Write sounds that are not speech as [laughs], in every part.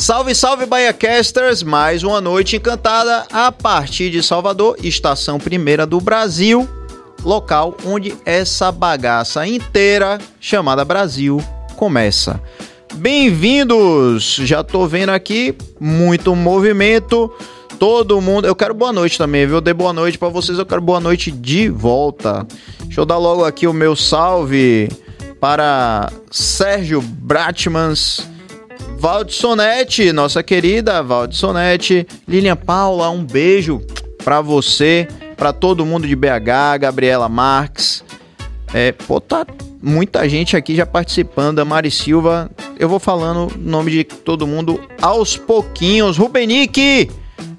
Salve, salve, BahiaCasters! Mais uma noite encantada a partir de Salvador, estação primeira do Brasil, local onde essa bagaça inteira chamada Brasil começa. Bem-vindos! Já tô vendo aqui muito movimento, todo mundo. Eu quero boa noite também, viu? Eu dei boa noite para vocês, eu quero boa noite de volta. Deixa eu dar logo aqui o meu salve para Sérgio Bratmans, Valdissonete, nossa querida Valdissonete, Lilian Paula, um beijo para você, para todo mundo de BH, Gabriela Marques. É, pô, tá muita gente aqui já participando, a Mari Silva. Eu vou falando o nome de todo mundo aos pouquinhos. Rubenique!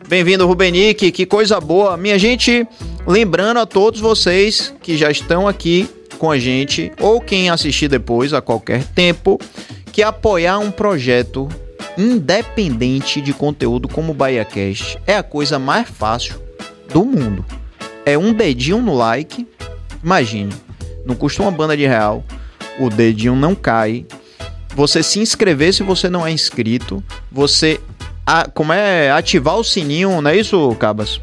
Bem-vindo, Rubenique, que coisa boa. Minha gente, lembrando a todos vocês que já estão aqui com a gente, ou quem assistir depois, a qualquer tempo, que apoiar um projeto independente de conteúdo como o BahiaCast é a coisa mais fácil do mundo. É um dedinho no like, imagine, não custa uma banda de real, o dedinho não cai. Você se inscrever se você não é inscrito, você a, como é ativar o sininho, não é isso, Cabas?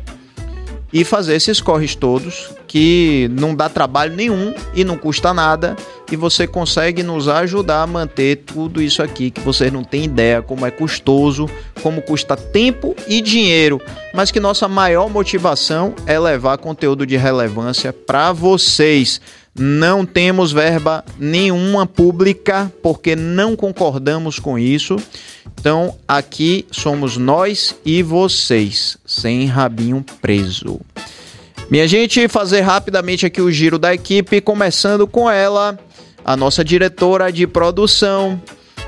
E fazer esses corres todos que não dá trabalho nenhum e não custa nada e você consegue nos ajudar a manter tudo isso aqui que vocês não têm ideia como é custoso, como custa tempo e dinheiro, mas que nossa maior motivação é levar conteúdo de relevância para vocês. Não temos verba nenhuma pública porque não concordamos com isso. Então aqui somos nós e vocês, sem rabinho preso. Minha gente, fazer rapidamente aqui o giro da equipe, começando com ela, a nossa diretora de produção,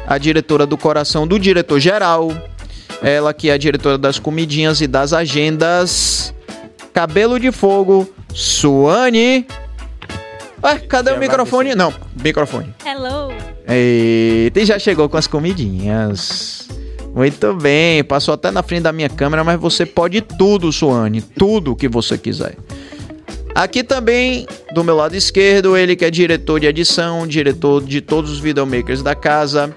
a diretora do coração do diretor geral, ela que é a diretora das comidinhas e das agendas, cabelo de fogo, Suane Ué, cadê o microfone? Não, microfone. Hello. Eita, e já chegou com as comidinhas. Muito bem, passou até na frente da minha câmera, mas você pode tudo, Suane, tudo que você quiser. Aqui também, do meu lado esquerdo, ele que é diretor de edição, diretor de todos os videomakers da casa,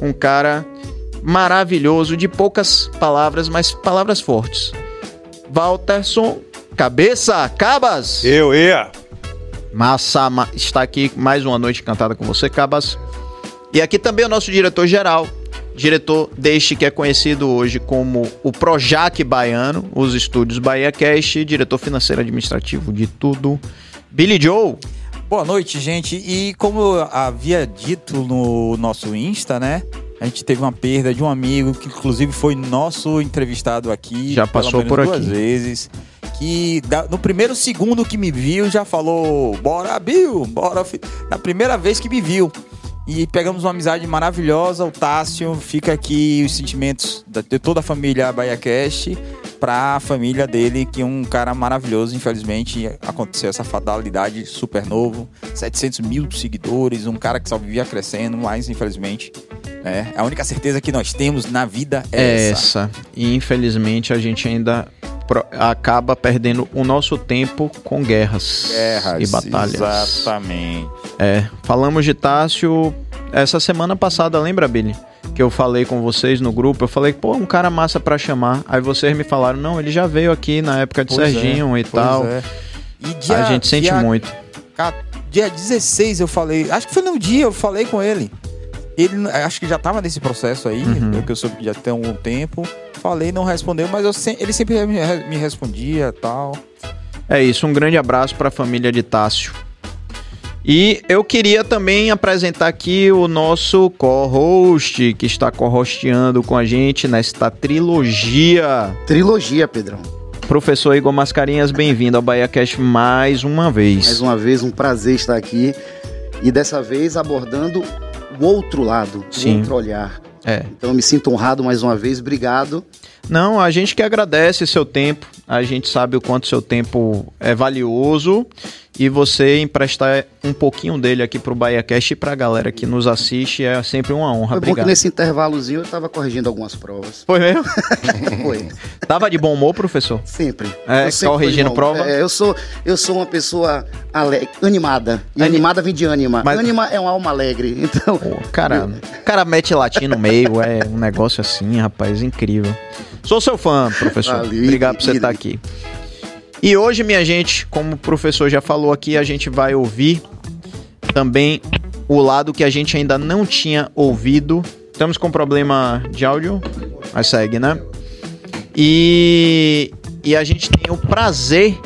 um cara maravilhoso, de poucas palavras, mas palavras fortes. Walterson, cabeça, cabas! Eu ia! Massa está aqui mais uma noite cantada com você, Cabas. E aqui também o nosso diretor-geral, diretor deste que é conhecido hoje como o Projac Baiano, os estúdios Bahia Cash, diretor financeiro administrativo de tudo, Billy Joe. Boa noite, gente. E como eu havia dito no nosso Insta, né? A gente teve uma perda de um amigo que inclusive foi nosso entrevistado aqui. Já passou por duas aqui. vezes que no primeiro segundo que me viu já falou: Bora, Bill, bora. Na primeira vez que me viu. E pegamos uma amizade maravilhosa. O Tássio fica aqui os sentimentos de toda a família BahiaCast para a família dele, que é um cara maravilhoso. Infelizmente aconteceu essa fatalidade super novo. 700 mil seguidores, um cara que só vivia crescendo, mas infelizmente é, a única certeza que nós temos na vida é, é essa. essa. E infelizmente a gente ainda acaba perdendo o nosso tempo com guerras, guerras e batalhas. Exatamente. É, falamos de Tássio essa semana passada, lembra, Billy? Que eu falei com vocês no grupo, eu falei, pô, um cara massa para chamar. Aí vocês me falaram, não, ele já veio aqui na época de pois Serginho é, e tal. É. E dia, a gente sente dia, muito. Dia 16 eu falei, acho que foi no dia, eu falei com ele. Ele acho que já tava nesse processo aí, uhum. que eu soube já tem algum tempo falei, não respondeu, mas eu se... ele sempre me respondia tal. É isso, um grande abraço para a família de Tássio. E eu queria também apresentar aqui o nosso co-host, que está co-hosteando com a gente nesta trilogia. Trilogia, Pedrão. Professor Igor Mascarinhas, bem-vindo ao Bahia Cash mais uma vez. Mais uma vez, um prazer estar aqui. E dessa vez abordando o outro lado, Sim. o outro olhar é. Então eu me sinto honrado mais uma vez, obrigado. Não, a gente que agradece seu tempo, a gente sabe o quanto seu tempo é valioso e você emprestar um pouquinho dele aqui pro BahiaCast e pra galera que nos assiste. É sempre uma honra. Foi bom que Obrigado. nesse intervalozinho eu tava corrigindo algumas provas. Foi mesmo? [laughs] Foi. Tava de bom humor, professor? Sempre. É, Eu sempre corrigindo prova? É, eu, sou, eu sou uma pessoa animada. E Ani- animada vem de ânima. Mas- Ânima é uma alma alegre. [laughs] Então, Pô, cara, o cara mete latim no meio, é um negócio assim, rapaz, incrível. Sou seu fã, professor. Valeu, Obrigado por você estar aqui. E hoje, minha gente, como o professor já falou aqui, a gente vai ouvir também o lado que a gente ainda não tinha ouvido. Estamos com problema de áudio, mas segue, né? E, e a gente tem o prazer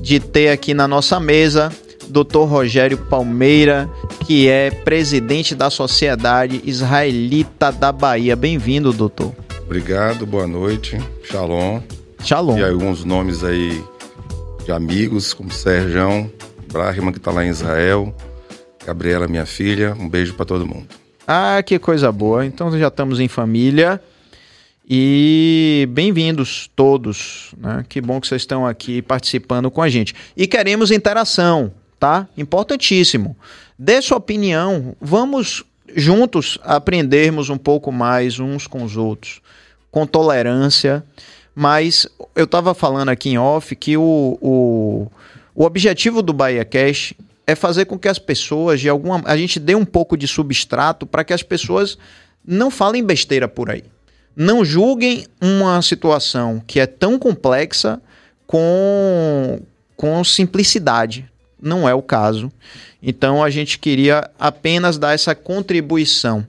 de ter aqui na nossa mesa Dr. Rogério Palmeira, que é presidente da Sociedade Israelita da Bahia. Bem-vindo, doutor. Obrigado, boa noite, shalom. Shalom. E alguns nomes aí amigos, como Serjão, Brahma, que tá lá em Israel, Gabriela, minha filha, um beijo para todo mundo. Ah, que coisa boa. Então já estamos em família. E bem-vindos todos, né? Que bom que vocês estão aqui participando com a gente. E queremos interação, tá? Importantíssimo. Dê sua opinião. Vamos juntos aprendermos um pouco mais uns com os outros, com tolerância. Mas eu estava falando aqui em off que o, o, o objetivo do Bahia Cash é fazer com que as pessoas, de alguma. A gente dê um pouco de substrato para que as pessoas não falem besteira por aí. Não julguem uma situação que é tão complexa com, com simplicidade. Não é o caso. Então a gente queria apenas dar essa contribuição,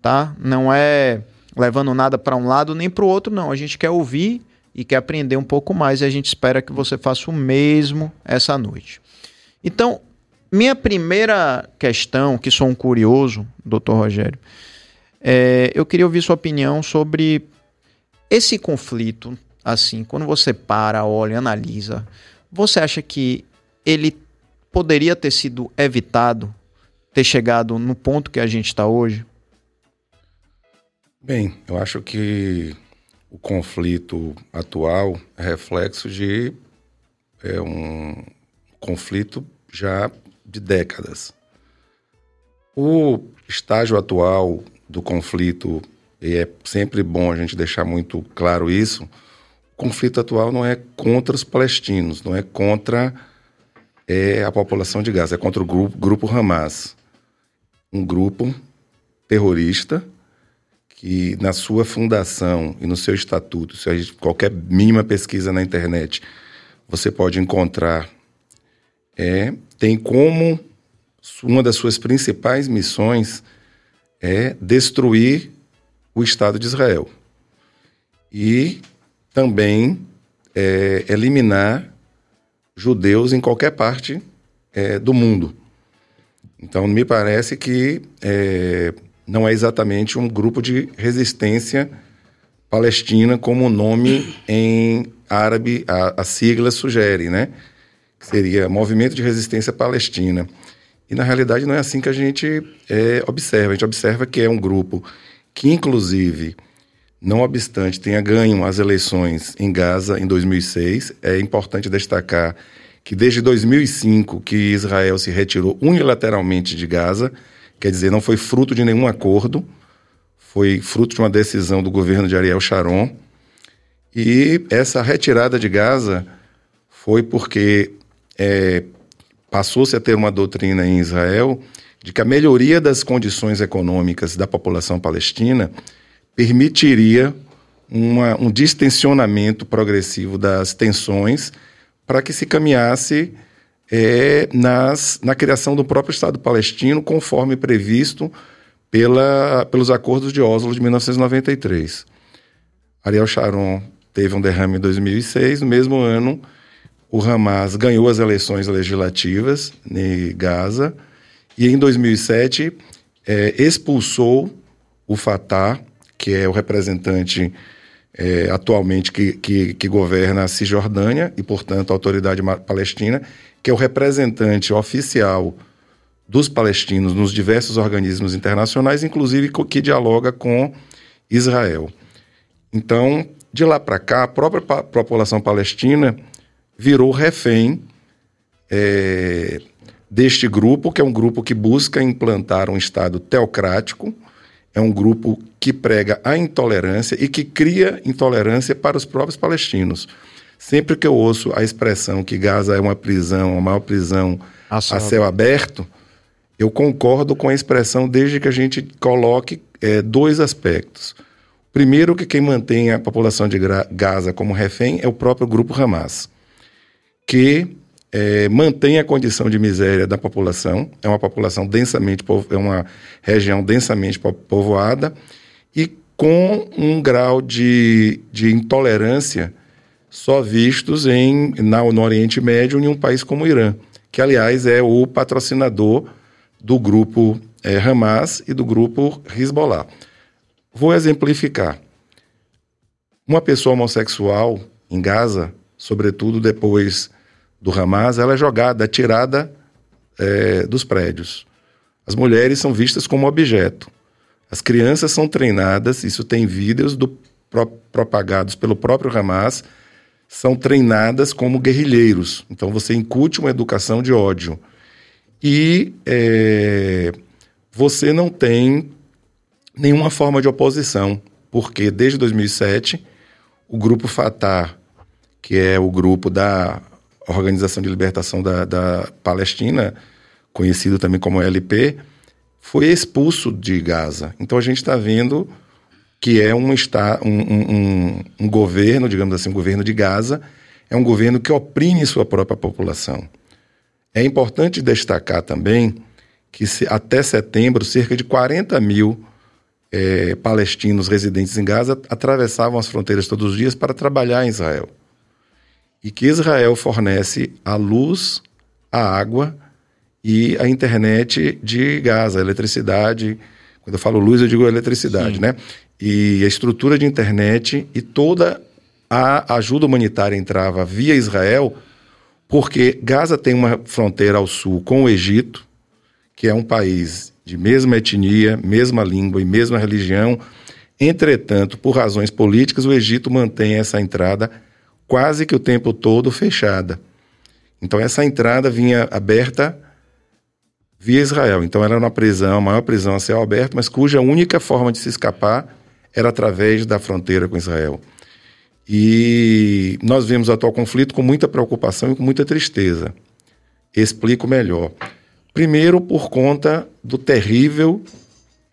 tá? Não é levando nada para um lado nem para o outro, não. A gente quer ouvir e quer aprender um pouco mais e a gente espera que você faça o mesmo essa noite. Então, minha primeira questão, que sou um curioso, doutor Rogério, é, eu queria ouvir sua opinião sobre esse conflito, assim, quando você para, olha, analisa, você acha que ele poderia ter sido evitado, ter chegado no ponto que a gente está hoje? Bem, eu acho que o conflito atual é reflexo de é, um conflito já de décadas. O estágio atual do conflito, e é sempre bom a gente deixar muito claro isso, o conflito atual não é contra os palestinos, não é contra é, a população de Gaza, é contra o grupo, grupo Hamas. Um grupo terrorista que na sua fundação e no seu estatuto, se a gente, qualquer mínima pesquisa na internet, você pode encontrar, é, tem como uma das suas principais missões é destruir o Estado de Israel e também é, eliminar judeus em qualquer parte é, do mundo. Então, me parece que é, não é exatamente um grupo de resistência palestina como o nome em árabe, a, a sigla sugere, né? Seria Movimento de Resistência Palestina. E na realidade não é assim que a gente é, observa. A gente observa que é um grupo que, inclusive, não obstante tenha ganho as eleições em Gaza em 2006, é importante destacar que desde 2005 que Israel se retirou unilateralmente de Gaza, quer dizer, não foi fruto de nenhum acordo, foi fruto de uma decisão do governo de Ariel Sharon. E essa retirada de Gaza foi porque é, passou-se a ter uma doutrina em Israel de que a melhoria das condições econômicas da população palestina permitiria uma, um distensionamento progressivo das tensões para que se caminhasse é, nas, na criação do próprio Estado palestino, conforme previsto pela, pelos acordos de Oslo de 1993. Ariel Sharon teve um derrame em 2006, no mesmo ano o Hamas ganhou as eleições legislativas em Gaza e em 2007 é, expulsou o Fatah, que é o representante é, atualmente que, que, que, governa a Cisjordânia e, portanto, a autoridade palestina, que é o representante oficial dos palestinos nos diversos organismos internacionais, inclusive que dialoga com Israel. Então, de lá para cá, a própria população palestina virou refém é, deste grupo, que é um grupo que busca implantar um Estado teocrático, é um grupo que prega a intolerância e que cria intolerância para os próprios palestinos. Sempre que eu ouço a expressão que Gaza é uma prisão, a maior prisão a céu, a céu aberto, eu concordo com a expressão desde que a gente coloque é, dois aspectos. Primeiro, que quem mantém a população de Gaza como refém é o próprio grupo Hamas, que é, mantém a condição de miséria da população, é uma população densamente, é uma região densamente povoada e com um grau de, de intolerância só vistos em, na, no Oriente Médio em um país como o Irã, que aliás é o patrocinador do grupo é, Hamas e do grupo Hezbollah. Vou exemplificar. Uma pessoa homossexual em Gaza, sobretudo depois do Hamas, ela é jogada, tirada é, dos prédios. As mulheres são vistas como objeto. As crianças são treinadas, isso tem vídeos do, pro, propagados pelo próprio Hamas, são treinadas como guerrilheiros. Então você incute uma educação de ódio. E é, você não tem nenhuma forma de oposição, porque desde 2007 o grupo Fatah, que é o grupo da Organização de Libertação da, da Palestina, conhecido também como LP, foi expulso de Gaza. Então a gente está vendo que é um, está, um, um, um, governo, digamos assim, um governo de Gaza, é um governo que oprime sua própria população. É importante destacar também que se, até setembro, cerca de 40 mil é, palestinos residentes em Gaza atravessavam as fronteiras todos os dias para trabalhar em Israel e que Israel fornece a luz, a água e a internet de Gaza, a eletricidade. Quando eu falo luz, eu digo eletricidade, Sim. né? E a estrutura de internet e toda a ajuda humanitária entrava via Israel, porque Gaza tem uma fronteira ao sul com o Egito, que é um país de mesma etnia, mesma língua e mesma religião. Entretanto, por razões políticas, o Egito mantém essa entrada quase que o tempo todo fechada. Então essa entrada vinha aberta via Israel. Então era uma prisão, a maior prisão a céu aberto, mas cuja única forma de se escapar era através da fronteira com Israel. E nós vemos o atual conflito com muita preocupação e com muita tristeza. Explico melhor. Primeiro, por conta do terrível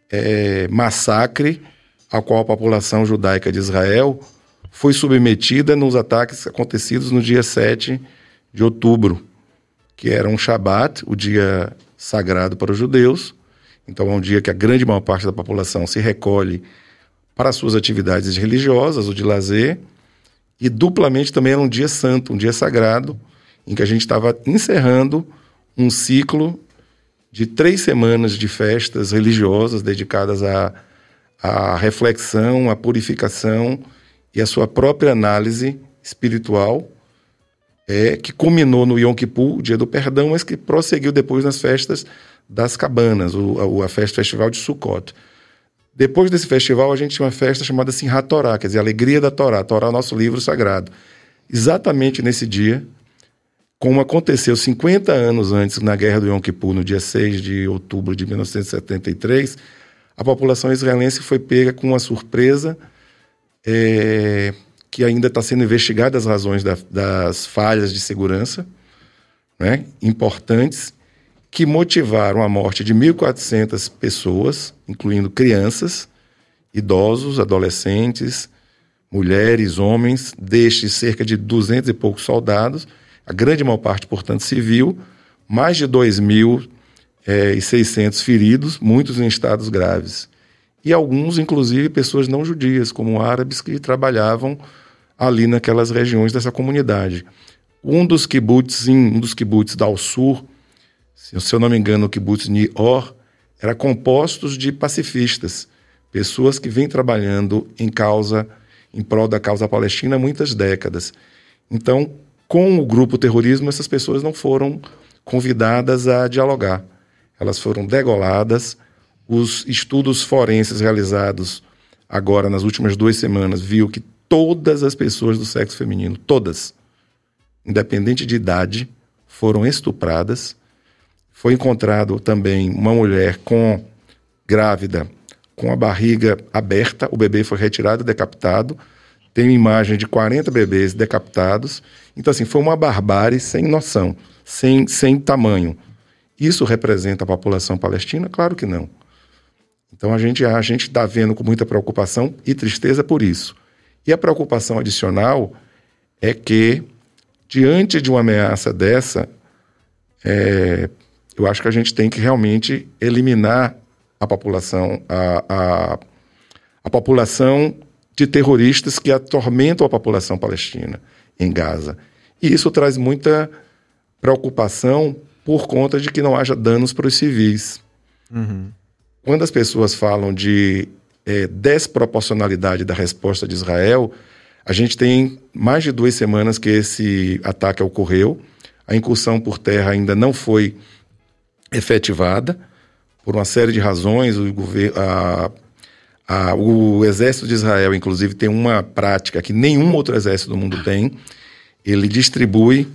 é, massacre ao qual a população judaica de Israel foi submetida nos ataques acontecidos no dia 7 de outubro, que era um Shabat, o dia sagrado para os judeus. Então é um dia que a grande maior parte da população se recolhe para suas atividades religiosas ou de lazer. E duplamente também era um dia santo, um dia sagrado, em que a gente estava encerrando um ciclo de três semanas de festas religiosas dedicadas à, à reflexão, à purificação e a sua própria análise espiritual, é, que culminou no Yom Kippur, o dia do perdão, mas que prosseguiu depois nas festas das cabanas, o, a, a festa festival de Sukkot. Depois desse festival, a gente tinha uma festa chamada Simhat Torá, quer dizer, Alegria da Torá. Torá é o nosso livro sagrado. Exatamente nesse dia, como aconteceu 50 anos antes, na Guerra do Yom Kippur, no dia 6 de outubro de 1973, a população israelense foi pega com uma surpresa é, que ainda está sendo investigada as razões da, das falhas de segurança né, importantes que motivaram a morte de 1.400 pessoas, incluindo crianças, idosos, adolescentes, mulheres, homens, destes cerca de 200 e poucos soldados, a grande maior parte, portanto, civil, mais de 2.600 é, feridos, muitos em estados graves e alguns, inclusive, pessoas não judias, como árabes que trabalhavam ali naquelas regiões dessa comunidade. Um dos kibbutz, um dos kibbutz da Al-Sur, se eu não me engano, o kibbutz Nior, era compostos de pacifistas, pessoas que vêm trabalhando em causa, em prol da causa palestina há muitas décadas. Então, com o grupo terrorismo, essas pessoas não foram convidadas a dialogar. Elas foram degoladas, os estudos forenses realizados agora nas últimas duas semanas viu que todas as pessoas do sexo feminino, todas, independente de idade, foram estupradas. Foi encontrado também uma mulher com grávida, com a barriga aberta, o bebê foi retirado, decapitado. Tem imagem de 40 bebês decapitados. Então, assim, foi uma barbárie sem noção, sem, sem tamanho. Isso representa a população palestina? Claro que não. Então a gente a está vendo com muita preocupação e tristeza por isso. E a preocupação adicional é que diante de uma ameaça dessa, é, eu acho que a gente tem que realmente eliminar a população, a, a, a população de terroristas que atormentam a população palestina em Gaza. E isso traz muita preocupação por conta de que não haja danos para os civis. Uhum. Quando as pessoas falam de é, desproporcionalidade da resposta de Israel, a gente tem mais de duas semanas que esse ataque ocorreu. A incursão por terra ainda não foi efetivada por uma série de razões. O, a, a, o exército de Israel, inclusive, tem uma prática que nenhum outro exército do mundo tem. Ele distribui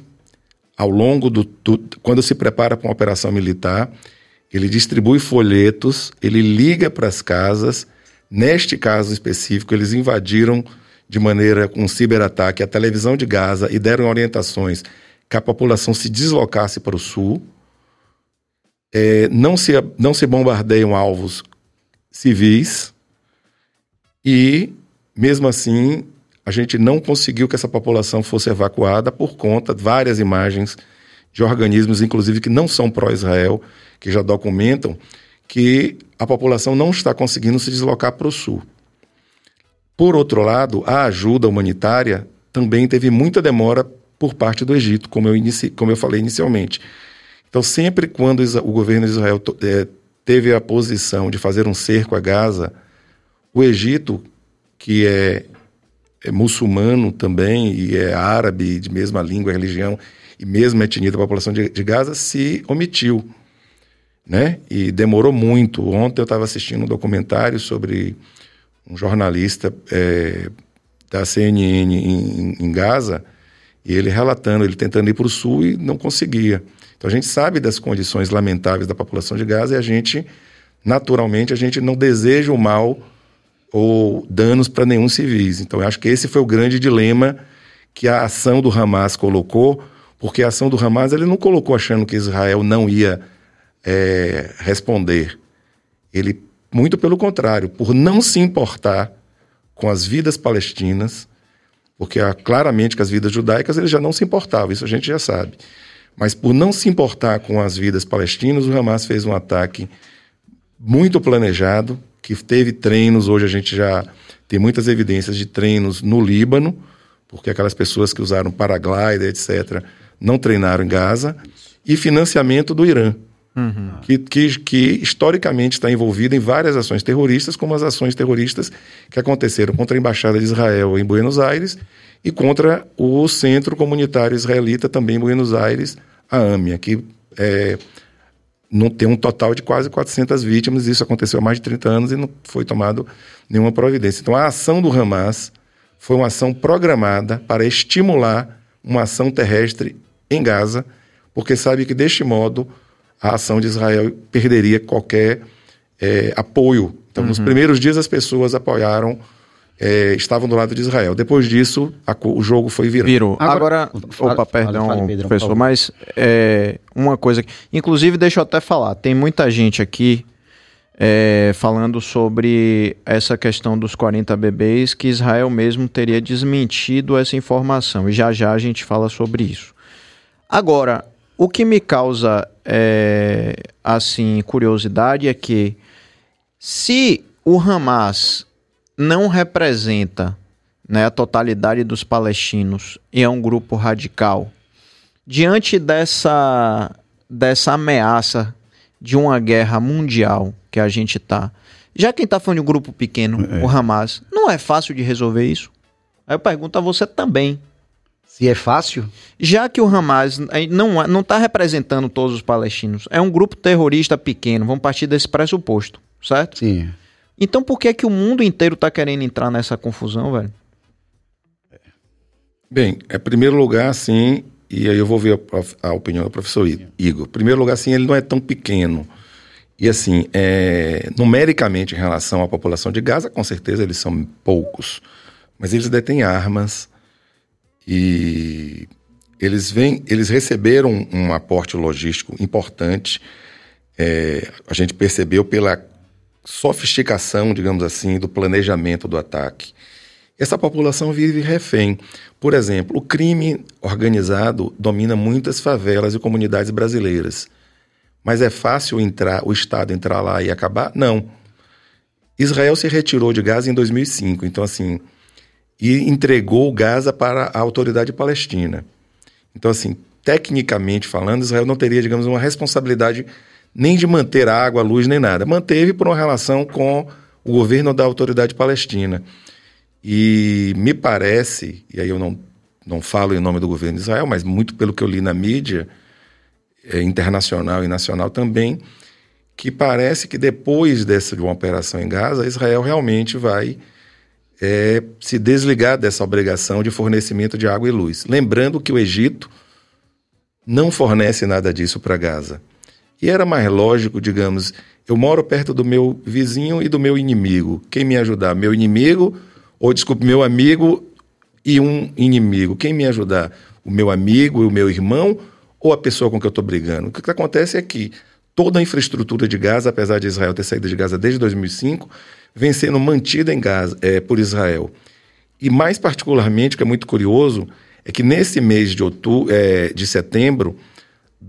ao longo do, do quando se prepara para uma operação militar, ele distribui folhetos, ele liga para as casas. Neste caso específico, eles invadiram de maneira com um ciberataque a televisão de Gaza e deram orientações que a população se deslocasse para o sul. É, não, se, não se bombardeiam alvos civis e, mesmo assim, a gente não conseguiu que essa população fosse evacuada por conta de várias imagens de organismos, inclusive que não são pró-Israel, que já documentam que a população não está conseguindo se deslocar para o sul. Por outro lado, a ajuda humanitária também teve muita demora por parte do Egito, como eu, inici, como eu falei inicialmente. Então, sempre quando o governo de Israel é, teve a posição de fazer um cerco a Gaza, o Egito, que é, é muçulmano também e é árabe, de mesma língua, religião e mesma etnia da população de, de Gaza, se omitiu né? E demorou muito. Ontem eu estava assistindo um documentário sobre um jornalista é, da CNN em, em, Gaza e ele relatando, ele tentando ir para o sul e não conseguia. Então a gente sabe das condições lamentáveis da população de Gaza e a gente, naturalmente, a gente não deseja o mal ou danos para nenhum civis. Então eu acho que esse foi o grande dilema que a ação do Hamas colocou, porque a ação do Hamas ele não colocou achando que Israel não ia é, responder. Ele, muito pelo contrário, por não se importar com as vidas palestinas, porque há, claramente que as vidas judaicas ele já não se importava, isso a gente já sabe. Mas por não se importar com as vidas palestinas, o Hamas fez um ataque muito planejado, que teve treinos, hoje a gente já tem muitas evidências de treinos no Líbano, porque aquelas pessoas que usaram paraglider, etc., não treinaram em Gaza, e financiamento do Irã uhum. que, que, que historicamente está envolvida em várias ações terroristas, como as ações terroristas que aconteceram contra a Embaixada de Israel em Buenos Aires e contra o Centro Comunitário Israelita também em Buenos Aires, a AMIA, que é, não tem um total de quase 400 vítimas. Isso aconteceu há mais de 30 anos e não foi tomado nenhuma providência. Então, a ação do Hamas foi uma ação programada para estimular uma ação terrestre em Gaza, porque sabe que deste modo a ação de Israel perderia qualquer é, apoio. Então, uhum. nos primeiros dias, as pessoas apoiaram, é, estavam do lado de Israel. Depois disso, a, o jogo foi virando. Virou. Agora, Agora opa, perdão, fala, Pedro, professor, mas é, uma coisa que. Inclusive, deixa eu até falar: tem muita gente aqui. É, falando sobre essa questão dos 40 bebês, que Israel mesmo teria desmentido essa informação. E já já a gente fala sobre isso. Agora, o que me causa é, assim curiosidade é que se o Hamas não representa né, a totalidade dos palestinos e é um grupo radical, diante dessa, dessa ameaça de uma guerra mundial que a gente tá, já quem tá falando de um grupo pequeno, é. o Hamas, não é fácil de resolver isso? Aí eu pergunto a você também. Se é fácil? Já que o Hamas não não está representando todos os palestinos, é um grupo terrorista pequeno, vamos partir desse pressuposto, certo? Sim. Então por que é que o mundo inteiro está querendo entrar nessa confusão, velho? Bem, em primeiro lugar, sim, e aí eu vou ver a, a opinião do professor Igor. Em primeiro lugar, assim, ele não é tão pequeno. E assim, é, numericamente em relação à população de Gaza, com certeza eles são poucos. Mas eles detêm armas e eles vêm, eles receberam um aporte logístico importante. É, a gente percebeu pela sofisticação, digamos assim, do planejamento do ataque. Essa população vive refém. Por exemplo, o crime organizado domina muitas favelas e comunidades brasileiras. Mas é fácil entrar, o Estado entrar lá e acabar? Não. Israel se retirou de Gaza em 2005, então assim, e entregou Gaza para a autoridade palestina. Então assim, tecnicamente falando, Israel não teria, digamos, uma responsabilidade nem de manter água, luz, nem nada. Manteve por uma relação com o governo da autoridade palestina. E me parece, e aí eu não, não falo em nome do governo de Israel, mas muito pelo que eu li na mídia, eh, internacional e nacional também, que parece que depois dessa de uma operação em Gaza, Israel realmente vai eh, se desligar dessa obrigação de fornecimento de água e luz. Lembrando que o Egito não fornece nada disso para Gaza. E era mais lógico, digamos, eu moro perto do meu vizinho e do meu inimigo. Quem me ajudar? Meu inimigo, ou desculpe, meu amigo e um inimigo. Quem me ajudar? O meu amigo e o meu irmão ou a pessoa com que eu estou brigando? O que, que acontece é que toda a infraestrutura de Gaza, apesar de Israel ter saído de Gaza desde 2005, vem sendo mantida em Gaza é, por Israel. E mais particularmente, que é muito curioso, é que nesse mês de, outubro, é, de setembro,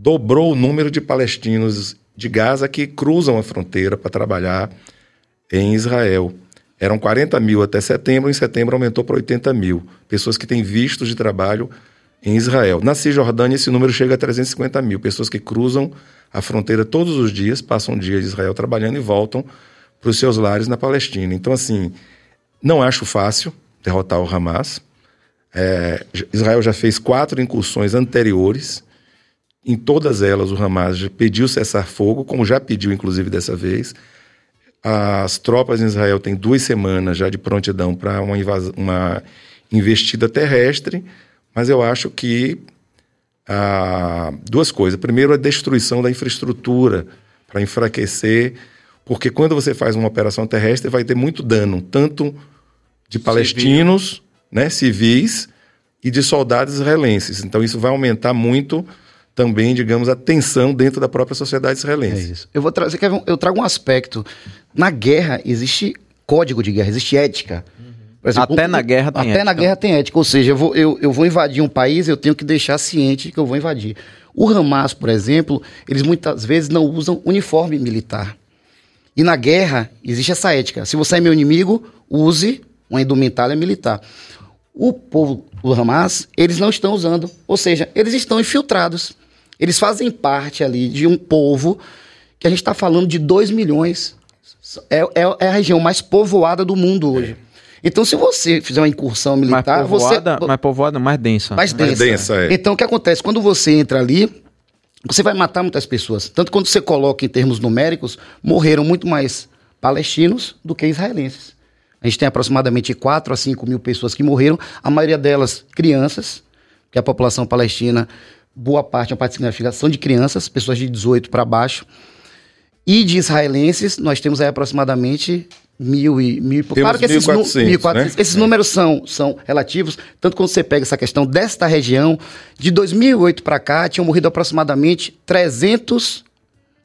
dobrou o número de palestinos de Gaza que cruzam a fronteira para trabalhar em Israel. Eram 40 mil até setembro, em setembro aumentou para 80 mil. Pessoas que têm vistos de trabalho em Israel. Na Cisjordânia, esse número chega a 350 mil. Pessoas que cruzam a fronteira todos os dias, passam um dia de Israel trabalhando e voltam para os seus lares na Palestina. Então, assim, não acho fácil derrotar o Hamas. É, Israel já fez quatro incursões anteriores. Em todas elas, o Hamas já pediu cessar-fogo, como já pediu, inclusive, dessa vez. As tropas em Israel têm duas semanas já de prontidão para uma, uma investida terrestre, mas eu acho que ah, duas coisas. Primeiro, a destruição da infraestrutura para enfraquecer, porque quando você faz uma operação terrestre, vai ter muito dano, tanto de palestinos, né, civis, e de soldados israelenses. Então, isso vai aumentar muito também, digamos, a tensão dentro da própria sociedade É israelense. isso. Eu vou trazer, um- eu trago um aspecto. Na guerra existe código de guerra, existe ética. Por Até na guerra tem Até ética. na guerra tem ética. Ou seja, eu vou, eu, eu vou invadir um país, eu tenho que deixar ciente que eu vou invadir. O Hamas, por exemplo, eles muitas vezes não usam uniforme militar. E na guerra existe essa ética. Se você é meu inimigo, use uma indumentária militar. O povo do Hamas, eles não estão usando. Ou seja, eles estão infiltrados. Eles fazem parte ali de um povo que a gente está falando de 2 milhões. É, é- é a região mais povoada do mundo hoje. Então, se você fizer uma incursão Mais militar, povoada, você. mais povoada, mais densa. Mais Mais densa. densa, é. Então, o que acontece? Quando você entra ali, você vai matar muitas pessoas. Tanto quando você coloca em termos numéricos, morreram muito mais palestinos do que israelenses. A gente tem aproximadamente 4 a 5 mil pessoas que morreram, a maioria delas crianças, que a população palestina, boa parte, uma parte significativa, são de crianças, pessoas de 18 para baixo. E de israelenses, nós temos aí aproximadamente mil e mil. Temos Claro que esses, nu- 1.400, 1.400, né? esses números são, são relativos, tanto quando você pega essa questão desta região, de 2008 para cá, tinham morrido aproximadamente 300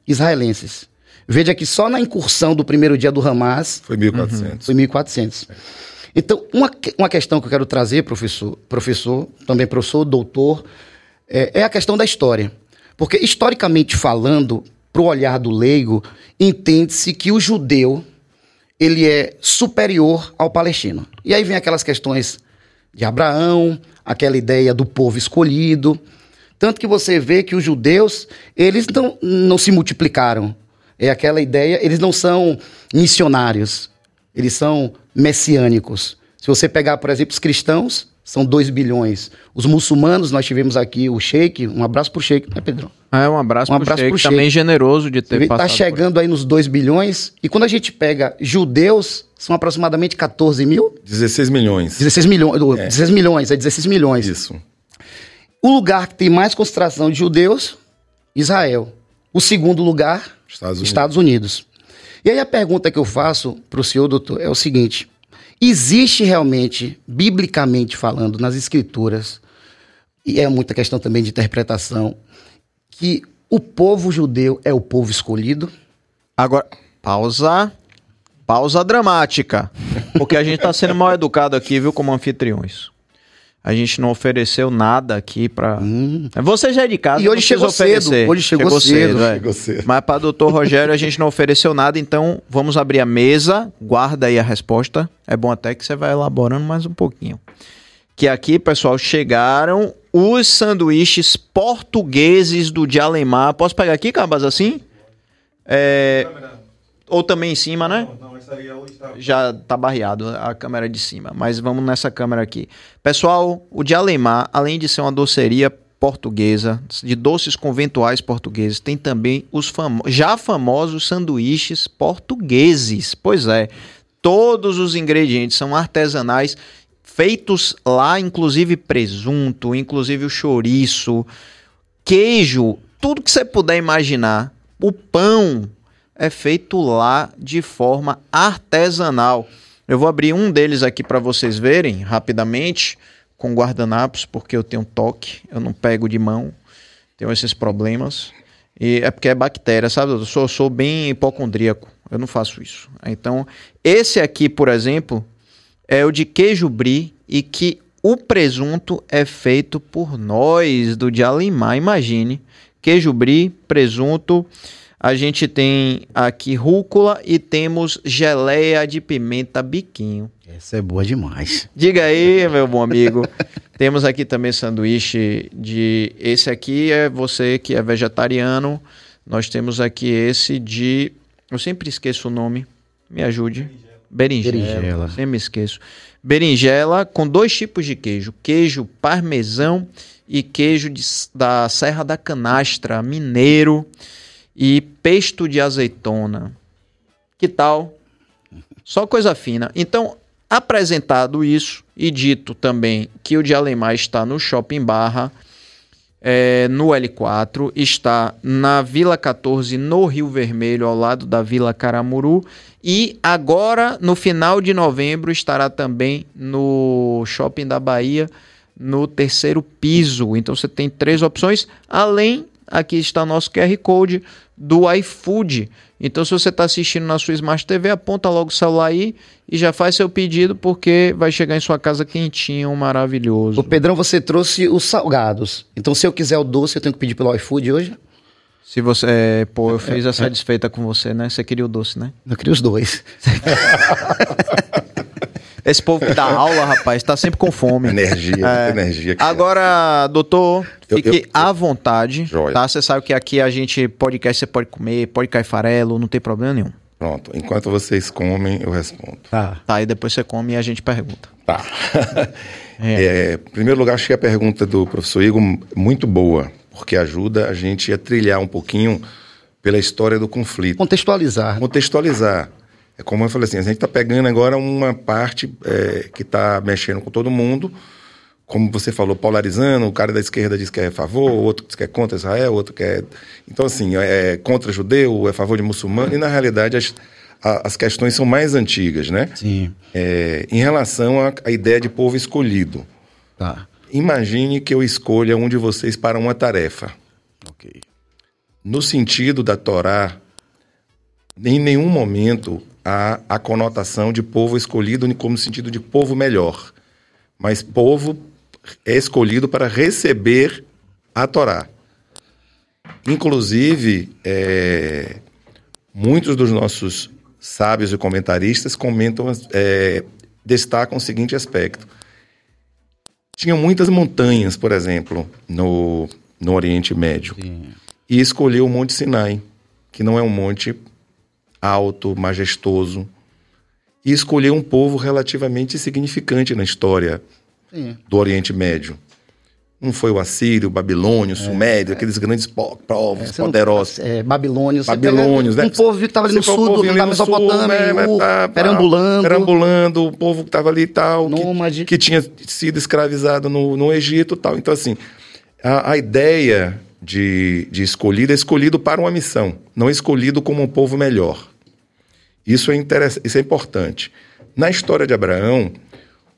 israelenses. Veja que só na incursão do primeiro dia do Hamas Foi 1.400. foi 1.400. Então, uma, uma questão que eu quero trazer, professor, professor, também professor, doutor, é, é a questão da história. Porque, historicamente falando, para o olhar do leigo, entende-se que o judeu ele é superior ao palestino. E aí vem aquelas questões de Abraão, aquela ideia do povo escolhido. Tanto que você vê que os judeus, eles não, não se multiplicaram. É aquela ideia, eles não são missionários, eles são messiânicos. Se você pegar, por exemplo, os cristãos, são 2 bilhões. Os muçulmanos, nós tivemos aqui o Sheik, um abraço pro Sheik, né, Pedro? É, um abraço, Um pro abraço Sheik, pro Sheik. também generoso de ter Você vê que passado. tá por- chegando aí nos 2 bilhões. E quando a gente pega judeus, são aproximadamente 14 mil. 16 milhões. 16 milhões. 16 milhões, é 16 milhões. Isso. O lugar que tem mais concentração de judeus, Israel. O segundo lugar, Estados Unidos. Estados Unidos. E aí a pergunta que eu faço para o senhor, doutor, é o seguinte: existe realmente, biblicamente falando, nas escrituras, e é muita questão também de interpretação, que o povo judeu é o povo escolhido? Agora, pausa. Pausa dramática. Porque a gente tá sendo mal educado aqui, viu, como anfitriões. A gente não ofereceu nada aqui pra. Você já é de casa. E não hoje chegou cedo, oferecer. hoje chegou cedo. é. Chegou cedo. Mas para doutor Rogério a gente não ofereceu nada, então vamos abrir a mesa. Guarda aí a resposta. É bom até que você vai elaborando mais um pouquinho. Que aqui, pessoal, chegaram os sanduíches portugueses do Dialemar. Posso pegar aqui, Cabas, assim? É... Ou também em cima, né? Já tá barreado a câmera de cima, mas vamos nessa câmera aqui. Pessoal, o de Alemar, além de ser uma doceria portuguesa, de doces conventuais portugueses, tem também os famo já famosos sanduíches portugueses. Pois é, todos os ingredientes são artesanais, feitos lá, inclusive presunto, inclusive o chouriço, queijo, tudo que você puder imaginar. O pão é feito lá de forma artesanal. Eu vou abrir um deles aqui para vocês verem rapidamente com guardanapos, porque eu tenho toque, eu não pego de mão, tenho esses problemas. E é porque é bactéria, sabe? Eu sou, sou bem hipocondríaco, eu não faço isso. Então, esse aqui, por exemplo, é o de queijo brie e que o presunto é feito por nós do de Alimar, imagine. Queijo brie, presunto, a gente tem aqui rúcula e temos geleia de pimenta biquinho. Essa é boa demais. Diga aí, meu bom amigo. [laughs] temos aqui também sanduíche de. Esse aqui é você que é vegetariano. Nós temos aqui esse de. Eu sempre esqueço o nome. Me ajude. Berinjela. Berinjela. Sempre me esqueço. Berinjela com dois tipos de queijo: queijo parmesão e queijo de- da Serra da Canastra, mineiro e pesto de azeitona. Que tal? Só coisa fina. Então, apresentado isso e dito também que o de Alemar está no Shopping Barra, é, no L4, está na Vila 14, no Rio Vermelho, ao lado da Vila Caramuru. E agora, no final de novembro, estará também no Shopping da Bahia, no terceiro piso. Então você tem três opções, além aqui está nosso QR Code do iFood. Então, se você está assistindo na sua Smart TV, aponta logo o celular aí e já faz seu pedido, porque vai chegar em sua casa quentinho, maravilhoso. Ô, Pedrão, você trouxe os salgados. Então, se eu quiser o doce, eu tenho que pedir pelo iFood hoje? Se você. é, pô, eu fiz a satisfeita com você, né? Você queria o doce, né? Eu queria os dois. [laughs] Esse povo que dá aula, rapaz, tá sempre com fome. Energia, muita energia. aqui. Agora, doutor, Eu- fique eu- à vontade, Joia. tá? Você sabe que aqui a gente, podcast, você pode comer, pode cair farelo, não tem problema nenhum. Pronto, enquanto vocês comem, eu respondo. Tá. Tá, e depois você come e a gente pergunta. Tá. [laughs] É, em primeiro lugar, achei a pergunta do professor Igor muito boa, porque ajuda a gente a trilhar um pouquinho pela história do conflito. Contextualizar. Contextualizar. É como eu falei assim, a gente está pegando agora uma parte é, que está mexendo com todo mundo, como você falou, polarizando, o cara da esquerda diz que é a favor, o outro diz que é contra Israel, o outro que é... Então, assim, é contra judeu, é a favor de muçulmano, e na realidade as, a- as questões são mais antigas, né? Sim. É, em relação à, à ideia de povo escolhido. Tá. Imagine que eu escolha um de vocês para uma tarefa. Ok. No sentido da Torá, em nenhum momento há a conotação de povo escolhido como sentido de povo melhor, mas povo é escolhido para receber a Torá. Inclusive, é, muitos dos nossos sábios e comentaristas comentam, é, destacam o seguinte aspecto. Tinham muitas montanhas, por exemplo, no, no Oriente Médio e escolheu o Monte Sinai, que não é um monte alto, majestoso, e escolheu um povo relativamente significante na história Sim. do Oriente Médio. Não foi o Assírio, o Babilônio, o Sumério, aqueles grandes po- povos não- poderosos. É, Babilônios. Babilônios, né? Um povo que estava ali no sul, da no sul, Mesopotâmia, né, tá- perambulando. Perambulando, o povo que estava ali e tal, que- Nômade. que, tinha sido escravizado no, no Egito e tal. Então, assim, A, a ideia de, de escolhido é escolhido para uma missão, não escolhido como um povo melhor. Isso é, isso é importante. Na história de Abraão,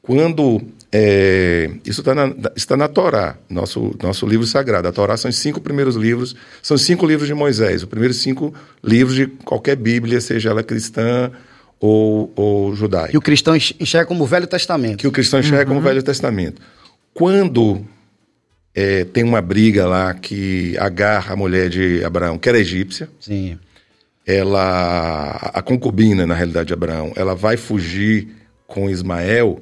quando. É, isso está na, está na Torá, nosso, nosso livro sagrado. A Torá são os cinco primeiros livros, são os cinco livros de Moisés, os primeiros cinco livros de qualquer Bíblia, seja ela cristã ou, ou judaica. Que o cristão enxerga como o Velho Testamento. Que o cristão enxerga uhum. como o Velho Testamento. Quando é, tem uma briga lá que agarra a mulher de Abraão, que era egípcia. Sim. Ela, a concubina, na realidade, de Abraão, ela vai fugir com Ismael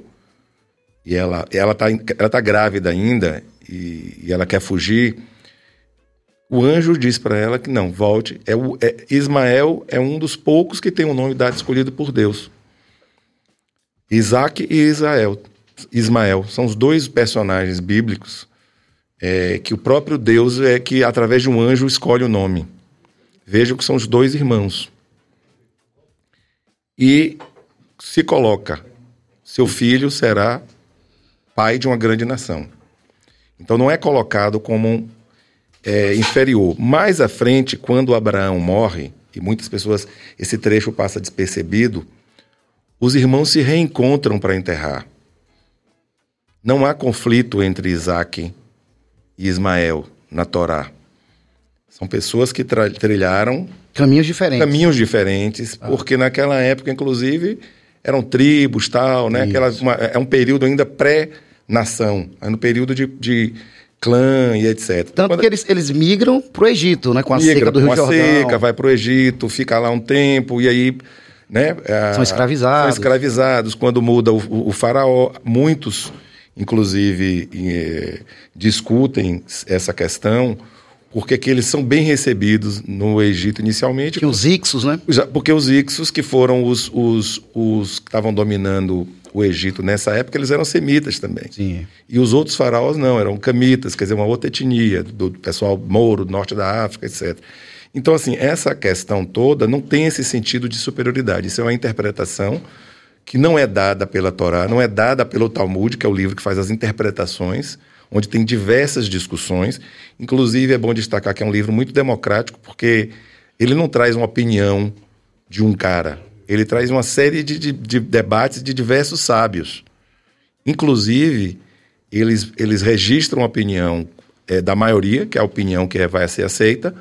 e ela, ela, tá, ela tá grávida ainda e, e ela quer fugir. O anjo diz para ela que não, volte. É, o, é Ismael é um dos poucos que tem o nome dado escolhido por Deus. Isaac e Israel, Ismael são os dois personagens bíblicos é, que o próprio Deus é que, através de um anjo, escolhe o nome. Vejam que são os dois irmãos. E se coloca: seu filho será pai de uma grande nação. Então não é colocado como é, inferior. Mais à frente, quando Abraão morre, e muitas pessoas, esse trecho passa despercebido, os irmãos se reencontram para enterrar. Não há conflito entre Isaac e Ismael na Torá. São pessoas que trilharam caminhos diferentes. Caminhos diferentes, ah. porque naquela época, inclusive, eram tribos, tal, né? Aquela, uma, é um período ainda pré-nação, é no período de, de clã e etc. Tanto Quando... que eles, eles migram para o Egito, né? Com a migra, seca do Rio com Jordão. Com a seca, vai para o Egito, fica lá um tempo e aí... Né, são escravizados. São escravizados. Quando muda o, o, faraó, muitos inclusive eh, discutem essa questão, porque que eles são bem recebidos no Egito inicialmente. Que os Ixos, né? Porque os Ixos, que foram os, os, os que estavam dominando o Egito nessa época, eles eram semitas também. Sim. E os outros faraós não, eram camitas, quer dizer, uma outra etnia, do pessoal mouro, do norte da África, etc. Então, assim, essa questão toda não tem esse sentido de superioridade. Isso é uma interpretação que não é dada pela Torá, não é dada pelo Talmud, que é o livro que faz as interpretações, onde tem diversas discussões. Inclusive, é bom destacar que é um livro muito democrático, porque ele não traz uma opinião de um cara, ele traz uma série de, de, de debates de diversos sábios. Inclusive, eles, eles registram a opinião é, da maioria, que é a opinião que é, vai ser aceita,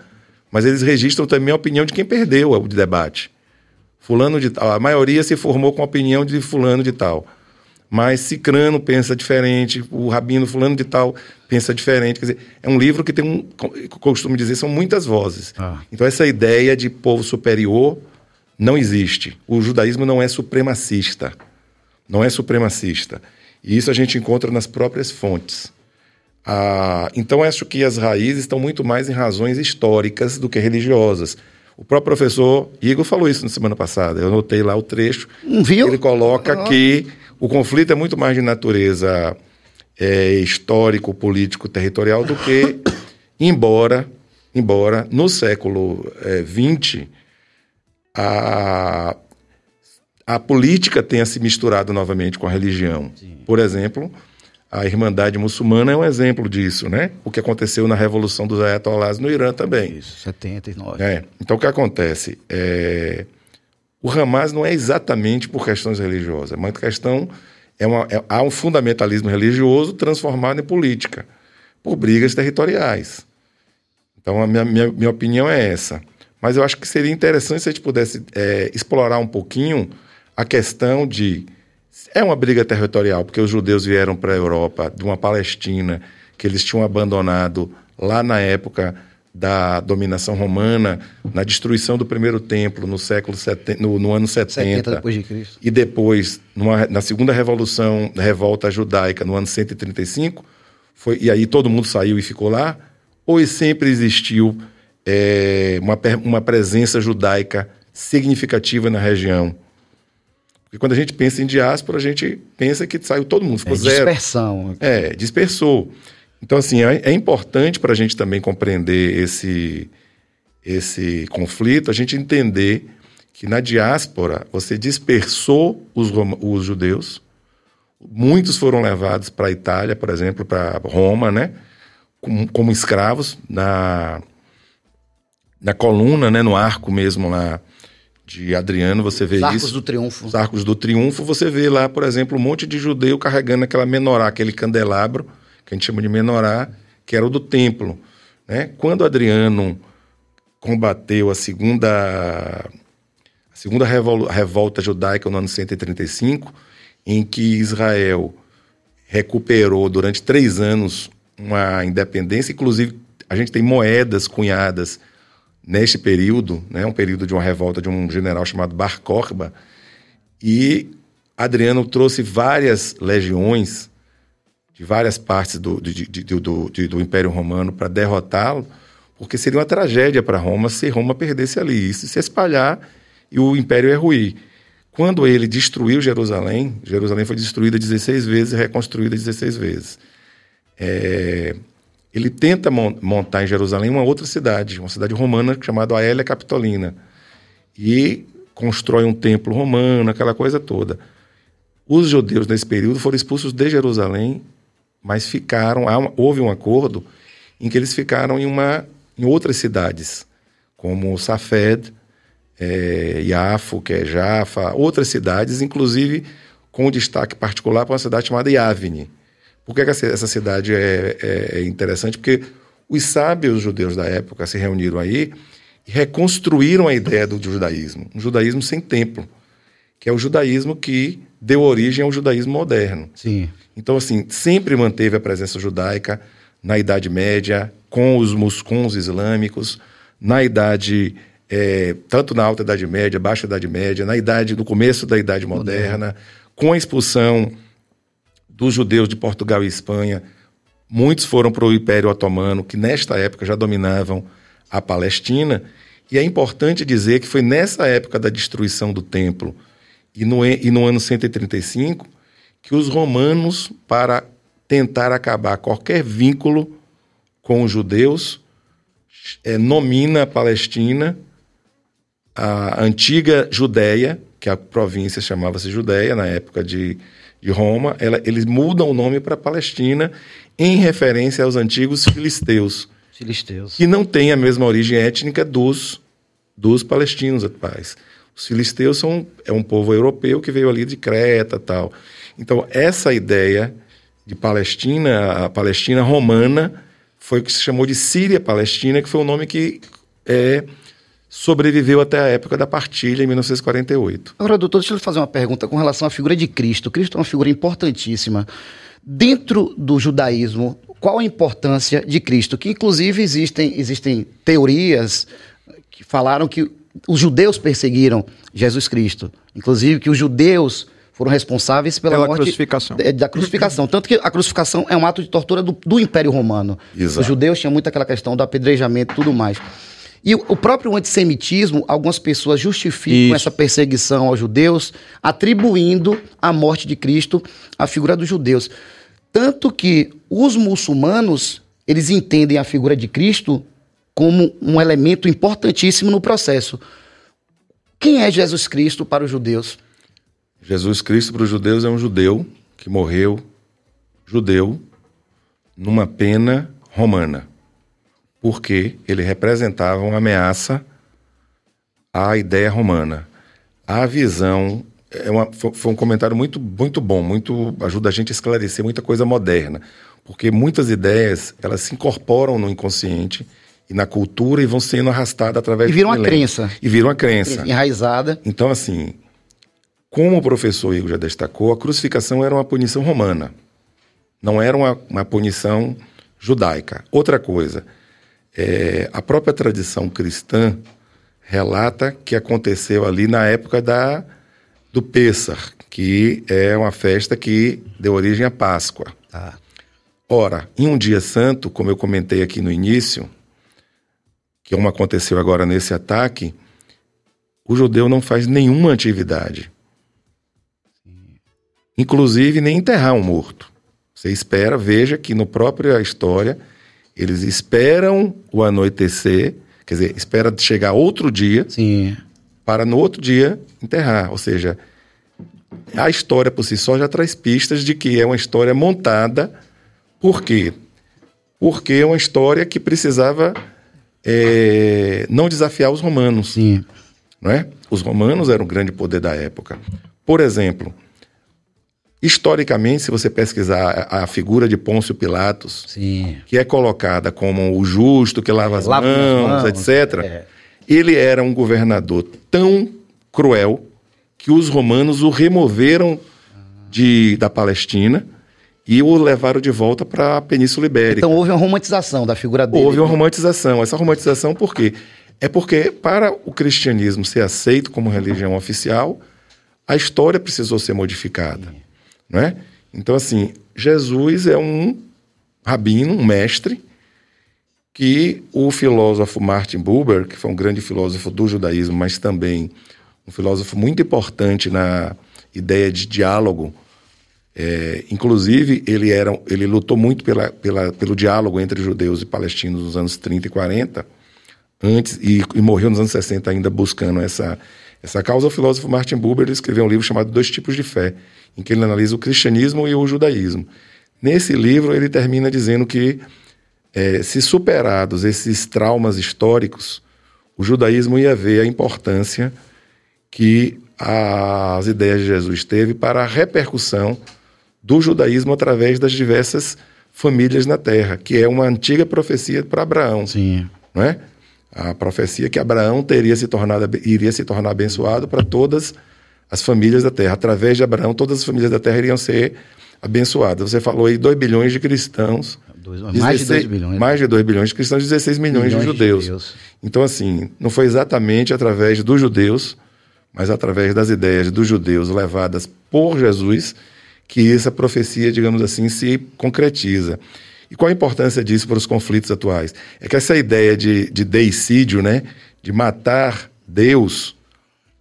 mas eles registram também a opinião de quem perdeu o debate. Fulano de tal. A maioria se formou com a opinião de fulano de tal. Mas Cicrano pensa diferente, o Rabino fulano de tal pensa diferente. Quer dizer, é um livro que tem um, costumo dizer, são muitas vozes. Ah. Então essa ideia de povo superior não existe. O judaísmo não é supremacista. Não é supremacista. E isso a gente encontra nas próprias fontes. Ah, então acho que as raízes estão muito mais em razões históricas do que religiosas. O próprio professor Igor falou isso na semana passada. Eu anotei lá o trecho. Viu? Ele coloca que o conflito é muito mais de natureza é, histórico, político, territorial do que, [coughs] embora, embora no século XX é, a, a política tenha se misturado novamente com a religião. Sim. Por exemplo, a Irmandade Muçulmana é um exemplo disso, né? O que aconteceu na Revolução dos Ayatollahs no Irã também. Isso, 79. É. Então, o que acontece? É... O Hamas não é exatamente por questões religiosas, uma questão... É uma, é, há um fundamentalismo religioso transformado em política, por brigas territoriais. Então, a minha, minha, minha opinião é essa. Mas eu acho que seria interessante se a gente pudesse é, explorar um pouquinho a questão de é uma briga territorial, porque os judeus vieram para a Europa de uma Palestina que eles tinham abandonado lá na época da dominação romana, na destruição do primeiro templo no século seten, no, no ano 70, 70 depois de Cristo. e depois numa, na segunda revolução, revolta judaica no ano 135, foi, e aí todo mundo saiu e ficou lá, ou sempre existiu é, uma, uma presença judaica significativa na região? Porque quando a gente pensa em diáspora, a gente pensa que saiu todo mundo, ficou é, zero. Dispersão. É, dispersou. Então, assim, é, é importante para a gente também compreender esse, esse conflito, a gente entender que na diáspora você dispersou os, os judeus, muitos foram levados para a Itália, por exemplo, para Roma, né? como, como escravos na, na coluna, né, no arco mesmo lá de Adriano, você vê Os Arcos isso. do Triunfo. Os arcos do triunfo, você vê lá, por exemplo, um monte de judeu carregando aquela menorá, aquele candelabro, que a gente chama de menorá, que era o do templo. Né? Quando Adriano combateu a segunda, a segunda revol- revolta judaica no ano 135, em que Israel recuperou durante três anos uma independência, inclusive a gente tem moedas cunhadas neste período, né, um período de uma revolta de um general chamado Bar Corba, e Adriano trouxe várias legiões de várias partes do, de- de- de- do, do Império Romano para derrotá-lo, porque seria uma tragédia para Roma se Roma perdesse ali, isso se espalhar e o Império ia ruir. Quando ele destruiu Jerusalém, Jerusalém foi destruída 16 vezes e reconstruída 16 vezes. É, ele tenta mon- montar em Jerusalém uma outra cidade, uma cidade romana chamada Aélia Capitolina. E constrói um templo romano, aquela coisa toda. Os judeus nesse período foram expulsos de Jerusalém, mas ficaram, houve um acordo em que eles ficaram em, uma, em outras cidades, como Safed, é, Iafo, que é Jaffa, outras cidades, inclusive com destaque particular para uma cidade chamada Yavne. Por que, que essa essa cidade é, é- é interessante? Porque os sábios judeus da época se reuniram aí e reconstruíram a ideia do judaísmo, um judaísmo sem templo, que é o judaísmo que deu origem ao judaísmo moderno. Sim. Então, assim, sempre manteve a presença judaica na Idade Média, com os, mus- com os islâmicos, na Idade, eh, tanto na Alta Idade Média, Baixa Idade Média, na idade, no começo da Idade Moderna, com a expulsão dos judeus de Portugal e Espanha, muitos foram para o Império Otomano, que nesta época já dominavam a Palestina, e é importante dizer que foi nessa época da destruição do templo e no, e- no ano 135 que os romanos, para tentar acabar qualquer vínculo com os judeus, eh, nomina a Palestina, a antiga Judéia, que a província chamava-se Judéia na época de, de Roma, ela- eles mudam o nome para Palestina em referência aos antigos filisteus, Filisteus. que não têm a mesma origem étnica dos, dos palestinos atuais. Os filisteus são é um povo europeu que veio ali de Creta tal. Então, essa ideia de Palestina, a Palestina romana, foi o que se chamou de Síria-Palestina, que foi o nome que é, sobreviveu até a época da partilha, em 1948. Agora, doutor, deixa eu fazer uma pergunta com relação à figura de Cristo. Cristo é uma figura importantíssima. Dentro do judaísmo, qual a importância de Cristo? Que, inclusive, existem, existem teorias que falaram que os judeus perseguiram Jesus Cristo. Inclusive, que os judeus foram responsáveis pela, Pela morte crucificação. da- da crucificação. Tanto que a crucificação é um ato de tortura do, do Império Romano. Exato. Os judeus tinham muito aquela questão do apedrejamento e tudo mais. E o o próprio antissemitismo, algumas pessoas justificam Isso. essa perseguição aos judeus, atribuindo a morte de Cristo à figura dos judeus. Tanto que os muçulmanos, eles entendem a figura de Cristo como um elemento importantíssimo no processo. Quem é Jesus Cristo para os judeus? Jesus Cristo para os judeus é um judeu que morreu judeu numa pena romana, porque ele representava uma ameaça à ideia romana. A visão é uma- foi, um comentário muito, muito bom, muito ajuda a gente a esclarecer muita coisa moderna, porque muitas ideias elas se incorporam no inconsciente e na cultura e vão sendo arrastadas através E viram uma crença. E viram a crença. Enraizada. Então, assim, como o professor Igor já destacou, a crucificação era uma punição romana. Não era uma, uma punição judaica. Outra coisa, é, a própria tradição cristã relata que aconteceu ali na época da, do Pêssar, que é uma festa que deu origem à Páscoa. Tá. Ora, em um dia santo, como eu comentei aqui no início, que como aconteceu agora nesse ataque, o judeu não faz nenhuma atividade. Inclusive nem enterrar um morto. Você espera, veja que no própria história, eles esperam o anoitecer, quer dizer, espera chegar outro dia Sim. para no outro dia enterrar. Ou seja, a história por si só já traz pistas de que é uma história montada, porque porque é uma história que precisava é, não desafiar os romanos. Sim. Não é? Os romanos eram o grande poder da época. Por exemplo, historicamente, se você pesquisar a, a figura de Pôncio Pilatos, Sim. que é colocada como o justo que lava as Lava as mãos, mãos, etc., é. ele era um governador tão cruel que os romanos o removeram de, da Palestina e o levaram de volta para a Península Ibérica. Então houve uma romantização da figura dele. Houve uma romantização. Essa romantização por quê? É porque para o cristianismo ser aceito como religião oficial, a história precisou ser modificada, não é? Então assim, Jesus é um rabino, um mestre que o filósofo Martin Buber, que foi um grande filósofo do judaísmo, mas também um filósofo muito importante na ideia de diálogo, é, inclusive, ele, era, ele lutou muito pela, pela, pelo diálogo entre judeus e palestinos nos anos 30 e 40, antes, e, e morreu nos anos 60 ainda buscando essa, essa causa. O filósofo Martin Buber escreveu um livro chamado Dois Tipos de Fé, em que ele analisa o cristianismo e o judaísmo. Nesse livro, ele termina dizendo que, é, se superados esses traumas históricos, o judaísmo ia ver a importância que as ideias de Jesus teve para a repercussão do judaísmo através das diversas famílias na terra, que é uma antiga profecia para Abraão, Sim. não é? A profecia que Abraão teria se tornado iria se tornar abençoado para todas as famílias da terra. Através de Abraão, todas as famílias da terra iriam ser abençoadas. Você falou aí 2 bilhões de cristãos. Dois- mais de 2 bilhões. Mais de 2 bilhões de cristãos, 16 milhões, Milhões de de judeus. judeus. Então, assim, não foi exatamente através dos judeus, mas através das ideias dos judeus levadas por Jesus que essa profecia, digamos assim, se concretiza. E qual a importância disso para os conflitos atuais? É que essa ideia de, de deicídio, né, de matar Deus,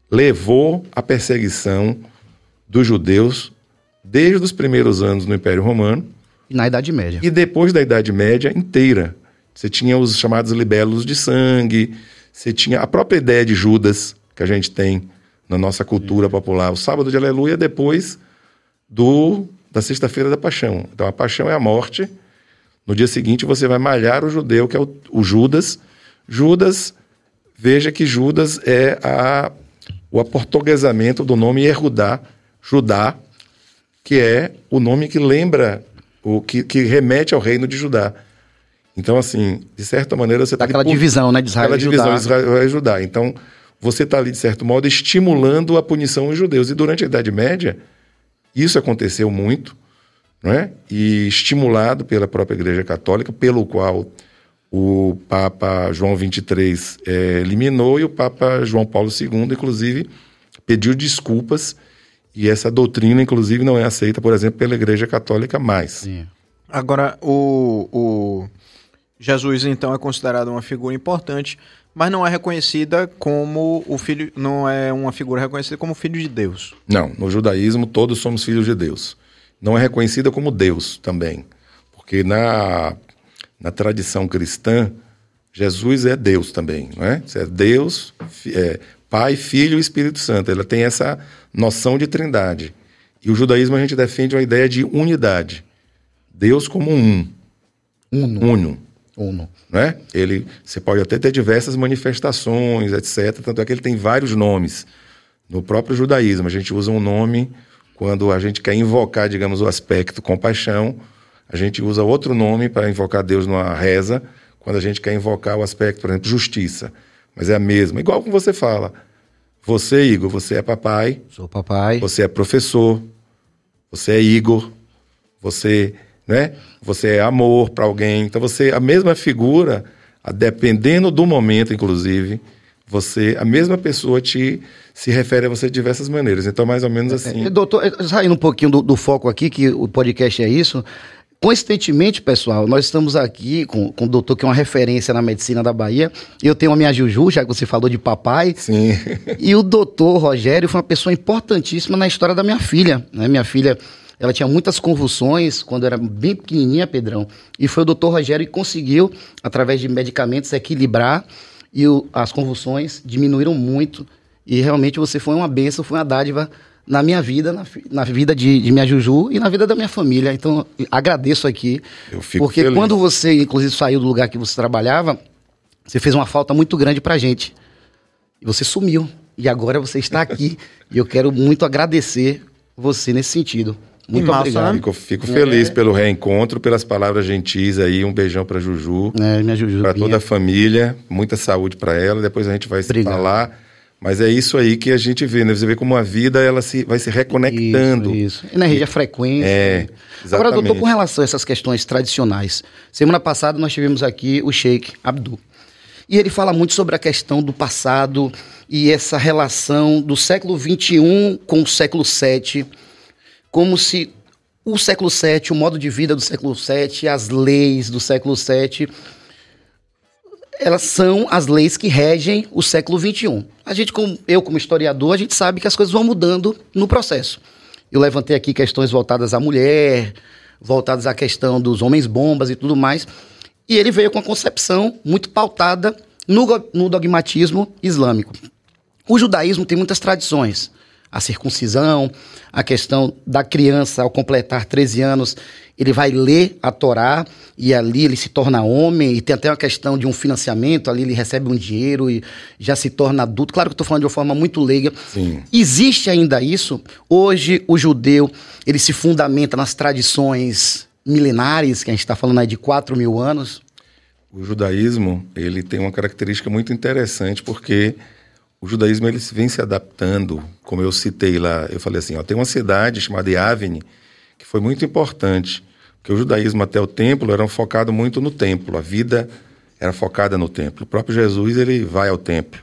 levou à perseguição dos judeus desde os primeiros anos no Império Romano E na Idade Média. e depois da Idade Média inteira. Você tinha os chamados libelos de sangue, você tinha a própria ideia de Judas, que a gente tem na nossa cultura popular. O sábado de aleluia depois do da sexta-feira da paixão. Então a paixão é a morte. No dia seguinte você vai malhar o judeu, que é o, o Judas. Judas, veja que Judas é a, o aportuguesamento do nome Erudá, Judá, que é o nome que lembra, o que, que remete ao reino de Judá. Então, assim, de certa maneira, você está Daquela divisão, né, de Israel Aquela e divisão Judá. Israel e Judá. Então, você está ali, de certo modo, estimulando a punição aos judeus. E durante a Idade Média, isso aconteceu muito, não é? E estimulado pela própria Igreja Católica, pelo qual o Papa João XXIII eh, eliminou e o Papa João Paulo II, inclusive, pediu desculpas. E essa doutrina, inclusive, não é aceita, por exemplo, pela Igreja Católica mais. Sim. Agora, o, o Jesus, então, é considerado uma figura importante, mas não é reconhecida como o filho, não é uma figura reconhecida como filho de Deus. Não, no judaísmo todos somos filhos de Deus. Não é reconhecida como Deus também, porque na, na tradição cristã, Jesus é Deus também, não é? É Deus, é, Pai, Filho e Espírito Santo. Ela tem essa noção de trindade. E o judaísmo a gente defende uma ideia de unidade. Deus como um, Uno. uno Uno. né? Ele, você pode até ter diversas manifestações, etc. Tanto é que ele tem vários nomes. No próprio judaísmo, a gente usa um nome quando a gente quer invocar, digamos, o aspecto compaixão. A gente usa outro nome para invocar Deus numa reza, quando a gente quer invocar o aspecto, por exemplo, justiça. Mas é a mesma. Igual como você fala. Você, Igor, você é papai, Sou papai. você é professor, você é Igor, você, né? Você é amor para alguém. Então você a mesma figura, dependendo do momento, inclusive, você a mesma pessoa te se refere a você de diversas maneiras. Então mais ou menos assim. Eh, Doutor, eh, saindo um pouquinho do, do foco aqui, que o podcast é isso. Coincidentemente, pessoal, nós estamos aqui com, com o doutor, que é uma referência na medicina da Bahia. Eu tenho a minha Juju, já que você falou de papai. Sim. E o doutor Rogério foi uma pessoa importantíssima na história da minha filha. Né? Minha filha, ela tinha muitas convulsões quando era bem pequenininha, Pedrão. E foi o doutor Rogério que conseguiu, através de medicamentos, equilibrar. E o- as convulsões diminuíram muito. E realmente você foi uma benção, foi uma dádiva na minha vida, na, na vida de, de minha Juju e na vida da minha família. Então, agradeço aqui. Eu fico porque feliz. quando você, inclusive, saiu do lugar que você trabalhava, você fez uma falta muito grande pra gente. E você sumiu. E agora você está aqui. e eu quero muito agradecer você nesse sentido. Muito massa, obrigado. né? Fico, fico feliz pelo reencontro, pelas palavras gentis aí. Um beijão pra Juju, É, minha Juju. pra toda a família. Muita saúde pra ela. Depois a gente vai se Obrigado. falar. Mas é isso aí que a gente vê, né? Você vê como a vida ela se, vai se reconectando. Isso, isso. Energia, frequência. É, né? Agora, doutor, exatamente. com relação a essas questões tradicionais, semana passada nós tivemos aqui o Sheikh Abdul. E ele fala muito sobre a questão do passado e essa relação do século XXI com o século VII, como se o século VII, o modo de vida do século VII, as leis do século VII, elas são as leis que regem o século XXI. A gente, como, eu como historiador, a gente sabe que as coisas vão mudando no processo. Eu levantei aqui questões voltadas à mulher, voltadas à questão dos homens bombas e tudo mais. E ele veio com uma concepção muito pautada no, no dogmatismo islâmico. O judaísmo tem muitas tradições. A circuncisão, a questão da criança ao completar 13 anos, ele vai ler a Torá e ali ele se torna homem e tem até uma questão de um financiamento, ali ele recebe um dinheiro e já se torna adulto. Claro que eu estou falando de uma forma muito leiga. Sim. Existe ainda isso? Hoje o judeu, ele se fundamenta nas tradições milenares, que a gente está falando aí de 4 mil anos. O judaísmo, ele tem uma característica muito interessante porque o judaísmo ele vem se adaptando, como eu citei lá, eu falei assim, ó, tem uma cidade chamada Yavne que foi muito importante, porque o judaísmo até o templo era focado muito no templo, a vida era focada no templo. O próprio Jesus ele vai ao templo,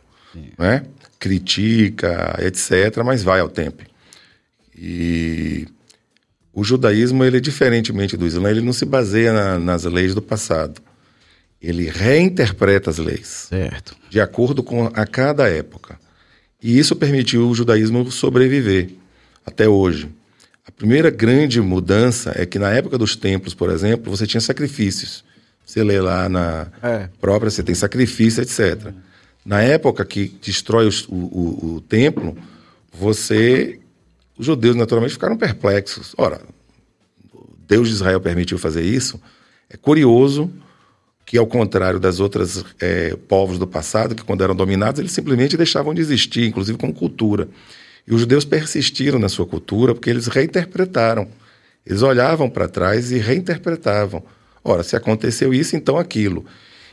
né? Critica, etc, mas vai ao templo. E o judaísmo, ele diferentemente do Islã, ele não se baseia na- nas leis do passado. Ele reinterpreta as leis Certo. de acordo com a cada época. E isso permitiu o judaísmo sobreviver até hoje. A primeira grande mudança é que na época dos templos, por exemplo, você tinha sacrifícios. Você lê lá na É. própria, você tem sacrifício, etc. Na época que destrói o, o- o templo, você. Os judeus naturalmente ficaram perplexos. Ora, Deus de Israel permitiu fazer isso. É curioso que, ao contrário das outras eh, povos do passado, que quando eram dominados, eles simplesmente deixavam de existir, inclusive como cultura. E os judeus persistiram na sua cultura porque eles reinterpretaram. Eles olhavam para trás e reinterpretavam. Ora, se aconteceu isso, então aquilo.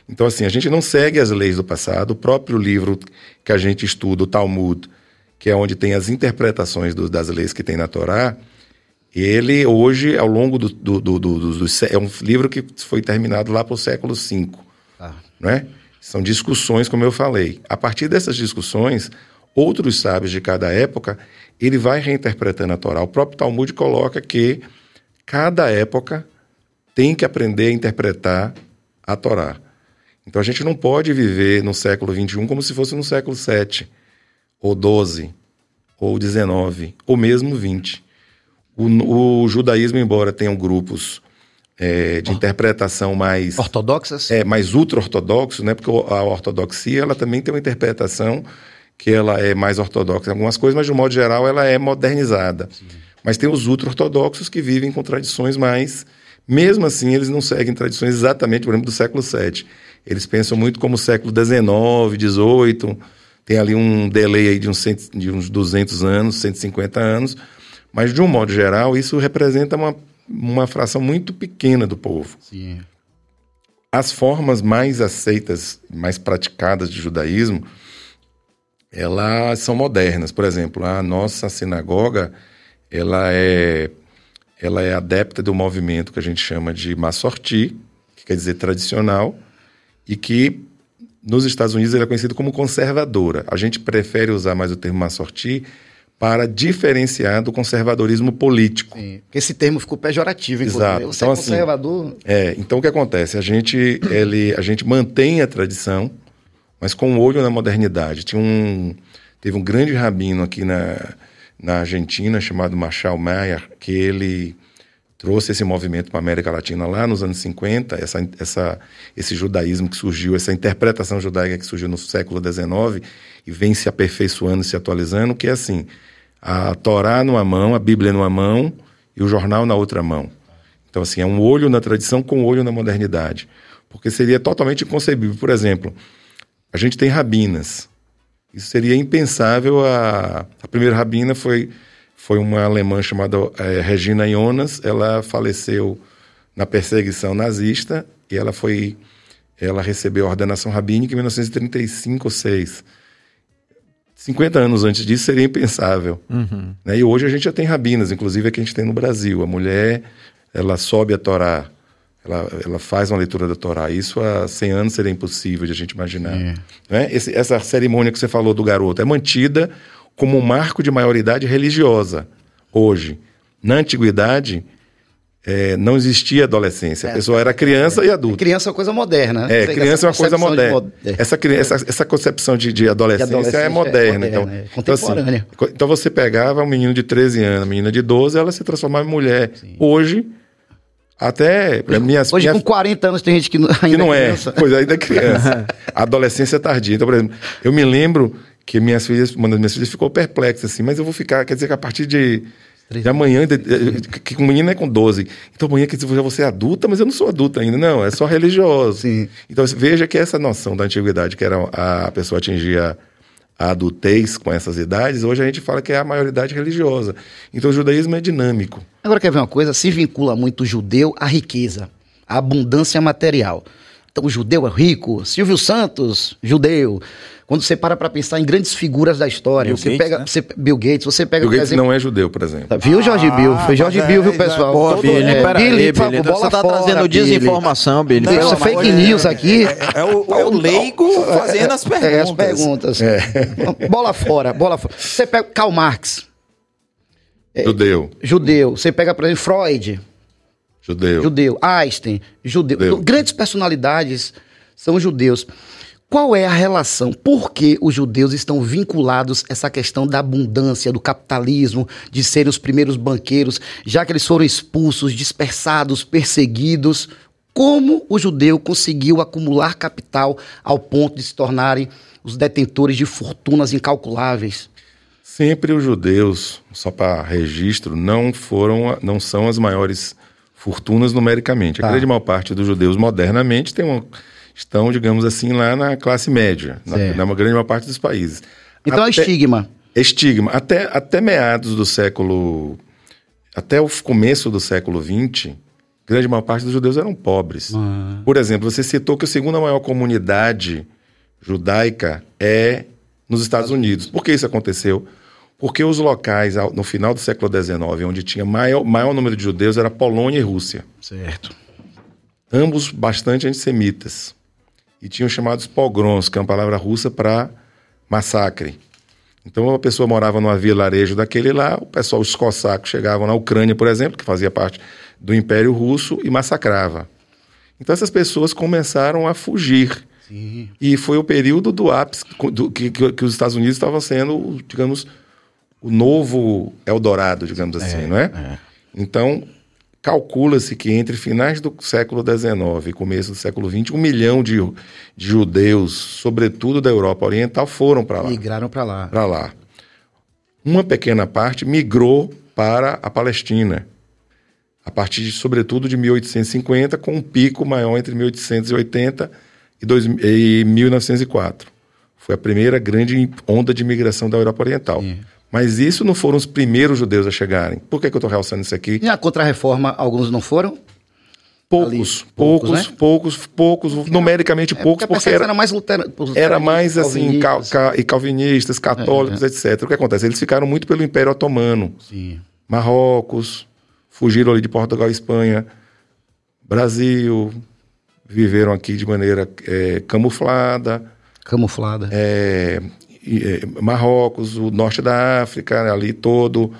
Então, assim, a gente não segue as leis do passado. O próprio livro que a gente estuda, o Talmud, que é onde tem as interpretações do- das leis que tem na Torá, ele hoje, ao longo do, do, do, do- é um livro que foi terminado lá para o século V, Tá. né? São discussões, como eu falei. A partir dessas discussões, outros sábios de cada época, ele vai reinterpretando a Torá. O próprio Talmud coloca que cada época tem que aprender a interpretar a Torá. Então a gente não pode viver no século XXI como se fosse no século VII, ou XII, ou XIX, ou mesmo XX. O, o judaísmo, embora tenham grupos eh, de interpretação mais Ortodoxas? é, mais ultra-ortodoxo, né? Porque a ortodoxia ela também tem uma interpretação que ela é mais ortodoxa em algumas coisas, mas de um modo geral ela é modernizada. Mas tem os ultra-ortodoxos que vivem com tradições mais. Mesmo assim, eles não seguem tradições exatamente, por exemplo, do século VII. Eles pensam muito como o século XIX, XVIII, tem ali um delay aí de uns, cento, de uns 200 anos, 150 anos. Mas, de um modo geral, isso representa uma, uma fração muito pequena do povo. Sim. As formas mais aceitas, mais praticadas de judaísmo, elas são modernas. Por exemplo, a nossa sinagoga, ela é, ela é adepta do movimento que a gente chama de Massorti, que quer dizer tradicional, e que nos Estados Unidos ele é conhecido como conservadora. A gente prefere usar mais o termo Massorti para diferenciar do conservadorismo político. Sim. Porque esse termo ficou pejorativo, inclusive. Exato. Você Então, é assim, conservador. É, então o que acontece? A gente, ele, a gente mantém a tradição, mas com o olho na modernidade. Tinha um, teve um grande rabino aqui na, na Argentina chamado Marshall Mayer, que ele trouxe esse movimento para a América Latina lá nos anos 50, essa, essa, esse judaísmo que surgiu, essa interpretação judaica que surgiu no século XIX e vem se aperfeiçoando, se atualizando, que é assim, a Torá numa mão, a Bíblia numa mão e o jornal na outra mão. Então, assim, é um olho na tradição com um olho na modernidade. Porque seria totalmente inconcebível. Por exemplo, a gente tem rabinas. Isso seria impensável. A, a primeira rabina foi, foi uma alemã chamada é, Regina Jonas. Ela faleceu na perseguição nazista e ela foi ela recebeu a ordenação rabínica em 1935 ou 6. 50 anos antes disso seria impensável. Uhum. Né? E hoje a gente já tem rabinas, inclusive a que a gente tem no Brasil. A mulher, ela sobe a Torá, ela, ela faz uma leitura da Torá. Isso há 100 anos seria impossível de a gente imaginar. É. Né? Esse, essa cerimônia que você falou do garoto é mantida como um marco de maioridade religiosa hoje. Na antiguidade, é, não existia adolescência. A é. pessoa era criança é, e adulta. Criança é uma coisa moderna. Né? É, criança é uma coisa moderna. Mod... Essa, essa, essa concepção de, de, adolescência, de adolescência é moderna. É moderna então, então, assim, então você pegava um menino de 13 anos, uma menina de 12, ela se transformava em mulher. Sim. Hoje, até. Hoje, minhas, hoje minhas... com 40 anos tem gente que, [laughs] ainda que não é. Criança. Pois ainda é criança. a [laughs] adolescência tardia. Então, por exemplo, eu me lembro que minhas filhas, uma das minhas filhas ficou perplexa assim, mas eu vou ficar, quer dizer que a partir de de amanhã, que com menina é com 12. Então amanhã que já você é adulta, mas eu não sou adulta ainda. Não, é só religioso. Sim. Então veja que essa noção da antiguidade, que era a pessoa atingia a adultez com essas idades, hoje a gente fala que é a maioridade religiosa. Então o judaísmo é dinâmico. Agora quer ver uma coisa? Se vincula muito o judeu à riqueza, à abundância material. Então o judeu é rico, Silvio Santos, judeu. Quando você para para pensar em grandes figuras da história, Bill você Gates, pega né? você, Bill Gates, você pega Bill Gates exemplo, não é judeu, por exemplo. Tá, viu Jorge ah, Bill? Foi Jorge Bill, viu, é, pessoal? Boa, Billy, é, Billy, Billy, Billy, Billy você tá fora, trazendo desinformação, Billy. Billy. Isso é fake news aqui. É, é, o, é o leigo fazendo as perguntas. [laughs] É, as perguntas. Bola fora, bola fora. Você pega Karl Marx. Judeu. Judeu. Você pega, por exemplo, Freud. Judeu. Judeu. Einstein, judeu. judeu. Grandes personalidades são judeus. Qual é a relação? Por que os judeus estão vinculados a essa questão da abundância, do capitalismo, de serem os primeiros banqueiros, já que eles foram expulsos, dispersados, perseguidos? Como o judeu conseguiu acumular capital ao ponto de se tornarem os detentores de fortunas incalculáveis? Sempre os judeus, só para registro, não foram, não são as maiores fortunas numericamente. A tá. grande maior parte dos judeus modernamente tem uma estão, digamos assim, lá na classe média, na, na, grande maior parte dos países. Então é até, é estigma. Estigma. Até, até meados do século. Até o começo do século XX, grande maior parte dos judeus eram pobres. Ah. Por exemplo, você citou que a segunda maior comunidade judaica é nos Estados Unidos. Por que isso aconteceu? Porque os locais, no final do século XIX, onde tinha maior, maior número de judeus, era Polônia e Rússia. Certo. Ambos bastante antissemitas e tinham chamados pogroms, que é uma palavra russa para massacre. Então, a pessoa morava numa vilarejo daquele lá, o pessoal, os cossacos, chegavam na Ucrânia, por exemplo, que fazia parte do Império Russo, e massacrava. Então, essas pessoas começaram a fugir. Sim. E foi o período do ápice do, que, que, que, os Estados Unidos estavam sendo, digamos, o novo Eldorado, digamos assim, é, não é? é. Então, Calcula-se que entre finais do século XIX e começo do século XX, um milhão de, de judeus, sobretudo da Europa Oriental, foram para lá. Migraram para lá. Para lá. Uma pequena parte migrou para a Palestina, a partir, de, sobretudo, de 1850, com um pico maior entre 1880 e, dois, e 1904. Foi a primeira grande onda de migração da Europa Oriental. Sim. Mas isso não foram os primeiros judeus a chegarem. Por que, que eu estou realçando isso aqui? E a contra-reforma, alguns não foram? Poucos, Ali, poucos, poucos, né? poucos, poucos, numericamente é, poucos, porque, porque era, era mais luterano, era mais assim, cal, cal, e calvinistas, católicos, é, é. etc. O que acontece? Eles ficaram muito pelo Império Otomano. Sim. Marrocos, fugiram ali de Portugal e Espanha, Brasil, viveram aqui de maneira é, camuflada. Camuflada. É, Marrocos, o norte da África, ali todo,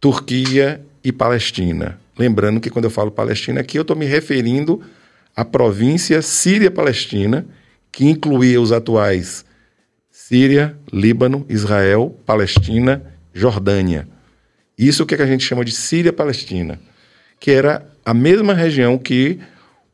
Turquia e Palestina. Lembrando que quando eu falo Palestina aqui, eu estou me referindo à província Síria-Palestina, que incluía os atuais Síria, Líbano, Israel, Palestina, Jordânia. Isso que, é que a gente chama de Síria-Palestina, que era a mesma região que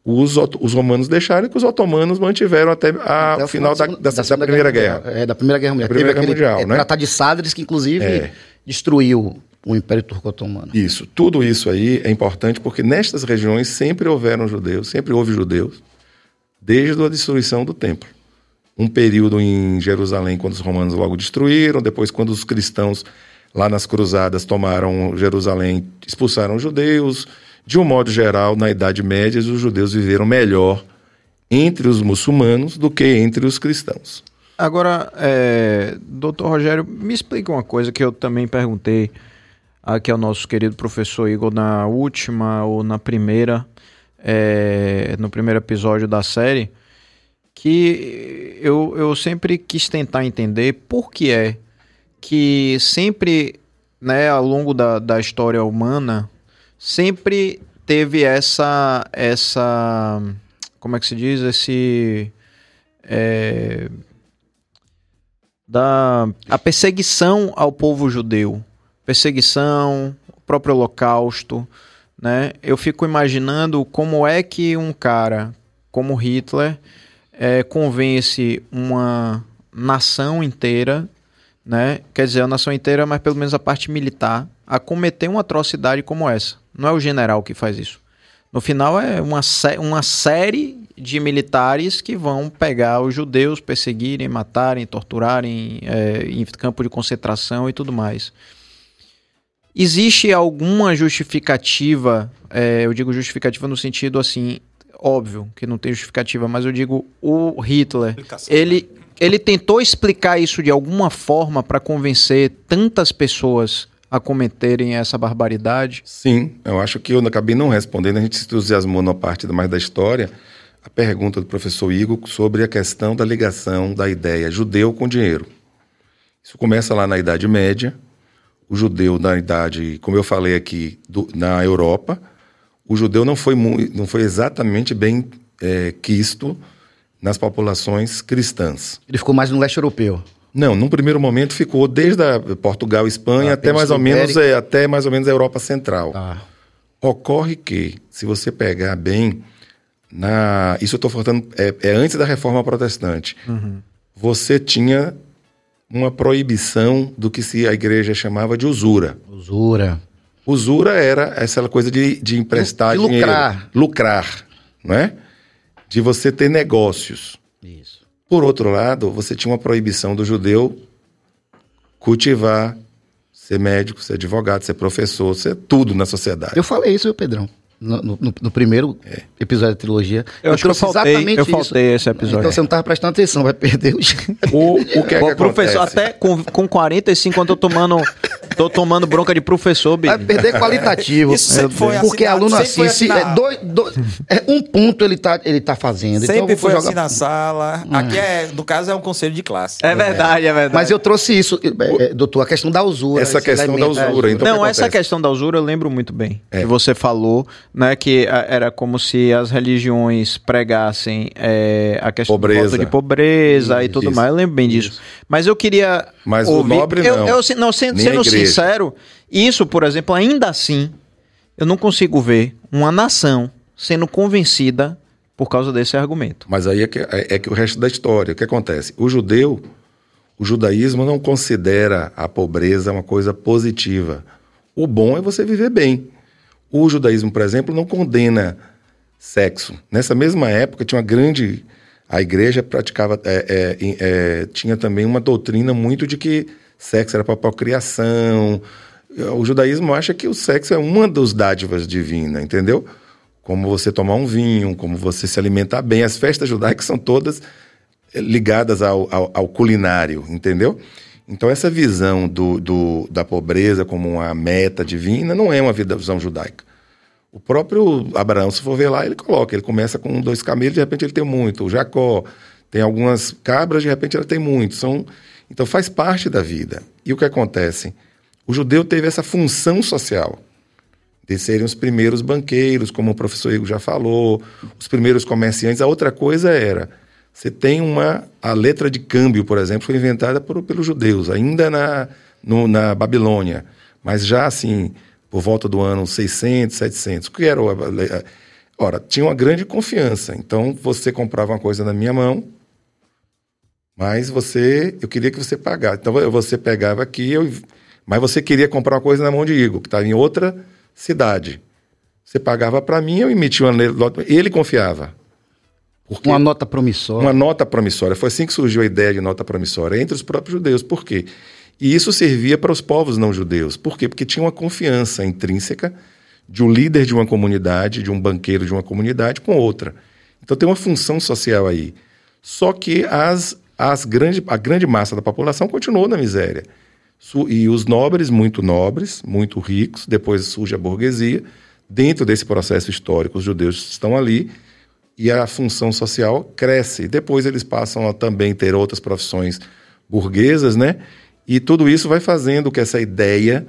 os, os romanos deixaram e que os otomanos mantiveram até a até final da, da, da, da, Primeira Guerra. É, da Primeira Guerra Mundial. Da Primeira Guerra Mundial, é, né? Tratado de Sadres, que inclusive é. destruiu o Império Turco-Otomano. Isso, tudo isso aí é importante porque nestas regiões sempre houveram judeus, sempre houve judeus, desde a destruição do templo. Um período em Jerusalém, quando os romanos logo destruíram, depois, quando os cristãos lá nas cruzadas tomaram Jerusalém, expulsaram os judeus. De um modo geral, na Idade Média, os judeus viveram melhor entre os muçulmanos do que entre os cristãos. Agora, é, doutor Rogério, me explica uma coisa que eu também perguntei aqui ao nosso querido professor Igor na última ou na primeira, é, no primeiro episódio da série, que eu, eu sempre quis tentar entender por que é que sempre, né, ao longo da, da história humana, sempre teve essa, essa, como é que se diz, esse, é, da, a perseguição ao povo judeu, perseguição, o próprio holocausto, né, eu fico imaginando como é que um cara como Hitler é, convence uma nação inteira né? Quer dizer, a nação inteira, mas pelo menos a parte militar, a cometer uma atrocidade como essa. Não é o general que faz isso. No final é uma, uma série de militares que vão pegar os judeus, perseguirem, matarem, torturarem é, em campo de concentração e tudo mais. Existe alguma justificativa, é, eu digo justificativa no sentido assim, óbvio que não tem justificativa, mas eu digo o Hitler, ele, né? ele tentou explicar isso de alguma forma para convencer tantas pessoas a cometerem essa barbaridade? Sim, eu acho que eu acabei não respondendo, a gente se entusiasmou na parte mais da história, a pergunta do professor Igor sobre a questão da ligação da ideia judeu com dinheiro. Isso começa lá na Idade Média, o judeu na idade, como eu falei aqui, do, na Europa, o judeu não foi, não foi exatamente bem é, quisto nas populações cristãs. Ele ficou mais no leste europeu. Não, num primeiro momento ficou desde Portugal, Espanha ah, até mais ou menos é, até mais ou menos a Europa Central. Ah. Ocorre que, se você pegar bem na, isso eu estou falando é, é, antes da Reforma Protestante. Uhum. Você tinha uma proibição do que se a igreja chamava de usura. Usura. Usura era essa coisa de, de emprestar de lucrar. dinheiro, lucrar, não é? de você ter negócios. Isso. Por outro lado, você tinha uma proibição do judeu cultivar, ser médico, ser advogado, ser professor, ser tudo na sociedade. Eu falei isso, Pedrão no, no, no primeiro é. episódio da trilogia. Eu, eu acho que eu faltei, exatamente eu faltei isso. esse episódio. Então você não estava prestando atenção, vai perder os... [laughs] o, o que é que professor, acontece? até com, com 45 eu tô tomando, tô tomando bronca de professor, Vai perder qualitativo. Isso sempre foi Porque assinado, aluno assiste, é, dois, dois, é, um ponto ele tá, ele tá fazendo. Então sempre então foi jogar... assim na sala. Hum. Aqui, é, no caso, é um conselho de classe. É verdade, é verdade. Mas eu trouxe isso, é, é doutor, a questão da usura. Essa questão da usura. Então, não, essa questão da usura eu lembro muito bem. Que você falou, né, que era como se as religiões pregassem é, a questão pobreza. de pobreza isso, e tudo isso, mais. Eu lembro bem disso. Isso. Mas eu queria. Mas ouvir, o nobre eu, não. Eu, eu, não sendo, sendo sincero, isso, por exemplo, ainda assim, eu não consigo ver uma nação sendo convencida por causa desse argumento. Mas aí é que, é, é que o resto da história. O que acontece? O judeu, o judaísmo não considera a pobreza uma coisa positiva. O bom é você viver bem. O judaísmo, por exemplo, não condena sexo. Nessa mesma época, tinha uma grande. A igreja praticava. É, é, é, tinha também uma doutrina muito de que sexo era para procriação. O judaísmo acha que o sexo é uma das dádivas divinas, entendeu? Como você tomar um vinho, como você se alimentar bem. As festas judaicas são todas ligadas ao, ao, ao culinário, entendeu? Então, essa visão do, do, da pobreza como uma meta divina não é uma visão judaica. O próprio Abraão, se for ver lá, ele coloca, ele começa com dois camelos, de repente ele tem muito. O Jacó tem algumas cabras, de repente ele tem muito. São, então faz parte da vida. E o que acontece? O judeu teve essa função social de serem os primeiros banqueiros, como o professor Igor já falou, os primeiros comerciantes. A outra coisa era você tem uma. A letra de câmbio, por exemplo, foi inventada por, pelos judeus, ainda na, no, na Babilônia. Mas já assim, por volta do ano 600, 700. O que era. Ora, tinha uma grande confiança. Então, você comprava uma coisa na minha mão, mas você. Eu queria que você pagasse. Então, você pegava aqui, eu Mas você queria comprar uma coisa na mão de Igor, que estava em outra cidade. Você pagava para mim, eu emitia uma nota. Ele confiava. Porque uma nota promissória. Uma nota promissória. Foi assim que surgiu a ideia de nota promissória entre os próprios judeus. Por quê? E isso servia para os povos não judeus. Por quê? Porque tinha uma confiança intrínseca de um líder de uma comunidade, de um banqueiro de uma comunidade com outra. Então tem uma função social aí. Só que as, as grande, a grande massa da população continuou na miséria. E os nobres, muito nobres, muito ricos, depois surge a burguesia. Dentro desse processo histórico, os judeus estão ali e a função social cresce. Depois eles passam a também ter outras profissões burguesas, né? E tudo isso vai fazendo que essa ideia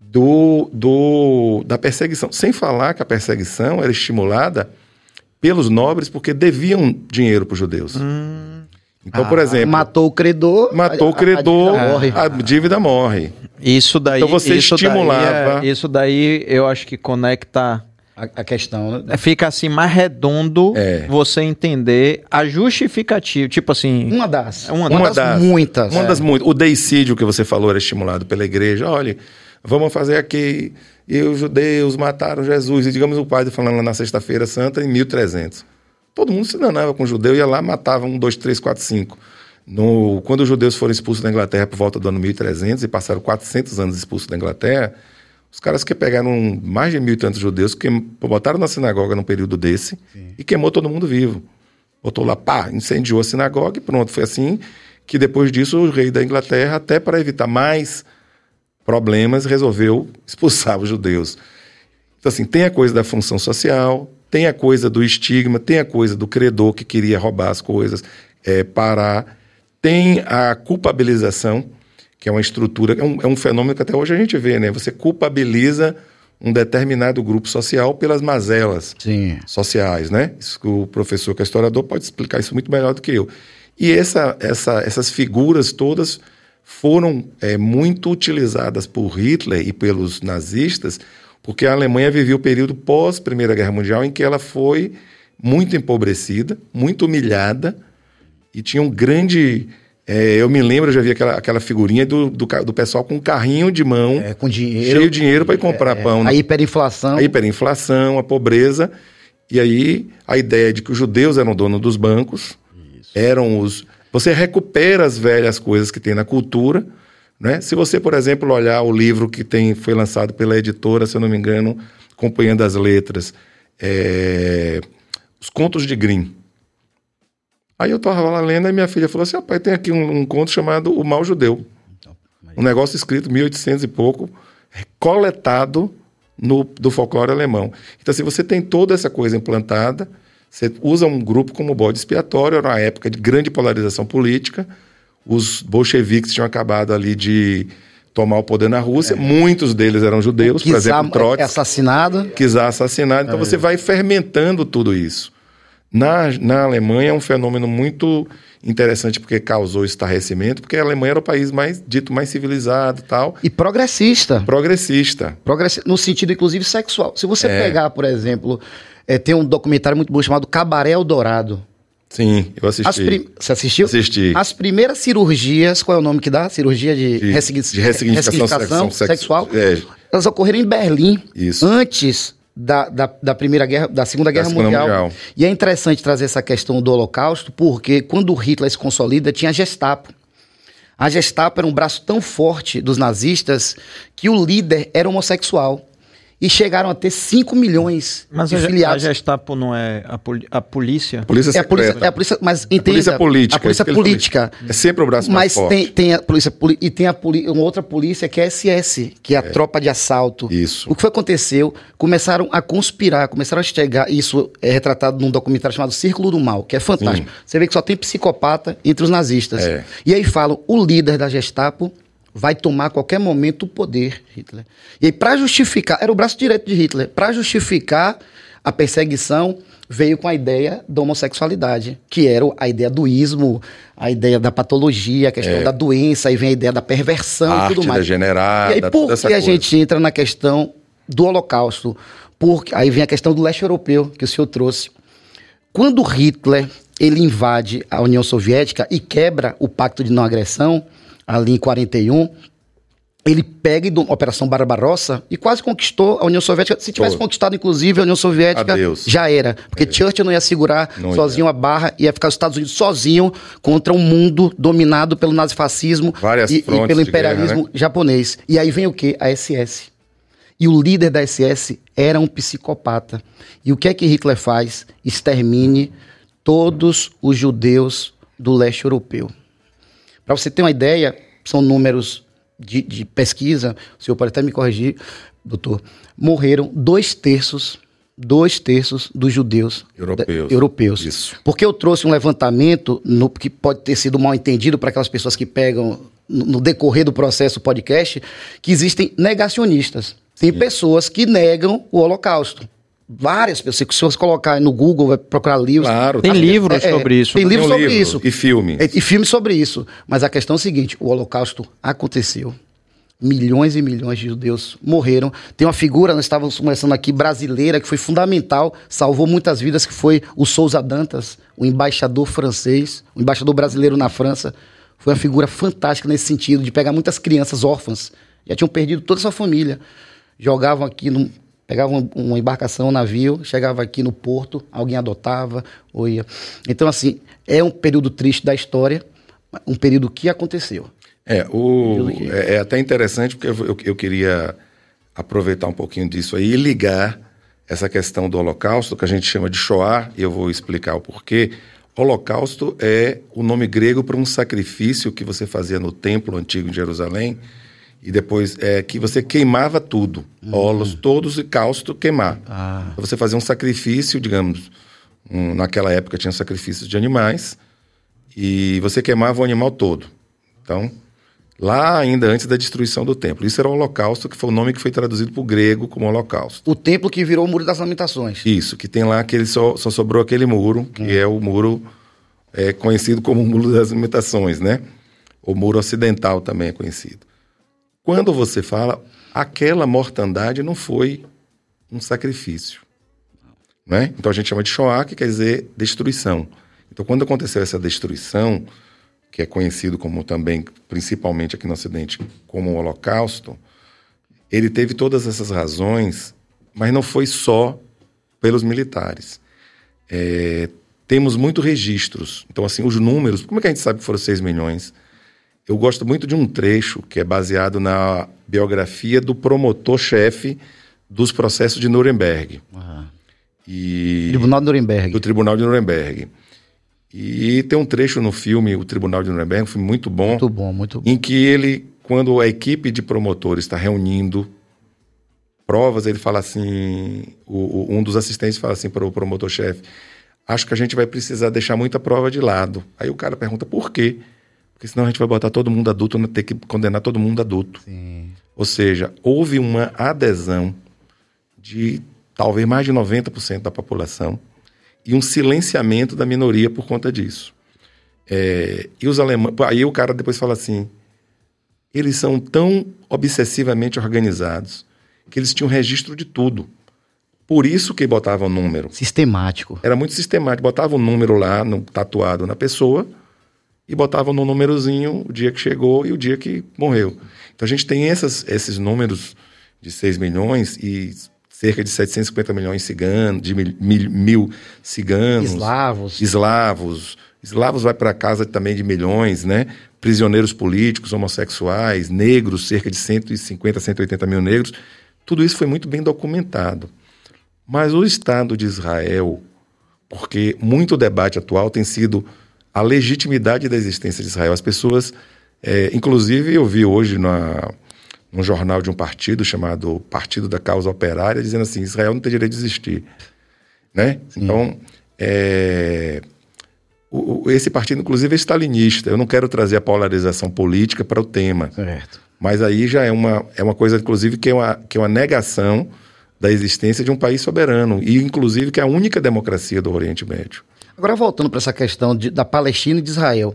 do, do, da perseguição. Sem falar que a perseguição era estimulada pelos nobres porque deviam dinheiro para os judeus. Hum. Então, ah, por exemplo. Matou o credor. Matou o credor, a, a, dívida morre. a dívida morre. Isso daí. Então você isso estimulava. Daí é, isso daí eu acho que conecta. A, questão. Né? Fica assim mais redondo é. você entender a justificativa. Tipo assim. Uma das. Uma, uma das, das, muitas. Uma é. das muitas. O deicídio que você falou era estimulado pela igreja. Olha, vamos fazer aqui. E os judeus mataram Jesus. E digamos o padre falando lá na Sexta-feira Santa em 1300. Todo mundo se danava com o judeu, ia lá, matava um, dois, três, quatro, cinco. No, quando os judeus foram expulsos da Inglaterra por volta do ano 1300 e passaram 400 anos expulsos da Inglaterra, os caras que pegaram mais de mil e tantos judeus, que botaram na sinagoga num período desse Sim. e queimou todo mundo vivo. Botou lá, pá, incendiou a sinagoga e pronto. Foi assim que depois disso o rei da Inglaterra, até para evitar mais problemas, resolveu expulsar os judeus. Então, assim, tem a coisa da função social, tem a coisa do estigma, tem a coisa do credor que queria roubar as coisas, é, parar. Tem a culpabilização, que é uma estrutura, é um, é um fenômeno que até hoje a gente vê, né? Você culpabiliza um determinado grupo social pelas mazelas Sim. sociais, né? Isso que o professor, que é historiador, pode explicar isso muito melhor do que eu. E essa, essa, essas figuras todas foram é, muito utilizadas por Hitler e pelos nazistas porque a Alemanha vivia o período pós Primeira Guerra Mundial em que ela foi muito empobrecida, muito humilhada e tinha um grande é, eu me lembro, eu já vi aquela, aquela figurinha do, do, do pessoal com um carrinho de mão, é, com dinheiro, cheio de dinheiro para ir comprar é, pão. A né? hiperinflação. A hiperinflação, a pobreza. E aí a ideia de que os judeus eram donos dos bancos, Isso. eram os. Você recupera as velhas coisas que tem na cultura, né? Se você, por exemplo, olhar o livro que tem, foi lançado pela editora, se eu não me engano, acompanhando as letras, é... Os Contos de Grimm. Aí eu estava lá lendo e minha filha falou assim: ah, pai, tem aqui um, um, conto chamado O Mal Judeu. Um negócio escrito 1800 e pouco, coletado no, do folclore alemão. Então, se assim, você tem toda essa coisa implantada, você usa um grupo como bode expiatório, era uma época de grande polarização política os bolcheviques tinham acabado ali de tomar o poder na Rússia. É. Muitos deles eram judeus, por exemplo, Trotsky. assassinado. Kizar assassinado. Então é. você vai fermentando tudo isso. Na, na Alemanha é um fenômeno muito interessante porque causou estarrecimento, porque a Alemanha era o país mais dito mais civilizado tal. E progressista. Progressista. Progressi no sentido, inclusive, sexual. Se você é. pegar, por exemplo, é, tem um documentário muito bom chamado Cabaré Eldorado. Sim, eu assisti. Prim... Você assistiu? Assisti. As primeiras cirurgias, qual é o nome que dá? Cirurgia de, de, de ressignificação, ressignificação sexual. É. Elas ocorreram em Berlim. Isso. Antes da, da, da, Primeira Guerra, da Segunda Guerra da segunda mundial. mundial. E é interessante trazer essa questão do Holocausto, porque quando Hitler se consolida, tinha a Gestapo. A Gestapo era um braço tão forte dos nazistas que o líder era homossexual e chegaram a ter 5 milhões mas de a, filiados. Mas a Gestapo não é a, poli a polícia? polícia é a polícia, é a polícia, mas entenda. A polícia política. A polícia política. É sempre o braço mais mas forte. Mas tem, tem a polícia e tem a uma outra polícia que é a SS, que é a é. tropa de assalto. Isso. O que foi aconteceu? Começaram a conspirar, começaram a chegar, isso é retratado num documentário chamado Círculo do Mal, que é fantástico. Sim. Você vê que só tem psicopata entre os nazistas. É. E aí falam, o líder da Gestapo vai tomar a qualquer momento o poder, Hitler. E aí, para justificar, era o braço direito de Hitler, para justificar a perseguição, veio com a ideia da homossexualidade, que era a ideia do ismo, a ideia da patologia, a questão é. da doença, aí vem a ideia da perversão e tudo mais. Degenerada, e aí, por que a gente entra na questão do Holocausto? Porque aí vem a questão do leste europeu que o senhor trouxe. Quando Hitler ele invade a União Soviética e quebra o pacto de não agressão, ali em 41, ele pega a Operação Barbarossa e quase conquistou a União Soviética. Se tivesse Pô. conquistado, inclusive, a União Soviética, Adeus. já era. Porque Churchill não ia segurar Não sozinho a barra, ia ficar os Estados Unidos sozinho contra um mundo dominado pelo nazifascismo e, e pelo de guerra, imperialismo né? japonês. E aí vem o quê? A SS. E o líder da SS era um psicopata. E o que é que Hitler faz? Extermine todos os judeus do leste europeu. Para você ter uma ideia, são números de, de pesquisa, o senhor pode até me corrigir, doutor, morreram dois terços, dois terços dos judeus Europeus. da- europeus. Isso. Porque eu trouxe um levantamento no, que pode ter sido mal entendido para aquelas pessoas que pegam no, no decorrer do processo podcast, que existem negacionistas. Tem pessoas que negam o Holocausto. Várias pessoas. Se você colocar no Google, vai procurar livros. Claro, Tem tá. livros sobre isso. Tem Tem livros um sobre livro isso. E filme. E, e filmes sobre isso. Mas a questão é a seguinte: o Holocausto aconteceu. Milhões e milhões de judeus morreram. Tem uma figura, nós estávamos conversando aqui, brasileira, que foi fundamental, salvou muitas vidas, que foi o Souza Dantas, o embaixador francês, o embaixador brasileiro na França. Foi uma figura fantástica nesse sentido, de pegar muitas crianças órfãs, já tinham perdido toda a sua família. Jogavam aqui, num, pegavam uma embarcação, um navio, chegava aqui no porto, alguém adotava, ou ia. Então, assim, é um período triste da história, um período que aconteceu. É, o, que- é, é até interessante porque eu, eu, eu queria aproveitar um pouquinho disso aí e ligar essa questão do Holocausto, que a gente chama de Shoah, e eu vou explicar o porquê. Holocausto é o nome grego para um sacrifício que você fazia no templo antigo em Jerusalém, e depois é que você queimava tudo, holos todos e causto queimar. Então Você fazia um sacrifício, digamos, um- naquela época tinha sacrifícios de animais, e você queimava o animal todo. Então, lá ainda antes da destruição do templo. Isso era o Holocausto, que foi o nome que foi traduzido para o grego como Holocausto. O templo que virou o Muro das Lamentações. Isso, que tem lá aquele só, só sobrou aquele muro, que é o muro é, conhecido como o Muro das Limitações, né? O muro ocidental também é conhecido. Quando você fala, aquela mortandade não foi um sacrifício. Né? Então a gente chama de Shoah, que quer dizer destruição. Então quando aconteceu essa destruição, que é conhecido como também, principalmente aqui no Ocidente, como o Holocausto, ele teve todas essas razões, mas não foi só pelos militares. É, temos muitos registros. Então, assim, os números, como é que a gente sabe que foram 6 milhões? Eu gosto muito de um trecho que é baseado na biografia do promotor-chefe dos processos de Nuremberg. E Tribunal de Nuremberg. do Tribunal de Nuremberg. E tem um trecho no filme O Tribunal de Nuremberg, um filme muito bom, Muito bom, muito bom. em que ele, quando a equipe de promotores está reunindo provas, ele fala assim, o- o- um dos assistentes fala assim para o promotor-chefe, acho que a gente vai precisar deixar muita prova de lado. Aí o cara pergunta, por quê? Porque senão a gente vai botar todo mundo adulto, ter que condenar todo mundo adulto. Ou seja, houve uma adesão de talvez mais de 90% da população e um silenciamento da minoria por conta disso. É, e os alemães. Aí o cara depois fala assim: eles são tão obsessivamente organizados que eles tinham registro de tudo. Por isso que botavam número. Sistemático. Era muito sistemático. Botavam um número lá, no, tatuado na pessoa, e botavam no númerozinho o dia que chegou e o dia que morreu. Então a gente tem essas, esses números de 6 milhões e cerca de 750 milhões ciganos, de mil, mil, mil ciganos. Eslavos. Eslavos. Eslavos vai para casa também de milhões, né? Prisioneiros políticos, homossexuais, negros, cerca de 150, 180 mil negros. Tudo isso foi muito bem documentado. Mas o Estado de Israel, porque muito debate atual tem sido a legitimidade da existência de Israel. As pessoas, é, inclusive eu vi hoje na, num jornal de um partido chamado Partido da Causa Operária, dizendo assim, Israel não tem direito de existir. Né? Então, é, o- o- esse partido, inclusive, é stalinista. Eu não quero trazer a polarização política para o tema. Certo. Mas aí já é uma, é uma coisa, inclusive, que é uma, que é uma negação da existência de um país soberano. E, inclusive, que é a única democracia do Oriente Médio. Agora, voltando para essa questão de- da Palestina e de Israel,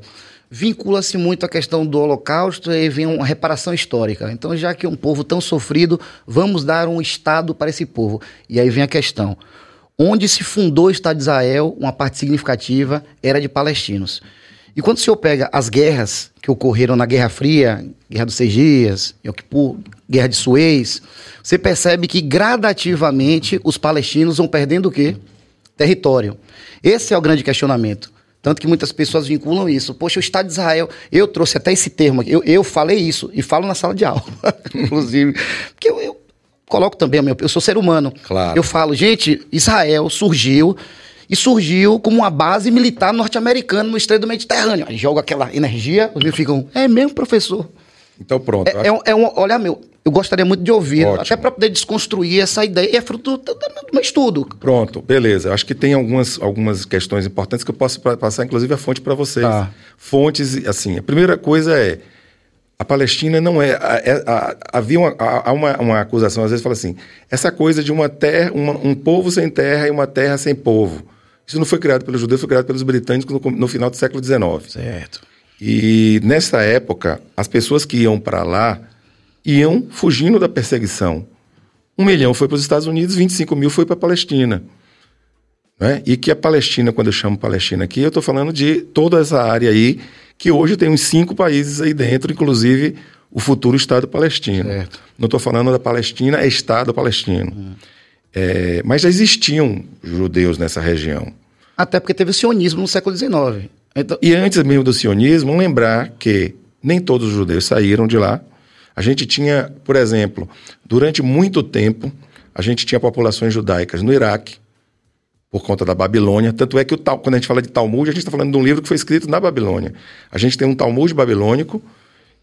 vincula-se muito a questão do Holocausto e vem uma reparação histórica. Então, já que é um povo tão sofrido, vamos dar um Estado para esse povo. E aí vem a questão. Onde se fundou o Estado de Israel, uma parte significativa era de palestinos. E quando o senhor pega as guerras que ocorreram na Guerra Fria, Guerra dos Seis Dias, Guerra de Suez, você percebe que gradativamente os palestinos vão perdendo o quê? Território. Esse é o grande questionamento. Tanto que muitas pessoas vinculam isso. Poxa, o Estado de Israel. Eu trouxe até esse termo aqui. Eu, eu falei isso e falo na sala de aula, [laughs] inclusive. Porque eu, eu coloco também, eu sou ser humano. Claro. Eu falo, gente, Israel surgiu e surgiu como uma base militar norte-americana no estreito do Mediterrâneo. Aí joga aquela energia, os meus ficam, é mesmo, professor? Então pronto. É, é, um, é um, olha, meu, eu gostaria muito de ouvir, Ótimo. até para poder desconstruir essa ideia. E é fruto do, do, do meu estudo. Pronto, beleza. Acho que tem algumas, algumas questões importantes que eu posso passar, inclusive, a fonte para vocês. Tá. Fontes, assim, a primeira coisa é a Palestina não é. é- havia uma, há uma, uma acusação, às vezes fala assim: essa coisa de uma terra, uma- um povo sem terra e uma terra sem povo. Isso não foi criado pelos judeus, foi criado pelos britânicos no, no final do século XIX. Certo. E nessa época, as pessoas que iam para lá iam fugindo da perseguição. Um milhão foi para os Estados Unidos, 25 mil foi para a Palestina. Né? E que a Palestina, quando eu chamo Palestina aqui, eu estou falando de toda essa área aí, que hoje tem uns cinco países aí dentro, inclusive o futuro Estado palestino. Certo. Não estou falando da Palestina, é Estado palestino. É, mas já existiam judeus nessa região. Até porque teve o sionismo no século XIX. Então, E antes mesmo do sionismo, lembrar que nem todos os judeus saíram de lá. A gente tinha, por exemplo, durante muito tempo, a gente tinha populações judaicas no Iraque, por conta da Babilônia. Tanto é que o, quando a gente fala de Talmud, a gente está falando de um livro que foi escrito na Babilônia. A gente tem um Talmud babilônico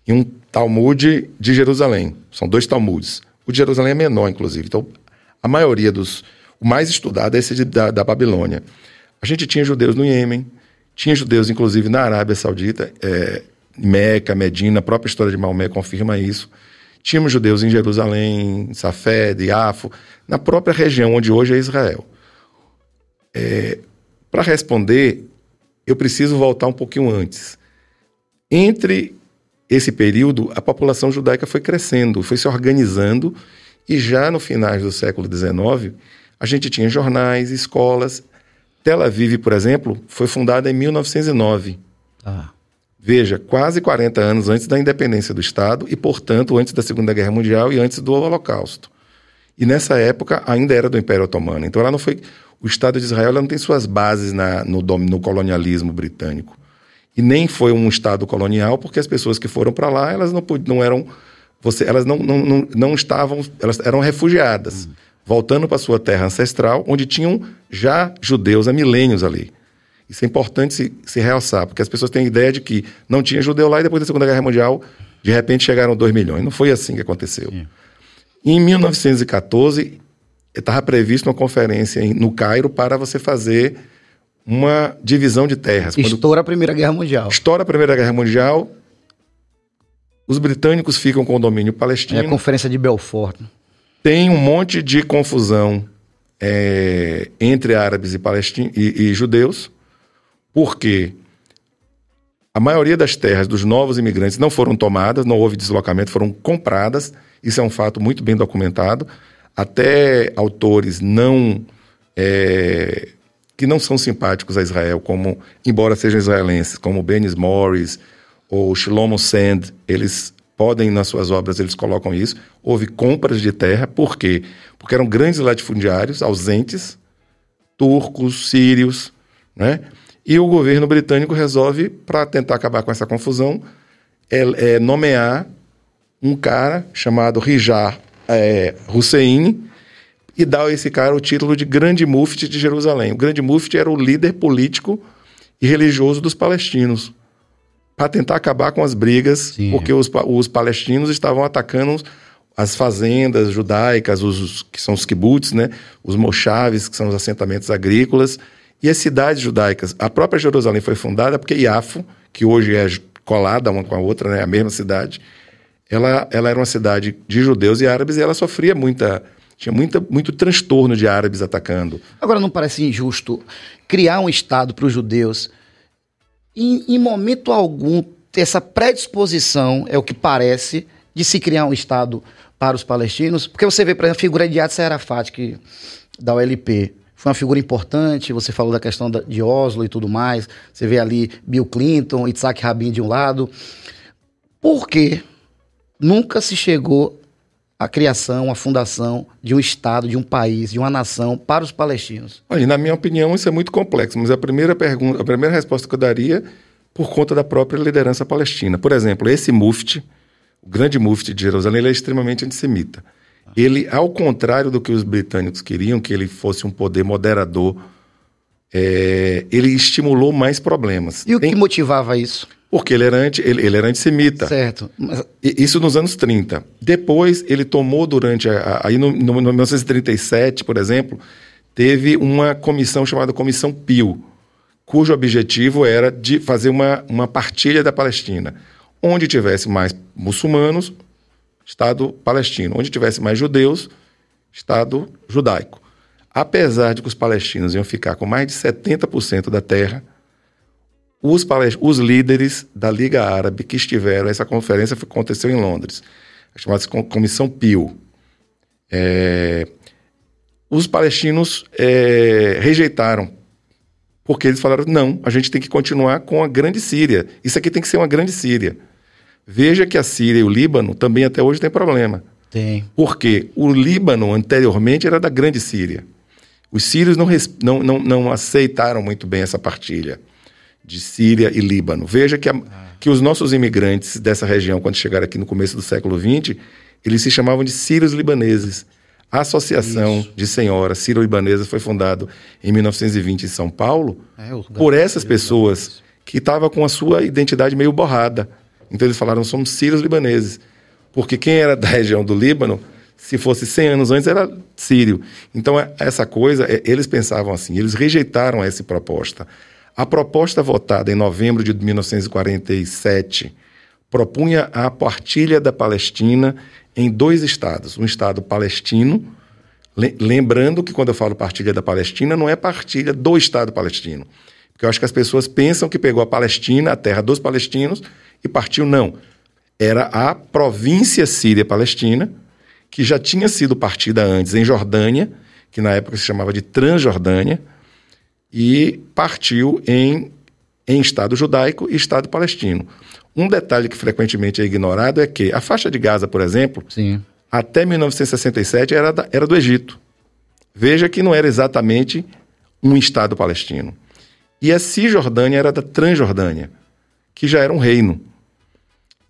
e um Talmud de Jerusalém. São dois Talmudes. O de Jerusalém é menor, inclusive. Então, a maioria dos. O mais estudado é esse de- da, da Babilônia. A gente tinha judeus no Iêmen, tinha judeus, inclusive, na Arábia Saudita, é, Meca, Medina, a própria história de Maomé confirma isso. Tínhamos judeus em Jerusalém, Safed, Iafo, na própria região onde hoje é Israel. Para responder, eu preciso voltar um pouquinho antes. Entre esse período, a população judaica foi crescendo, foi se organizando, e já no finais do século XIX, a gente tinha jornais, escolas. Tel Aviv, por exemplo, foi fundada em 1909. tá. Veja, quase 40 anos antes da independência do Estado e, portanto, antes da Segunda Guerra Mundial e antes do Holocausto. E nessa época ainda era do Império Otomano. Então ela não foi. O Estado de Israel ela não tem suas bases na, no, dom- no colonialismo britânico. E nem foi um Estado colonial, porque as pessoas que foram para lá, elas não, não eram. Você, elas não, não, não, não estavam. Elas eram refugiadas, voltando para sua terra ancestral, onde tinham já judeus há milênios ali. Isso é importante se, se realçar, porque as pessoas têm a ideia de que não tinha judeu lá e depois da Segunda Guerra Mundial, de repente chegaram 2 milhões. Não foi assim que aconteceu. Em 1914, estava previsto uma conferência em- no Cairo para você fazer uma divisão de terras. Quando Estoura a Primeira Guerra Mundial. estoura a Primeira Guerra Mundial, os britânicos ficam com o domínio É palestino. a Conferência de Belfort. Tem um monte de confusão é, entre árabes e, palestin- e, e judeus, porque a maioria das terras dos novos imigrantes não foram tomadas, não houve deslocamento, foram compradas. Isso é um fato muito bem documentado. Até autores não é, que não são simpáticos a Israel, como embora sejam israelenses, como Benis Morris ou Shlomo Sand, eles podem nas suas obras eles colocam isso. Houve compras de terra, por quê? Porque eram grandes latifundiários ausentes, turcos, sírios, né? E o governo britânico resolve, para tentar acabar com essa confusão, é, é nomear um cara chamado Rijar é, Hussein e dar a esse cara o título de Grande Mufti de Jerusalém. O Grande Mufti era o líder político e religioso dos palestinos, para tentar acabar com as brigas, Sim. porque os, os palestinos estavam atacando as fazendas judaicas, os, que são os kibbutz, né? os moshaves, que são os assentamentos agrícolas, e as cidades judaicas. A própria Jerusalém foi fundada porque Iafo, que hoje é colada uma com a outra, né? a mesma cidade, ela, ela era uma cidade de judeus e árabes e ela sofria muita. Tinha muita, muito transtorno de árabes atacando. Agora, não parece injusto criar um Estado para os judeus em momento algum, ter essa predisposição, é o que parece, de se criar um Estado para os palestinos? Porque você vê, por exemplo, a figura de Yasser Arafat, que, da OLP, foi uma figura importante. Você falou da questão da, de Oslo e tudo mais. Você vê ali Bill Clinton, Itzhak Rabin de um lado. Por que nunca se chegou à criação, à fundação de um Estado, de um país, de uma nação para os palestinos? Olha, na minha opinião, isso é muito complexo, mas a primeira pergunta, a primeira resposta que eu daria por conta da própria liderança palestina. Por exemplo, esse mufti, o grande mufti de Jerusalém, ele é extremamente antissemita. Ele, ao contrário do que os britânicos queriam, que ele fosse um poder moderador, é, ele estimulou mais problemas. E o Tem... que motivava isso? Porque ele era, anti, ele, ele era antissemita. Certo. Mas... Isso nos anos 30. Depois, ele tomou durante. A, aí no, no, no 1937, por exemplo, teve uma comissão chamada Comissão Pio, cujo objetivo era de fazer uma, uma partilha da Palestina. Onde tivesse mais muçulmanos, Estado palestino. Onde tivesse mais judeus, Estado judaico. Apesar de que os palestinos iam ficar com mais de 70% da terra, os, os líderes da Liga Árabe que estiveram, essa conferência aconteceu em Londres, chamada Comissão Pio. É, os palestinos é, rejeitaram, porque eles falaram: não, a gente tem que continuar com a Grande Síria. Isso aqui tem que ser uma Grande Síria. Veja que a Síria e o Líbano também até hoje têm problema. Tem. Porque o Líbano anteriormente era da Grande Síria. Os sírios não, não, não, não aceitaram muito bem essa partilha de Síria e Líbano. Veja que, a, que os nossos imigrantes dessa região, quando chegaram aqui no começo do século XX, eles se chamavam de sírios libaneses. A Associação Isso. de Senhoras Sírio-Libanesas foi fundada em 1920 em São Paulo é, por essas pessoas que estavam com a sua identidade meio borrada. Então eles falaram, somos sírios libaneses. Porque quem era da [laughs] região do Líbano, se fosse 100 anos antes, era sírio. Então é, essa coisa, é, eles pensavam assim, eles rejeitaram essa proposta. A proposta votada em novembro de 1947 propunha a partilha da Palestina em dois estados. Um estado palestino, lembrando que quando eu falo partilha da Palestina, não é partilha do estado palestino. Porque eu acho que as pessoas pensam que pegou a Palestina, a terra dos palestinos, e partiu. Não. Era a província síria palestina, que já tinha sido partida antes em Jordânia, que na época se chamava de Transjordânia, e partiu em, em Estado judaico e Estado palestino. Um detalhe que frequentemente é ignorado é que a faixa de Gaza, por exemplo, Sim. até 1967 era, da, era do Egito. Veja que não era exatamente um Estado palestino. E a Cisjordânia era da Transjordânia, que já era um reino.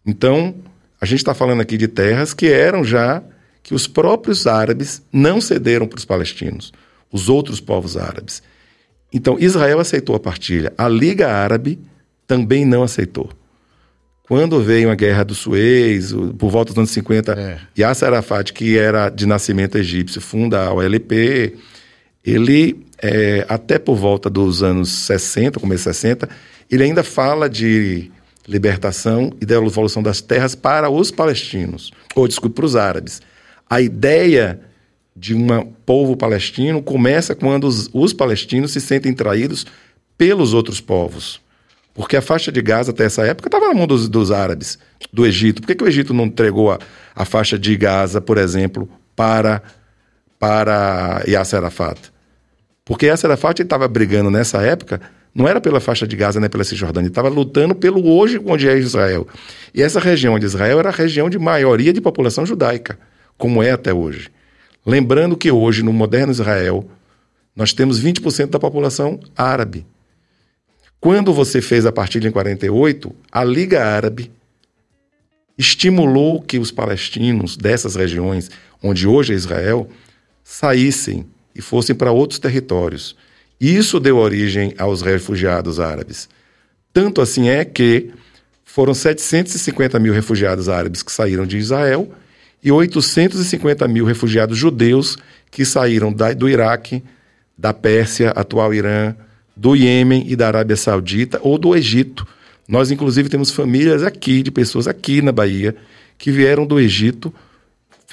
Então, a gente está falando aqui de terras que eram já que os próprios árabes não cederam para os palestinos, os outros povos árabes. Então, Israel aceitou a partilha. A Liga Árabe também não aceitou. Quando veio a Guerra do Suez, por volta dos anos 50, é. Yasser Arafat, que era de nascimento egípcio, funda a OLP, ele, é, até por volta dos anos 60, começo 60, ele ainda fala de libertação e devolução das terras para os palestinos, ou desculpe, para os árabes. A ideia de um povo palestino começa quando os, os, palestinos se sentem traídos pelos outros povos. Porque a faixa de Gaza até essa época estava na mão dos, dos, árabes, do Egito. Por que, que o Egito não entregou a, a faixa de Gaza, por exemplo, para, para Yasser Arafat? Porque Yasser Arafat estava brigando nessa época não era pela faixa de Gaza nem pela Cisjordânia, estava lutando pelo hoje onde é Israel. E essa região de Israel era a região de maioria de população judaica, como é até hoje. Lembrando que hoje, no moderno Israel, nós temos 20% da população árabe. Quando você fez a partilha em 48, a Liga Árabe estimulou que os palestinos dessas regiões, onde hoje é Israel, saíssem e fossem para outros territórios. Isso deu origem aos refugiados árabes. Tanto assim é que foram 750 mil refugiados árabes que saíram de Israel e 850 mil refugiados judeus que saíram da, do Iraque, da Pérsia, atual Irã, do Iêmen e da Arábia Saudita ou do Egito. Nós, inclusive, temos famílias aqui, de pessoas aqui na Bahia, que vieram do Egito,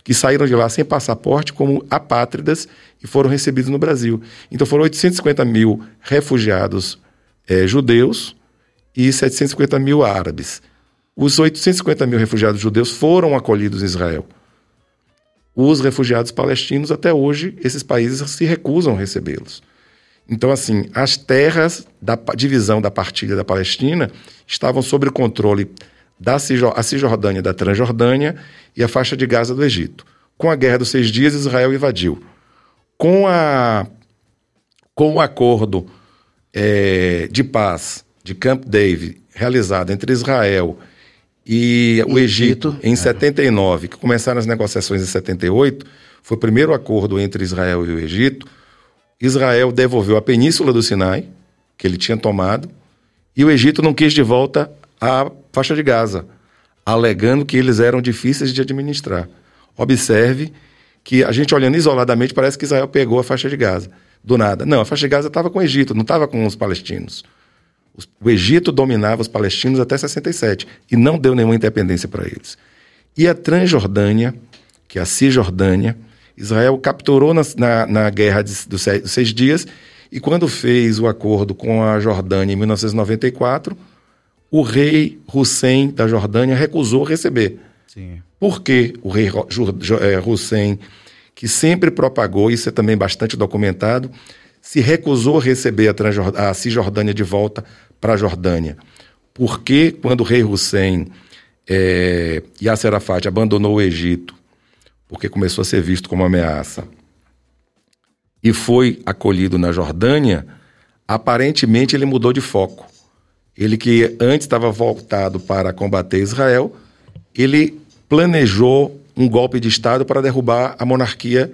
que saíram de lá sem passaporte, como apátridas, e foram recebidos no Brasil. Então foram 850 mil refugiados é, judeus e 750 mil árabes. Os 850 mil refugiados judeus foram acolhidos em Israel. Os refugiados palestinos, até hoje, esses países se recusam a recebê-los. Então, assim, as terras da divisão da partilha da Palestina estavam sob o controle da Cisjordânia da Transjordânia e a faixa de Gaza do Egito. Com a Guerra dos Seis Dias, Israel invadiu. Com, a, com o acordo eh, de paz de Camp David, realizado entre Israel e o Egito, Egito, em 79, que começaram as negociações em 78, foi o primeiro acordo entre Israel e o Egito. Israel devolveu a península do Sinai, que ele tinha tomado, e o Egito não quis de volta a faixa de Gaza, alegando que eles eram difíceis de administrar. Observe que a gente olhando isoladamente parece que Israel pegou a faixa de Gaza. Do nada. Não, a faixa de Gaza estava com o Egito, não estava com os palestinos. Os- O Egito dominava os palestinos até 67 e não deu nenhuma independência para eles. E a Transjordânia, que é a Cisjordânia, Israel capturou na, na, na guerra de- dos seis, dos seis dias e quando fez o acordo com a Jordânia em 1994, o rei Hussein da Jordânia recusou receber. Por que o rei eh, Hussein, que sempre propagou, isso é também bastante documentado, se recusou a receber a, a Cisjordânia de volta para a Jordânia? Porque quando o rei Hussein eh, Yasser Arafat abandonou o Egito, porque começou a ser visto como ameaça, e foi acolhido na Jordânia, aparentemente ele mudou de foco. Ele que antes estava voltado para combater Israel, ele planejou um golpe de Estado para derrubar a monarquia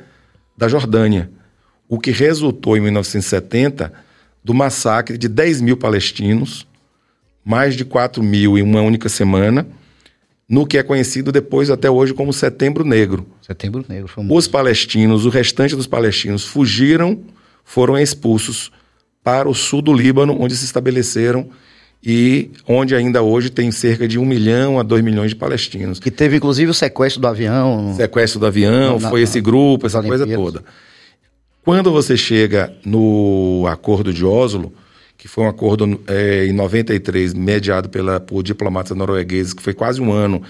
da Jordânia, o que resultou em 1970 do massacre de 10 mil palestinos, mais de 4 mil em uma única semana, no que é conhecido depois até hoje como Setembro Negro. Setembro Negro, famoso. Os palestinos, o restante dos palestinos fugiram, foram expulsos para o sul do Líbano, onde se estabeleceram e onde ainda hoje tem cerca de um milhão a dois milhões de palestinos. Que teve inclusive o sequestro do avião. Sequestro do avião, Na- foi esse grupo, essa nas coisa Olimpíadas. toda. Quando você chega no Acordo de Oslo, que foi um acordo eh, em 93, mediado pela, por diplomatas noruegueses, que foi quase um ano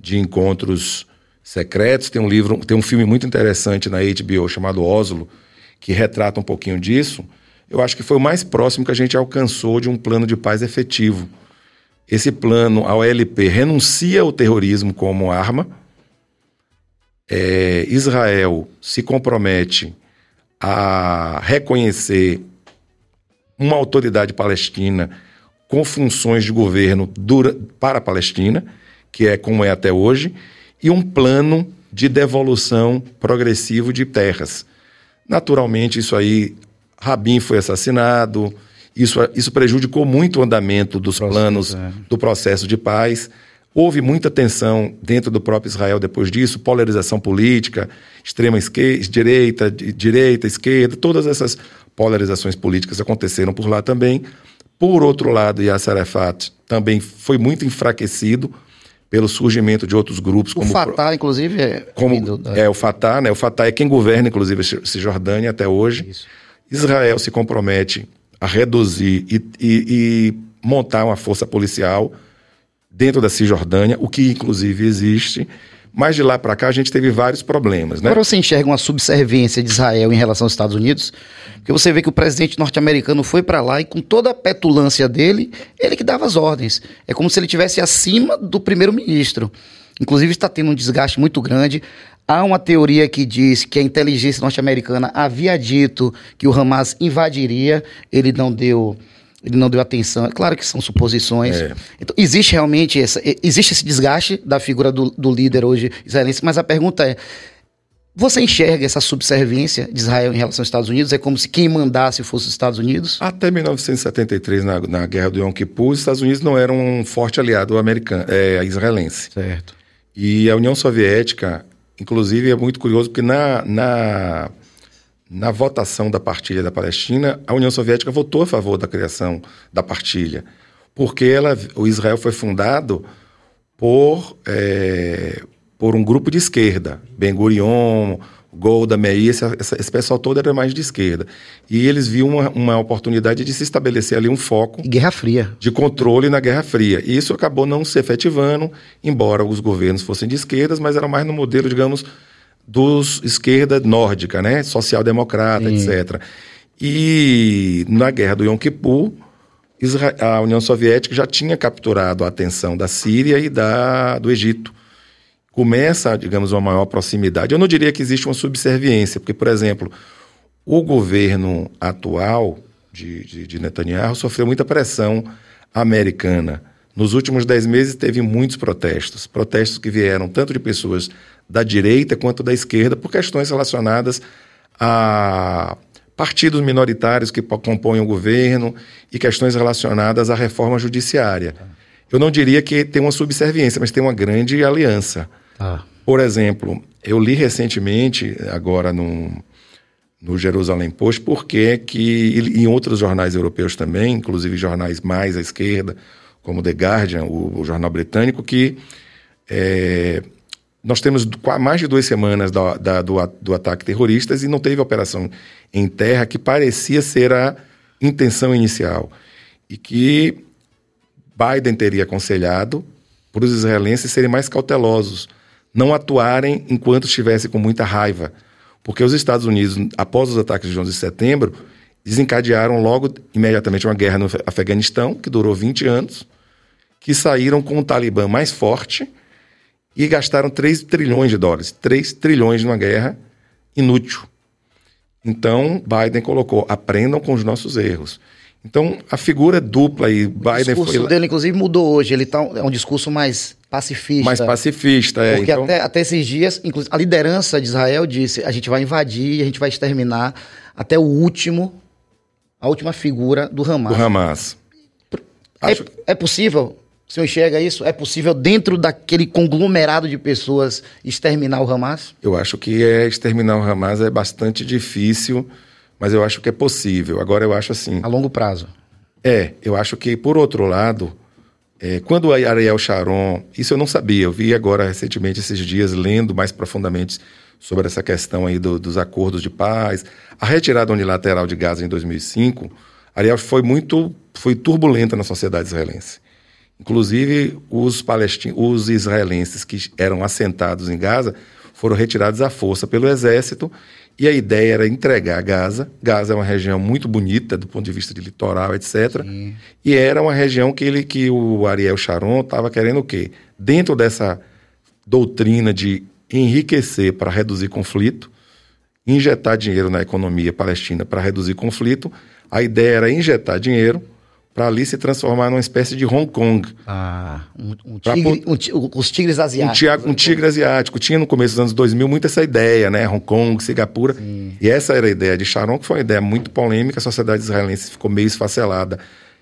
de encontros secretos. Tem um livro, tem um filme muito interessante na HBO chamado Oslo, que retrata um pouquinho disso. Eu acho que foi o mais próximo que a gente alcançou de um plano de paz efetivo. Esse plano, a OLP, renuncia ao terrorismo como arma. É, Israel se compromete a reconhecer uma autoridade palestina com funções de governo dura, para a Palestina, que é como é até hoje, e um plano de devolução progressivo de terras. Naturalmente, isso aí, Rabin foi assassinado, isso, isso prejudicou muito o andamento dos Processo, planos é. do processo de paz. Houve muita tensão dentro do próprio Israel depois disso, polarização política, extrema esquerda, direita, di- direita, esquerda, todas essas polarizações políticas aconteceram por lá também. Por outro lado, Yasser Arafat também foi muito enfraquecido pelo surgimento de outros grupos, O como Fatah, inclusive, é. como é o Fatah, né? O Fatah é quem governa, inclusive, a Cisjordânia até hoje. Isso. Israel se compromete a reduzir e, e- e montar uma força policial dentro da Cisjordânia, o que inclusive existe. Mas de lá para cá a gente teve vários problemas, né? Agora você enxerga uma subserviência de Israel em relação aos Estados Unidos? Porque você vê que o presidente norte-americano foi para lá e com toda a petulância dele, ele que dava as ordens. É como se ele estivesse acima do primeiro-ministro. Inclusive está tendo um desgaste muito grande. Há uma teoria que diz que a inteligência norte-americana havia dito que o Hamas invadiria, ele não deu, ele não deu atenção. É claro que são suposições. É. Então, existe realmente essa, existe esse desgaste da figura do, do líder hoje israelense, mas a pergunta é: você enxerga essa subserviência de Israel em relação aos Estados Unidos? É como se quem mandasse fosse os Estados Unidos? Até 1973, na, na Guerra do Yom Kippur, os Estados Unidos não eram um forte aliado americano, é, israelense. Certo. E a União Soviética, inclusive, é muito curioso porque na, na, na votação da partilha da Palestina, a União Soviética votou a favor da criação da partilha, porque ela, o Israel foi fundado por, é, por um grupo de esquerda, Ben Gurion, Golda Meir, esse, essa- esse pessoal todo era mais de esquerda. E eles viam uma, uma oportunidade de se estabelecer ali um foco Guerra Fria. de controle na Guerra Fria. E isso acabou não se efetivando, embora os governos fossem de esquerdas, mas era mais no modelo, digamos, dos esquerda nórdica, né? social-democrata, etc. E na guerra do Yom Kippur, a União Soviética já tinha capturado a atenção da Síria e da, do Egito. Começa, digamos, uma maior proximidade. Eu não diria que existe uma subserviência, porque, por exemplo, o governo atual de, de, de Netanyahu sofreu muita pressão americana. Nos últimos dez meses teve muitos protestos, protestos que vieram tanto de pessoas da direita quanto da esquerda por questões relacionadas a partidos minoritários que compõem o governo e questões relacionadas à reforma judiciária. Eu não diria que tem uma subserviência, mas tem uma grande aliança. Ah. Por exemplo, eu li recentemente, agora no, no Jerusalém Post, porque que em outros jornais europeus também, inclusive jornais mais à esquerda, como The Guardian, o, o jornal britânico, que é, nós temos mais de duas semanas da, da, do, do ataque terroristas e não teve operação em terra que parecia ser a intenção inicial. E que Biden teria aconselhado para os israelenses serem mais cautelosos, não atuarem enquanto estivessem com muita raiva. Porque os Estados Unidos, após os ataques de 11 de setembro, desencadearam logo, imediatamente, uma guerra no Afeganistão, que durou 20 anos, que saíram com um Talibã mais forte e gastaram 3 trilhões de dólares. 3 trilhões numa guerra inútil. Então, Biden colocou: aprendam com os nossos erros. Então, a figura dupla e Biden o discurso foi... dele, inclusive, mudou hoje. Ele tá, é um discurso mais pacifista. Mais pacifista, é. Porque então... até, até esses dias, a liderança de Israel disse: a gente vai invadir, a gente vai exterminar até o último, a última figura do Hamas. Do Hamas. É, Acho... é possível o senhor enxerga isso? É possível, dentro daquele conglomerado de pessoas, exterminar o Hamas? Eu acho que é, exterminar o Hamas é bastante difícil, mas eu acho que é possível. Agora, eu acho assim. A longo prazo. É, eu acho que, por outro lado, é, quando o Ariel Sharon. Isso eu não sabia, eu vi agora recentemente, esses dias, lendo mais profundamente sobre essa questão aí do, dos acordos de paz. A retirada unilateral de Gaza em 2005, Ariel foi muito. foi turbulenta na sociedade israelense. Inclusive, os, palestinos, os israelenses que eram assentados em Gaza foram retirados à força pelo exército e a ideia era entregar Gaza. Gaza é uma região muito bonita do ponto de vista de litoral, etc. Sim. E era uma região que, ele, que o Ariel Sharon estava querendo o quê? Dentro dessa doutrina de enriquecer para reduzir conflito, injetar dinheiro na economia palestina para reduzir conflito, a ideia era injetar dinheiro para ali se transformar numa espécie de Hong Kong. Ah, um, um tigre, um, os tigres asiáticos. Um, um, tigre asiático. Tinha no começo dos anos 2000 muito essa ideia, né? Hong Kong, Singapura. Sim. E essa era a ideia de Sharon, que foi uma ideia muito polêmica. A sociedade israelense ficou meio esfacelada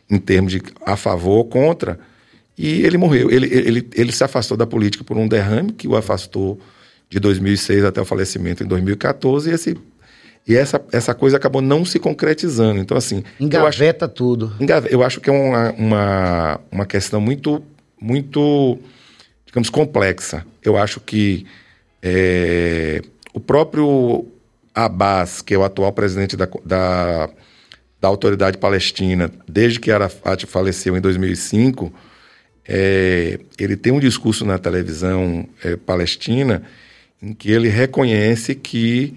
em termos de a favor ou contra. E ele morreu. Ele, ele, ele se afastou da política por um derrame que o afastou de 2006 até o falecimento em 2014. E esse e essa, essa coisa acabou não se concretizando. Então, assim. Engaveta acho, tudo. Eu acho que é uma, uma, uma questão muito, muito, digamos, complexa. Eu acho que é, o próprio Abbas, que é o atual presidente da, da, da autoridade palestina, desde que Arafat faleceu em 2005, é, ele tem um discurso na televisão é, palestina em que ele reconhece que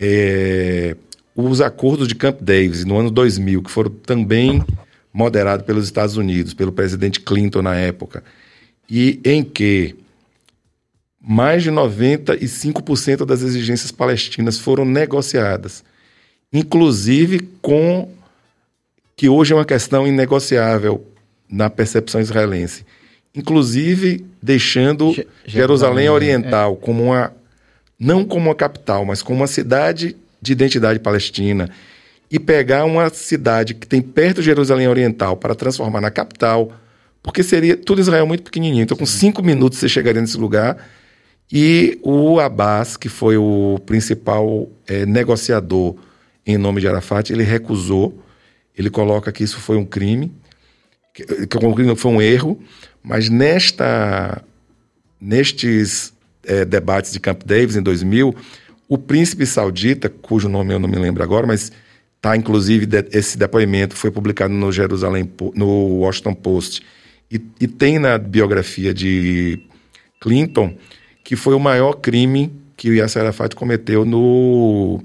é, os acordos de Camp Davis no ano 2000, que foram também moderados pelos Estados Unidos, pelo presidente Clinton na época, e em que mais de 95% das exigências palestinas foram negociadas, inclusive com que hoje é uma questão inegociável na percepção israelense, inclusive deixando Jerusalém, Oriental é. como uma não como uma capital, mas como uma cidade de identidade palestina, e pegar uma cidade que tem perto de Jerusalém Oriental para transformar na capital, porque seria tudo Israel muito pequenininho. Então, com cinco minutos você chegaria nesse lugar. E o Abbas, que foi o principal é, negociador em nome de Arafat, ele recusou. Ele coloca que isso foi um crime, que, que foi um erro, mas nesta, nestes é, debates de Camp Davis em 2000, o príncipe saudita, cujo nome eu não me lembro agora, mas tá inclusive de, esse depoimento foi publicado no Jerusalém, no Washington Post e, e tem na biografia de Clinton que foi o maior crime que o Yasser Arafat cometeu no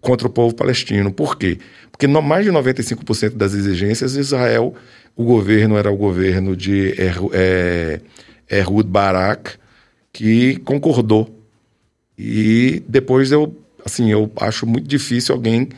contra o povo palestino. Por quê? Porque no, mais de 95% das exigências, Israel, o governo era o governo de é, Ehud Barak, que concordou. E depois eu, assim, eu acho muito difícil alguém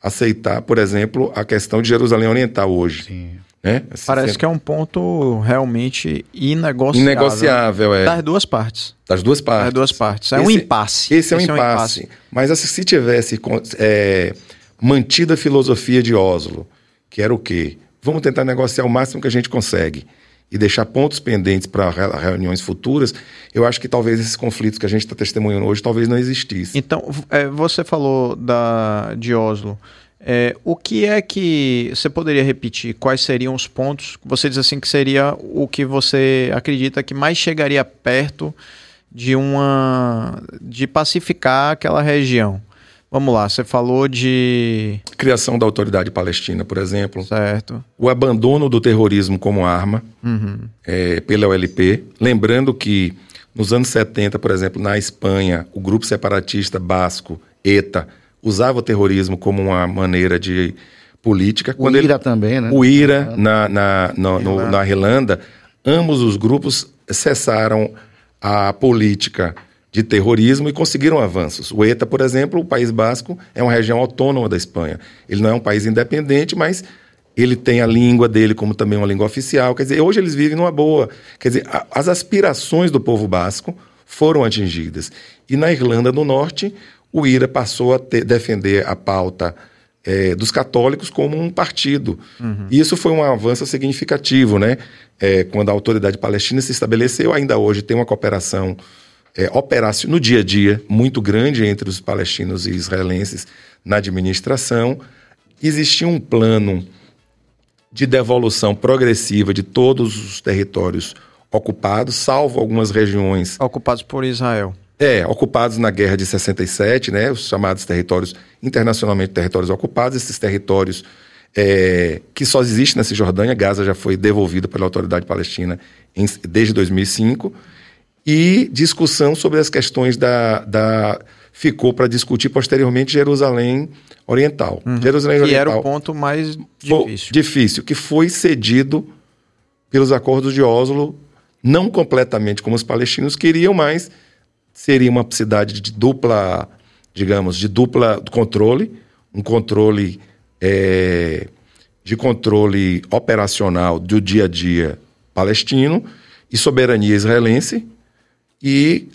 aceitar, por exemplo, a questão de Jerusalém Oriental hoje. Sim. Né? Assim, Parece sempre... que é um ponto realmente inegociável. Inegociável, é. Das duas partes. Das duas partes. Das duas partes. É esse, um impasse. Esse é um, impasse. É um impasse. Mas assim, se tivesse é, mantido a filosofia de Oslo, que era o quê? Vamos tentar negociar o máximo que a gente consegue e deixar pontos pendentes para reuniões futuras, eu acho que talvez esses conflitos que a gente está testemunhando hoje talvez não existissem. Então, é, você falou da, de Oslo. É, o que é que você poderia repetir? Quais seriam os pontos? Você diz assim que seria o que você acredita que mais chegaria perto de uma de pacificar aquela região. Vamos lá, você falou de criação da autoridade palestina, por exemplo. Certo. O abandono do terrorismo como arma uhum. é, pela OLP. Lembrando que nos anos 70, por exemplo, na Espanha, o grupo separatista basco ETA usava o terrorismo como uma maneira de política. O IRA ele, também, né? O IRA na, na, na, no, na Irlanda. Ambos os grupos cessaram a política de terrorismo e conseguiram avanços. O ETA, por exemplo, o País Basco, é uma região autônoma da Espanha. Ele não é um país independente, mas ele tem a língua dele como também uma língua oficial. Quer dizer, hoje eles vivem numa boa. Quer dizer, a, as aspirações do povo basco foram atingidas. E na Irlanda do Norte, o IRA passou a ter, defender a pauta é, dos católicos como um partido. Uhum. Isso foi um avanço significativo, né? É, quando a autoridade palestina se estabeleceu, ainda hoje tem uma cooperação é, operação no dia a dia muito grande entre os palestinos e israelenses na administração. Existia um plano de devolução progressiva de todos os territórios ocupados, salvo algumas regiões. Ocupados por Israel. É, ocupados na guerra de 67, né, os chamados territórios internacionalmente territórios ocupados, esses territórios é, que só existem na Cisjordânia, Gaza já foi devolvida pela autoridade palestina em, desde 2005, e discussão sobre as questões da. da ficou para discutir posteriormente Jerusalém Oriental. Uhum. Jerusalém que Oriental. era o ponto mais difícil. Difícil, que foi cedido pelos acordos de Oslo, não completamente como os palestinos queriam, mas seria uma cidade de dupla, digamos, de dupla controle, um controle é, de controle operacional do dia a dia palestino e soberania israelense e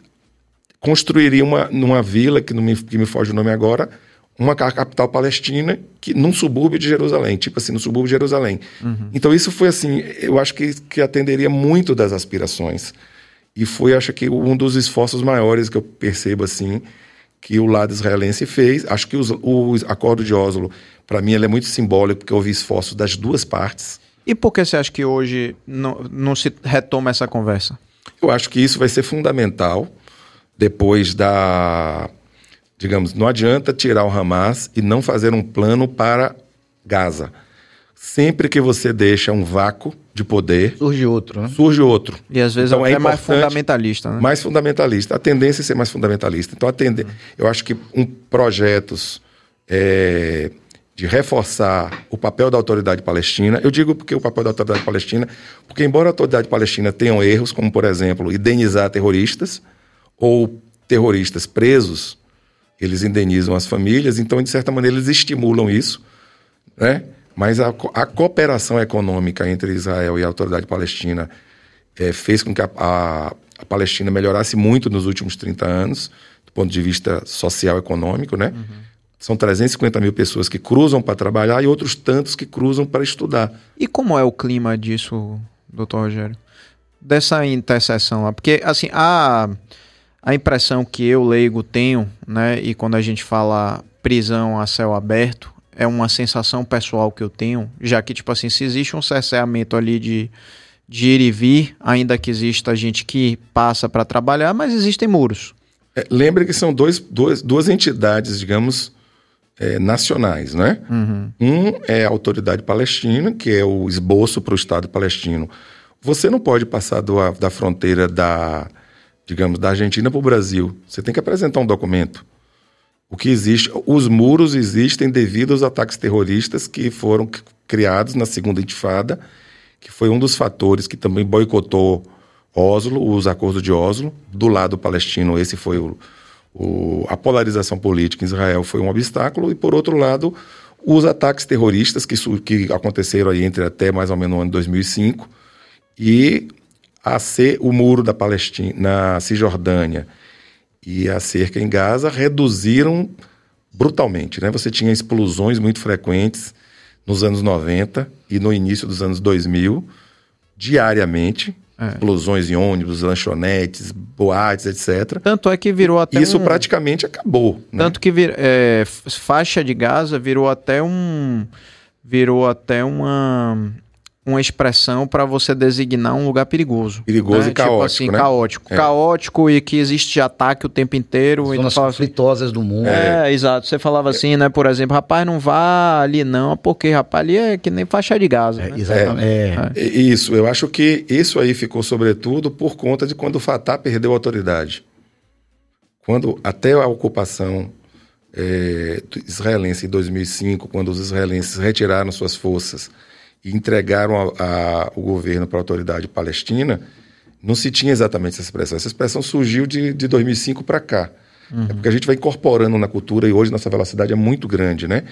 construiria uma numa vila que não me, que me foge o nome agora uma capital palestina que num subúrbio de Jerusalém, tipo assim, no subúrbio de Jerusalém. Uhum. Então isso foi assim, eu acho que, que atenderia muito das aspirações. E foi, acho que, um dos esforços maiores que eu percebo, assim, que o lado israelense fez. Acho que os, o acordo de Oslo, para mim, ele é muito simbólico, porque houve esforços das duas partes. E por que você acha que hoje não, não se retoma essa conversa? Eu acho que isso vai ser fundamental depois da. Digamos, não adianta tirar o Hamas e não fazer um plano para Gaza. Sempre que você deixa um vácuo de poder. Surge outro, né? Surge outro. E às vezes então, é, é mais fundamentalista, né? Mais fundamentalista. A tendência é ser mais fundamentalista. Então, a tende... eu acho que um projetos é, de reforçar o papel da autoridade palestina. Eu digo porque o papel da autoridade palestina, porque embora a autoridade palestina tenha erros, como por exemplo, indenizar terroristas ou terroristas presos, eles indenizam as famílias, então de certa maneira eles estimulam isso, né? Mas a, a cooperação econômica entre Israel e a autoridade palestina é, fez com que a, a, a, Palestina melhorasse muito nos últimos 30 anos, do ponto de vista social e econômico, né? Uhum. São 350 mil pessoas que cruzam para trabalhar e outros tantos que cruzam para estudar. E como é o clima disso, doutor Rogério? Dessa interseção lá? Porque, assim, a, a impressão que eu, leigo, tenho, né? E quando a gente fala prisão a céu aberto, é uma sensação pessoal que eu tenho, já que, tipo assim, se existe um cerceamento ali de, de ir e vir, ainda que exista gente que passa para trabalhar, mas existem muros. É, lembre que são dois, dois, duas entidades, digamos, é, nacionais, né? Uhum. Um é a autoridade palestina, que é o esboço para o Estado palestino. Você não pode passar do, da fronteira da, digamos, da Argentina para o Brasil. Você tem que apresentar um documento. O que existe, os muros existem devido aos ataques terroristas que foram criados na segunda intifada, que foi um dos fatores que também boicotou Oslo, os acordos de Oslo. Do lado palestino, esse foi o, o- a polarização política em Israel foi um obstáculo e por outro lado, os ataques terroristas que, que aconteceram aí entre até mais ou menos o ano de 2005 e a ser o muro da Palestina na Cisjordânia e a cerca em Gaza reduziram brutalmente. Né? Você tinha explosões muito frequentes nos anos 90 e no início dos anos 2000, diariamente. Explosões em ônibus, lanchonetes, boates, etc. Tanto é que virou até Isso um... praticamente acabou. né? Tanto que vir, é, faixa de Gaza virou até um virou até uma uma expressão para você designar um lugar perigoso. Perigoso né? e caótico, Tipo assim, né? caótico. É. Caótico e que existe ataque o tempo inteiro. Zonas assim, conflitosas do mundo. é, exato. Você falava assim, né? Por exemplo, rapaz, não vá ali não, porque rapaz, ali é que nem faixa de Gaza. É, né? exatamente. É. E- Isso, eu acho que isso aí ficou sobretudo por conta de quando o Fatah perdeu a autoridade. Quando até a ocupação israelense em 2005, quando os israelenses retiraram suas forças e entregaram a- a- o governo para a autoridade palestina, não se tinha exatamente essa expressão. Essa expressão surgiu de, de 2005 para cá. É porque a gente vai incorporando na cultura e hoje nossa velocidade é muito grande, né?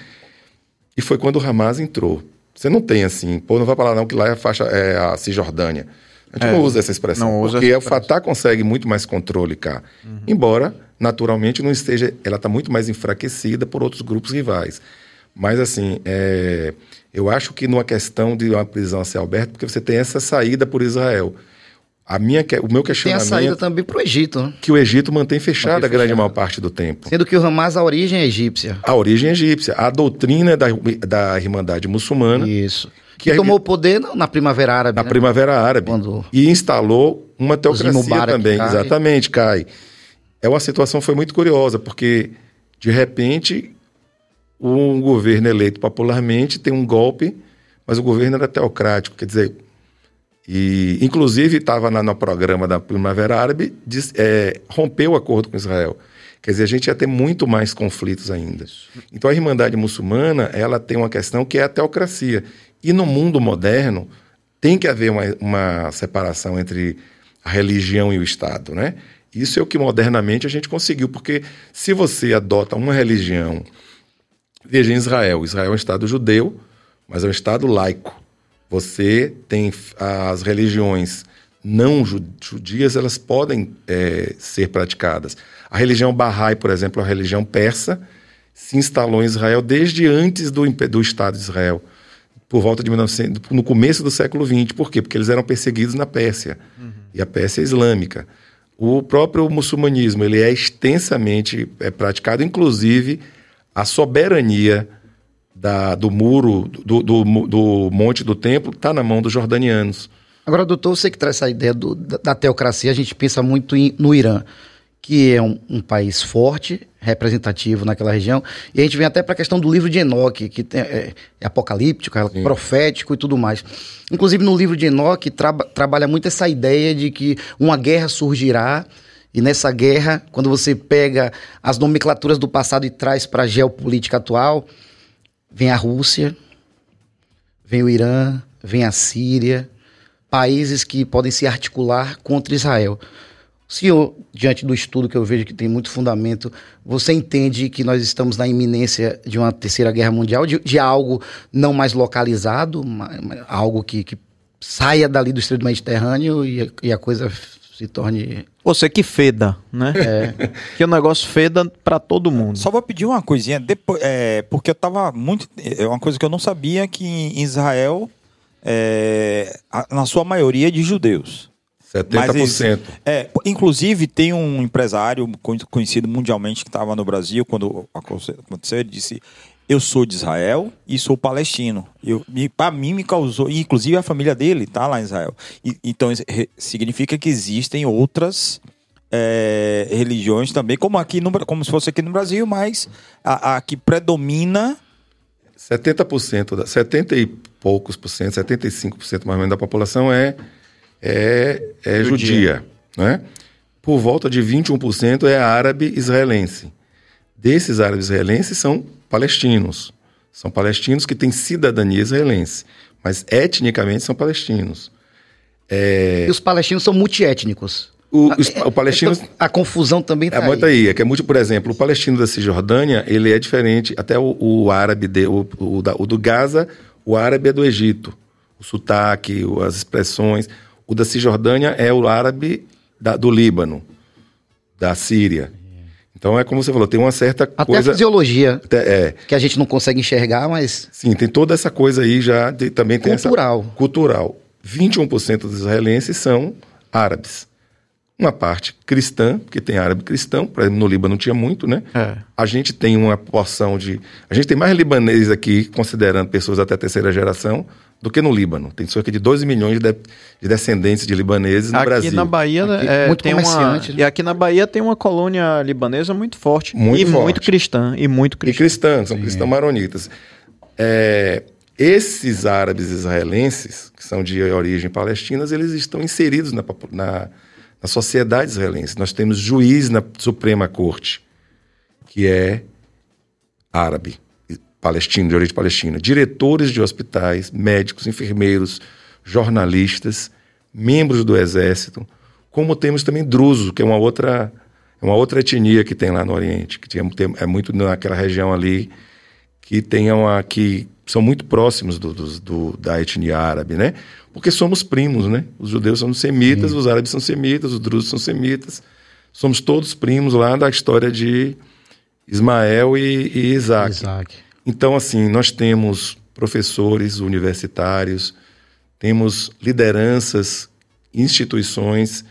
E foi quando o Hamas entrou. Você não tem assim, pô, não vai falar não que lá é a faixa é a Cisjordânia. A gente É, não usa essa expressão, não usa porque o Fatah consegue muito mais controle cá. Embora, naturalmente, não esteja, ela está muito mais enfraquecida por outros grupos rivais. Mas, assim, é, eu acho que numa questão de uma prisão a céu aberto, porque você tem essa saída por Israel. A minha, o meu Tem a questionamento saída também para o Egito, né? que o Egito mantém fechada Mantém a grande fechada. maior parte do tempo. Sendo que o Hamas, a origem é egípcia. A origem egípcia, a doutrina da, da Irmandade Muçulmana, Isso. Que Que, é- tomou o poder na, Primavera Árabe. na né? Primavera Árabe, Quando- e instalou uma teocracia também. cai. Exatamente, cai. É uma situação foi muito curiosa, porque de repente um governo eleito popularmente tem um golpe, mas o governo era teocrático, quer dizer, e inclusive estava no programa da Primavera Árabe, diz- é, rompeu o acordo com Israel. Quer dizer, a gente ia ter muito mais conflitos ainda. Então a Irmandade Muçulmana, ela tem uma questão que é a teocracia. E no mundo moderno, tem que haver uma, uma separação entre a religião e o Estado, né? Isso é o que modernamente a gente conseguiu, porque se você adota uma religião Veja, em Israel. Israel é um Estado judeu, mas é um Estado laico. Você tem as religiões não ju- judias, elas podem eh, ser praticadas. A religião Bahá'í, por exemplo, a religião persa, se instalou em Israel desde antes do, do Estado de Israel, por volta de 1900, no começo do século XX. Por quê? Porque eles eram perseguidos na Pérsia. E a Pérsia é islâmica. O próprio muçulmanismo ele é extensamente é, praticado, inclusive a soberania da- do muro, do, do, do monte do templo, está na mão dos jordanianos. Agora, doutor, você que traz essa ideia do- da, teocracia, a gente pensa muito em- no Irã, que é um, um país forte, representativo naquela região, e a gente vem até para a questão do livro de Enoque, que tem- é, é apocalíptico, é profético e tudo mais. Inclusive, no livro de Enoque, traba- trabalha muito essa ideia de que uma guerra surgirá, e nessa guerra, quando você pega as nomenclaturas do passado e traz para a geopolítica atual, vem a Rússia, vem o Irã, vem a Síria, países que podem se articular contra Israel. Senhor, diante do estudo que eu vejo que tem muito fundamento, você entende que nós estamos na iminência de uma terceira guerra mundial, de, de algo não mais localizado, algo que, que saia dali do Estreito Mediterrâneo e, e a coisa se torne. Você que feda, né? Que o negócio feda pra todo mundo. Só vou pedir uma coisinha, depois, é, porque eu tava muito. É uma coisa que eu não sabia que em Israel, é, a- na sua maioria, é de judeus. 70%. É, inclusive, tem um empresário con- conhecido mundialmente que estava no Brasil quando aconteceu. Ele disse: Eu sou de Israel e sou palestino. Eu, para mim, me causou. e, Inclusive, a família dele está lá em Israel. E- então, significa que existem outras. é, religiões também, como aqui no, como se fosse aqui no Brasil, mas a, a que predomina 70%, da, 70 e poucos por cento, 75% mais ou menos da população é, é, é judia. né? Por volta de 21% é árabe israelense. desses árabes israelenses são palestinos. São palestinos que têm cidadania israelense, mas etnicamente são palestinos. É... E os palestinos são multiétnicos. O, os, o palestino. Então, a confusão também está é, muito aí. É que é muito, por exemplo, o palestino da Cisjordânia, ele é diferente. Até o, o árabe, de, o, o, da, o do Gaza, o árabe é do Egito. O sotaque, as expressões. O da Cisjordânia é o árabe da, do Líbano, da Síria. Então é como você falou, tem uma certa Até coisa. a fisiologia. Até, é. Que a gente não consegue enxergar, mas. Sim, tem toda essa coisa aí já. De, também tem cultural. essa. Cultural. 21% dos israelenses são árabes. Uma parte cristã, que tem árabe cristão, por exemplo, no Líbano não tinha muito, né? É. A gente tem uma porção de. A gente tem mais libaneses aqui, considerando pessoas até terceira geração, do que no Líbano. Tem cerca de 12 milhões de, de descendentes de libaneses no aqui Brasil. Aqui na Bahia aqui, é, muito tem uma, né? E aqui na Bahia tem uma colônia libanesa muito forte. Muito e forte. muito cristã. E muito cristã. E cristã, são cristãos maronitas. É, esses árabes israelenses, que são de origem palestina, eles estão inseridos na, na na sociedade israelense. Nós temos juiz na Suprema Corte, que é árabe, palestino, de origem palestina, diretores de hospitais, médicos, enfermeiros, jornalistas, membros do exército, como temos também druso, que é uma outra, uma outra etnia que tem lá no Oriente, que tem, é muito naquela região ali que tem uma, que são muito próximos do, do, do, da etnia árabe, né? Porque somos primos, né? Os judeus são semitas, Sim. os árabes são semitas, os drusos são semitas. Somos todos primos lá da história de Ismael e, e Isaac. Isaac. Então, assim, nós temos professores universitários, temos lideranças, instituições,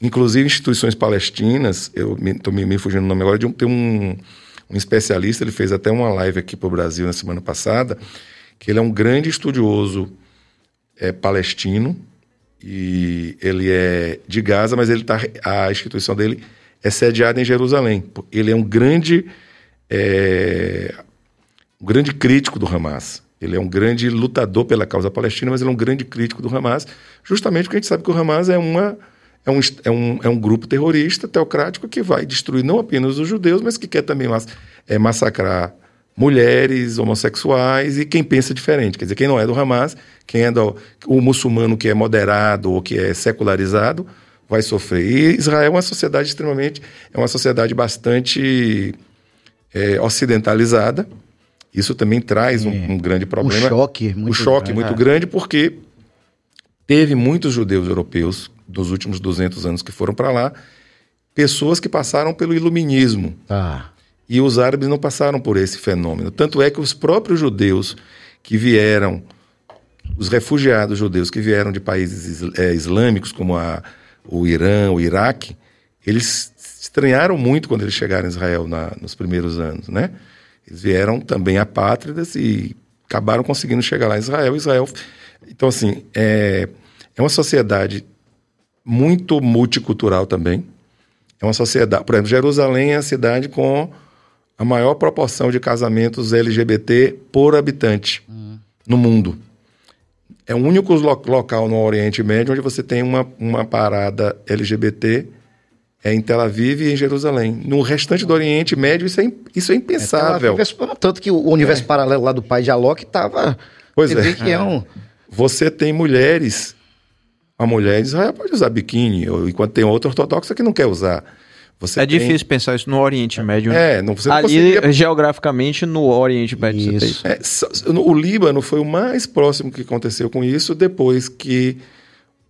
inclusive instituições palestinas. Eu estou me, me, fugindo do nome agora. De um, tem um, um especialista, ele fez até uma live aqui para o Brasil na semana passada, que ele é um grande estudioso é palestino e ele é de Gaza, mas ele tá, a instituição dele é sediada em Jerusalém. Ele é um grande, é, um grande crítico do Hamas. Ele é um grande lutador pela causa palestina, mas ele é um grande crítico do Hamas, justamente porque a gente sabe que o Hamas é, uma, é, um, é, um, é um grupo terrorista, teocrático, que vai destruir não apenas os judeus, mas que quer também mass, é, massacrar mulheres, homossexuais e quem pensa diferente. Quer dizer, quem não é do Hamas, quem é do o muçulmano que é moderado ou que é secularizado, vai sofrer. E Israel é uma sociedade extremamente, é uma sociedade bastante é, ocidentalizada. Isso também traz um, um, grande problema. Um choque muito, um choque grande. muito é. grande, porque teve muitos judeus europeus nos últimos 200 anos que foram para lá, pessoas que passaram pelo iluminismo. Ah e os árabes não passaram por esse fenômeno. Tanto é que os próprios judeus que vieram, os refugiados judeus que vieram de países é, islâmicos, como a, o Irã, o Iraque, eles estranharam muito quando eles chegaram em Israel na, nos primeiros anos, né? Eles vieram também apátridas e acabaram conseguindo chegar lá em Israel. Israel, então assim, é, é uma sociedade muito multicultural também. É uma sociedade, por exemplo, Jerusalém é a cidade com a maior proporção de casamentos LGBT por habitante uhum. no mundo. É o único lo local no Oriente Médio onde você tem uma, uma parada LGBT é em Tel Aviv e em Jerusalém. No restante do Oriente Médio, isso é, isso é impensável. É, tanto que o universo é. paralelo lá do pai de Alok estava. Pois é. Que é um... Você tem mulheres. A mulher de Israel pode usar biquíni, enquanto tem outra ortodoxa que não quer usar. Você é tem... difícil pensar isso no Oriente Médio. Né? É, não, você não Ali, conseguia... geograficamente, no Oriente Médio. Isso. É, o Líbano foi o mais próximo que aconteceu com isso depois que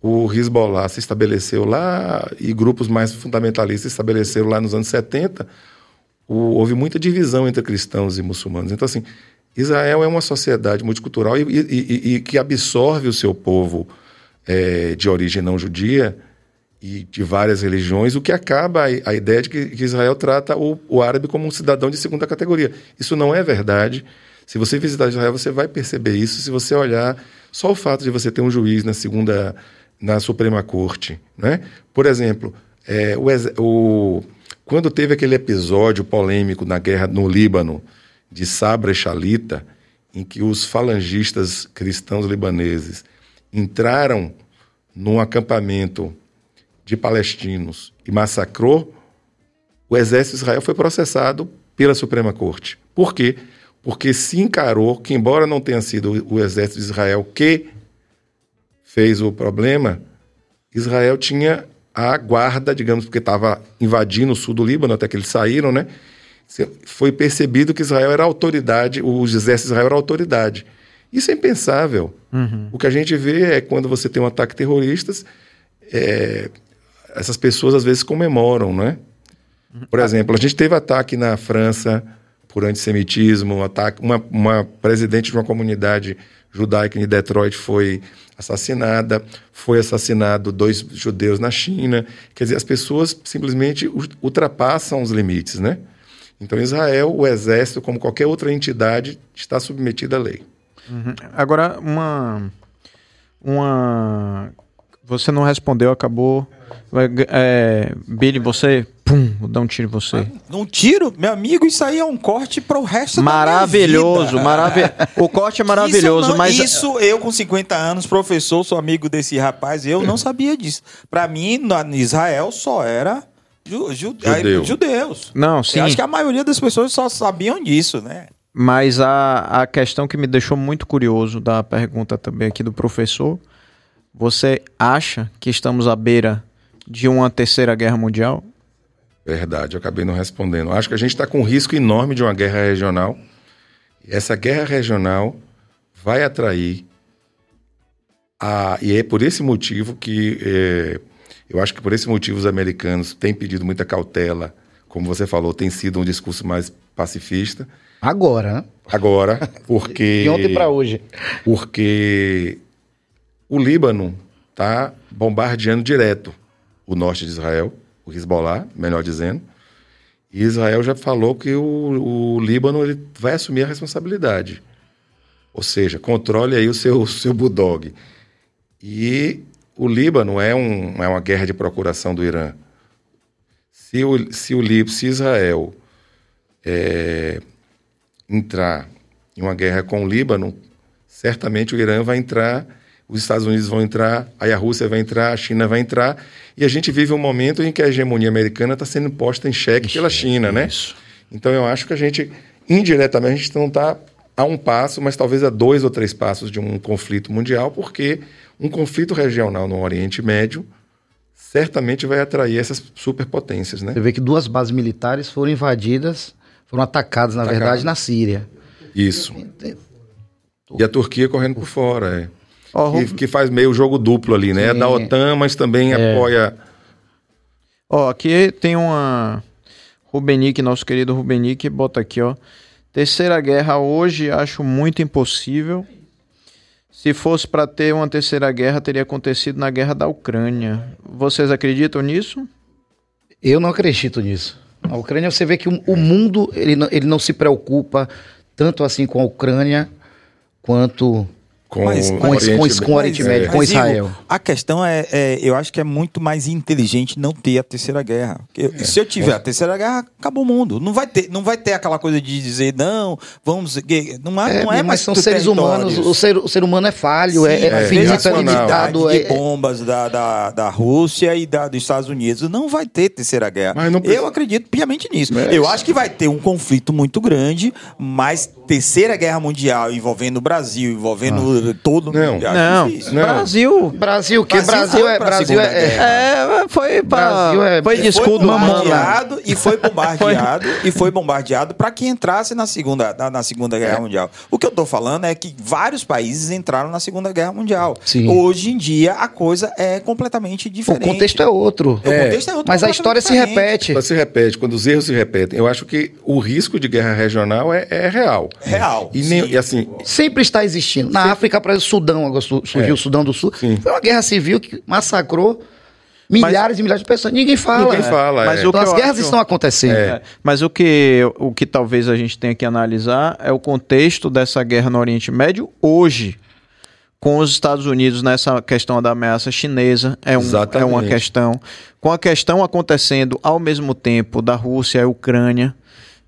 o Hezbollah se estabeleceu lá e grupos mais fundamentalistas se estabeleceram lá nos anos 70. O, houve muita divisão entre cristãos e muçulmanos. Então, assim, Israel é uma sociedade multicultural e, e, e, e que absorve o seu povo é, de origem não judia e de várias religiões, o que acaba a, a ideia de que, que Israel trata o, o, árabe como um cidadão de segunda categoria. Isso não é verdade. Se você visitar Israel, você vai perceber isso. Se você olhar só o fato de você ter um juiz na segunda, na Suprema Corte, né? Por exemplo, é, o, o, quando teve aquele episódio polêmico na guerra no Líbano de Sabra e Shalita, em que os falangistas cristãos libaneses entraram num acampamento de palestinos e massacrou, o exército de Israel foi processado pela Suprema Corte. Por quê? Porque se encarou que, embora não tenha sido o exército de Israel que fez o problema, Israel tinha a guarda, digamos, porque estava invadindo o sul do Líbano, até que eles saíram, né? Foi percebido que Israel era autoridade, os exércitos de Israel era autoridade. Isso é impensável. Uhum. O que a gente vê é quando você tem um ataque terrorista, é, essas pessoas às vezes comemoram, né? Por exemplo, a gente teve ataque na França por antissemitismo, um ataque, uma, uma presidente de uma comunidade judaica em Detroit foi assassinada, foi assassinado dois judeus na China. Quer dizer, as pessoas simplesmente ultrapassam os limites, né? Então, Israel, o exército, como qualquer outra entidade, está submetido à lei. Uhum. Agora, uma, uma. Você não respondeu, acabou. É, Billy, você. Pum, vou dar um tiro em você. Um tiro? Meu amigo, isso aí é um corte para o resto maravilhoso, da Maravilhoso, [laughs] O corte é maravilhoso, isso mas. Isso, eu com 50 anos, professor, sou amigo desse rapaz, eu não sabia disso. Para mim, na Israel só era. Ju, ju, Judeu. judeus. Não, sim. Eu acho que a maioria das pessoas só sabiam disso, né? Mas a, a questão que me deixou muito curioso da pergunta também aqui do professor, você acha que estamos à beira de uma terceira guerra mundial? Verdade, eu acabei não respondendo. Acho que a gente está com um risco enorme de uma guerra regional. E essa guerra regional vai atrair a, e é por esse motivo que é, eu acho que por esse motivo os americanos têm pedido muita cautela. Como você falou, tem sido um discurso mais pacifista. Agora, né? Agora, [laughs] porque. De ontem para hoje. Porque o Líbano está bombardeando direto o norte de Israel, o Hezbollah, melhor dizendo. E Israel já falou que o, o Líbano ele vai assumir a responsabilidade. Ou seja, controle aí o seu, seu bulldog. E o Líbano é, um, é uma guerra de procuração do Irã. Se o, se o se Israel é, entrar em uma guerra com o Líbano, certamente o Irã vai entrar, os Estados Unidos vão entrar, aí a Rússia vai entrar, a China vai entrar, e a gente vive um momento em que a hegemonia americana está sendo posta em xeque pela China, né? Isso. Então eu acho que a gente, indiretamente, a gente não está a um passo, mas talvez a dois ou três passos de um conflito mundial, porque um conflito regional no Oriente Médio certamente vai atrair essas superpotências, né? Você vê que duas bases militares foram invadidas foram atacados, na Atacado. verdade, na Síria. Isso. E a Turquia correndo por fora, é. Oh, que, que, faz meio jogo duplo ali, né? É da OTAN, mas também é. apoia. Ó, aqui tem uma. Rubenick, nosso querido Rubenick, bota aqui, ó. Terceira guerra hoje acho muito impossível. Se fosse para ter uma terceira guerra, teria acontecido na guerra da Ucrânia. Vocês acreditam nisso? Eu não acredito nisso. A Ucrânia, você vê que o, o mundo ele não, ele não se preocupa tanto assim com a Ucrânia quanto com, mas, com, Oriente, com, com o Oriente Médio, com Israel. a questão é, é, eu acho que é muito mais inteligente não ter a terceira guerra. é. Se eu tiver a terceira guerra, acabou o mundo. Não vai ter, não vai ter aquela coisa de dizer não, vamos, não é, é não é mas são seres humanos. O ser, o ser humano é falho, Sim, é, é finito, é limitado. De bombas da, da, da Rússia e da, dos Estados Unidos não vai ter terceira guerra. Eu acredito piamente nisso. Eu acho que vai ter um conflito muito grande, mas terceira guerra mundial envolvendo o Brasil, envolvendo ah todo não. Não, não. Brasil. Brasil, que Brasil, é. Brasil é, é, é, foi pra, Brasil é, foi de escudo bombardeado e [laughs] foi bombardeado e foi bombardeado para que entrasse na segunda, na, na segunda guerra é. mundial. O que eu tô falando é que vários países entraram na segunda guerra mundial. Sim. Hoje em dia a coisa é completamente diferente. O contexto é outro. O contexto é outro. Mas a história diferente. se repete. Se repete, quando os erros se repetem. Eu acho que o risco de guerra regional é, é real. Real. E, nem, e assim, sempre está existindo. Na África para o Sudão, agora surgiu é. o Sudão do Sul. Sim. Foi uma guerra civil que massacrou milhares e milhares de pessoas. Ninguém fala. Ninguém fala. Mas é. Então as guerras acho... estão acontecendo. É. Mas o que, o que talvez a gente tenha que analisar é o contexto dessa guerra no Oriente Médio hoje. Com os Estados Unidos nessa questão da ameaça chinesa, é, um, é uma questão. Com a questão acontecendo ao mesmo tempo da Rússia e Ucrânia,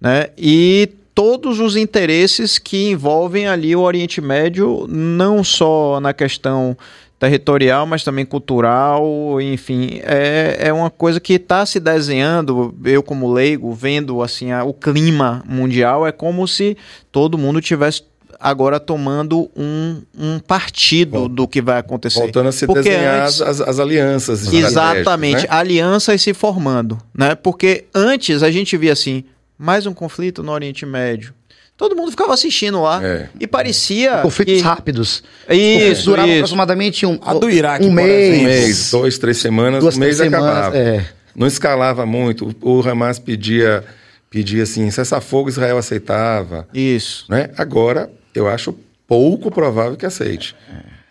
né? E todos os interesses que envolvem ali o Oriente Médio, não só na questão territorial, mas também cultural, enfim, é, é uma coisa que está se desenhando, eu como leigo, vendo assim a, o clima mundial, é como se todo mundo tivesse agora tomando um, um partido Vol- do que vai acontecer. Voltando a se Porque desenhar antes- as, as alianças. Exatamente, né? alianças se formando, né? Porque antes a gente via assim, mais um conflito no Oriente Médio. Todo mundo ficava assistindo lá É. e parecia Conflitos que... rápidos. Conflitos Isso, duravam isso. aproximadamente um, A do Iraque, um mês. Um mês, dois, três semanas, Duas, o mês três semanas, acabava. é. Não escalava muito. O Hamas pedia, pedia assim, cessar-fogo, Israel aceitava. Isso. Né? Agora, eu acho pouco provável que aceite.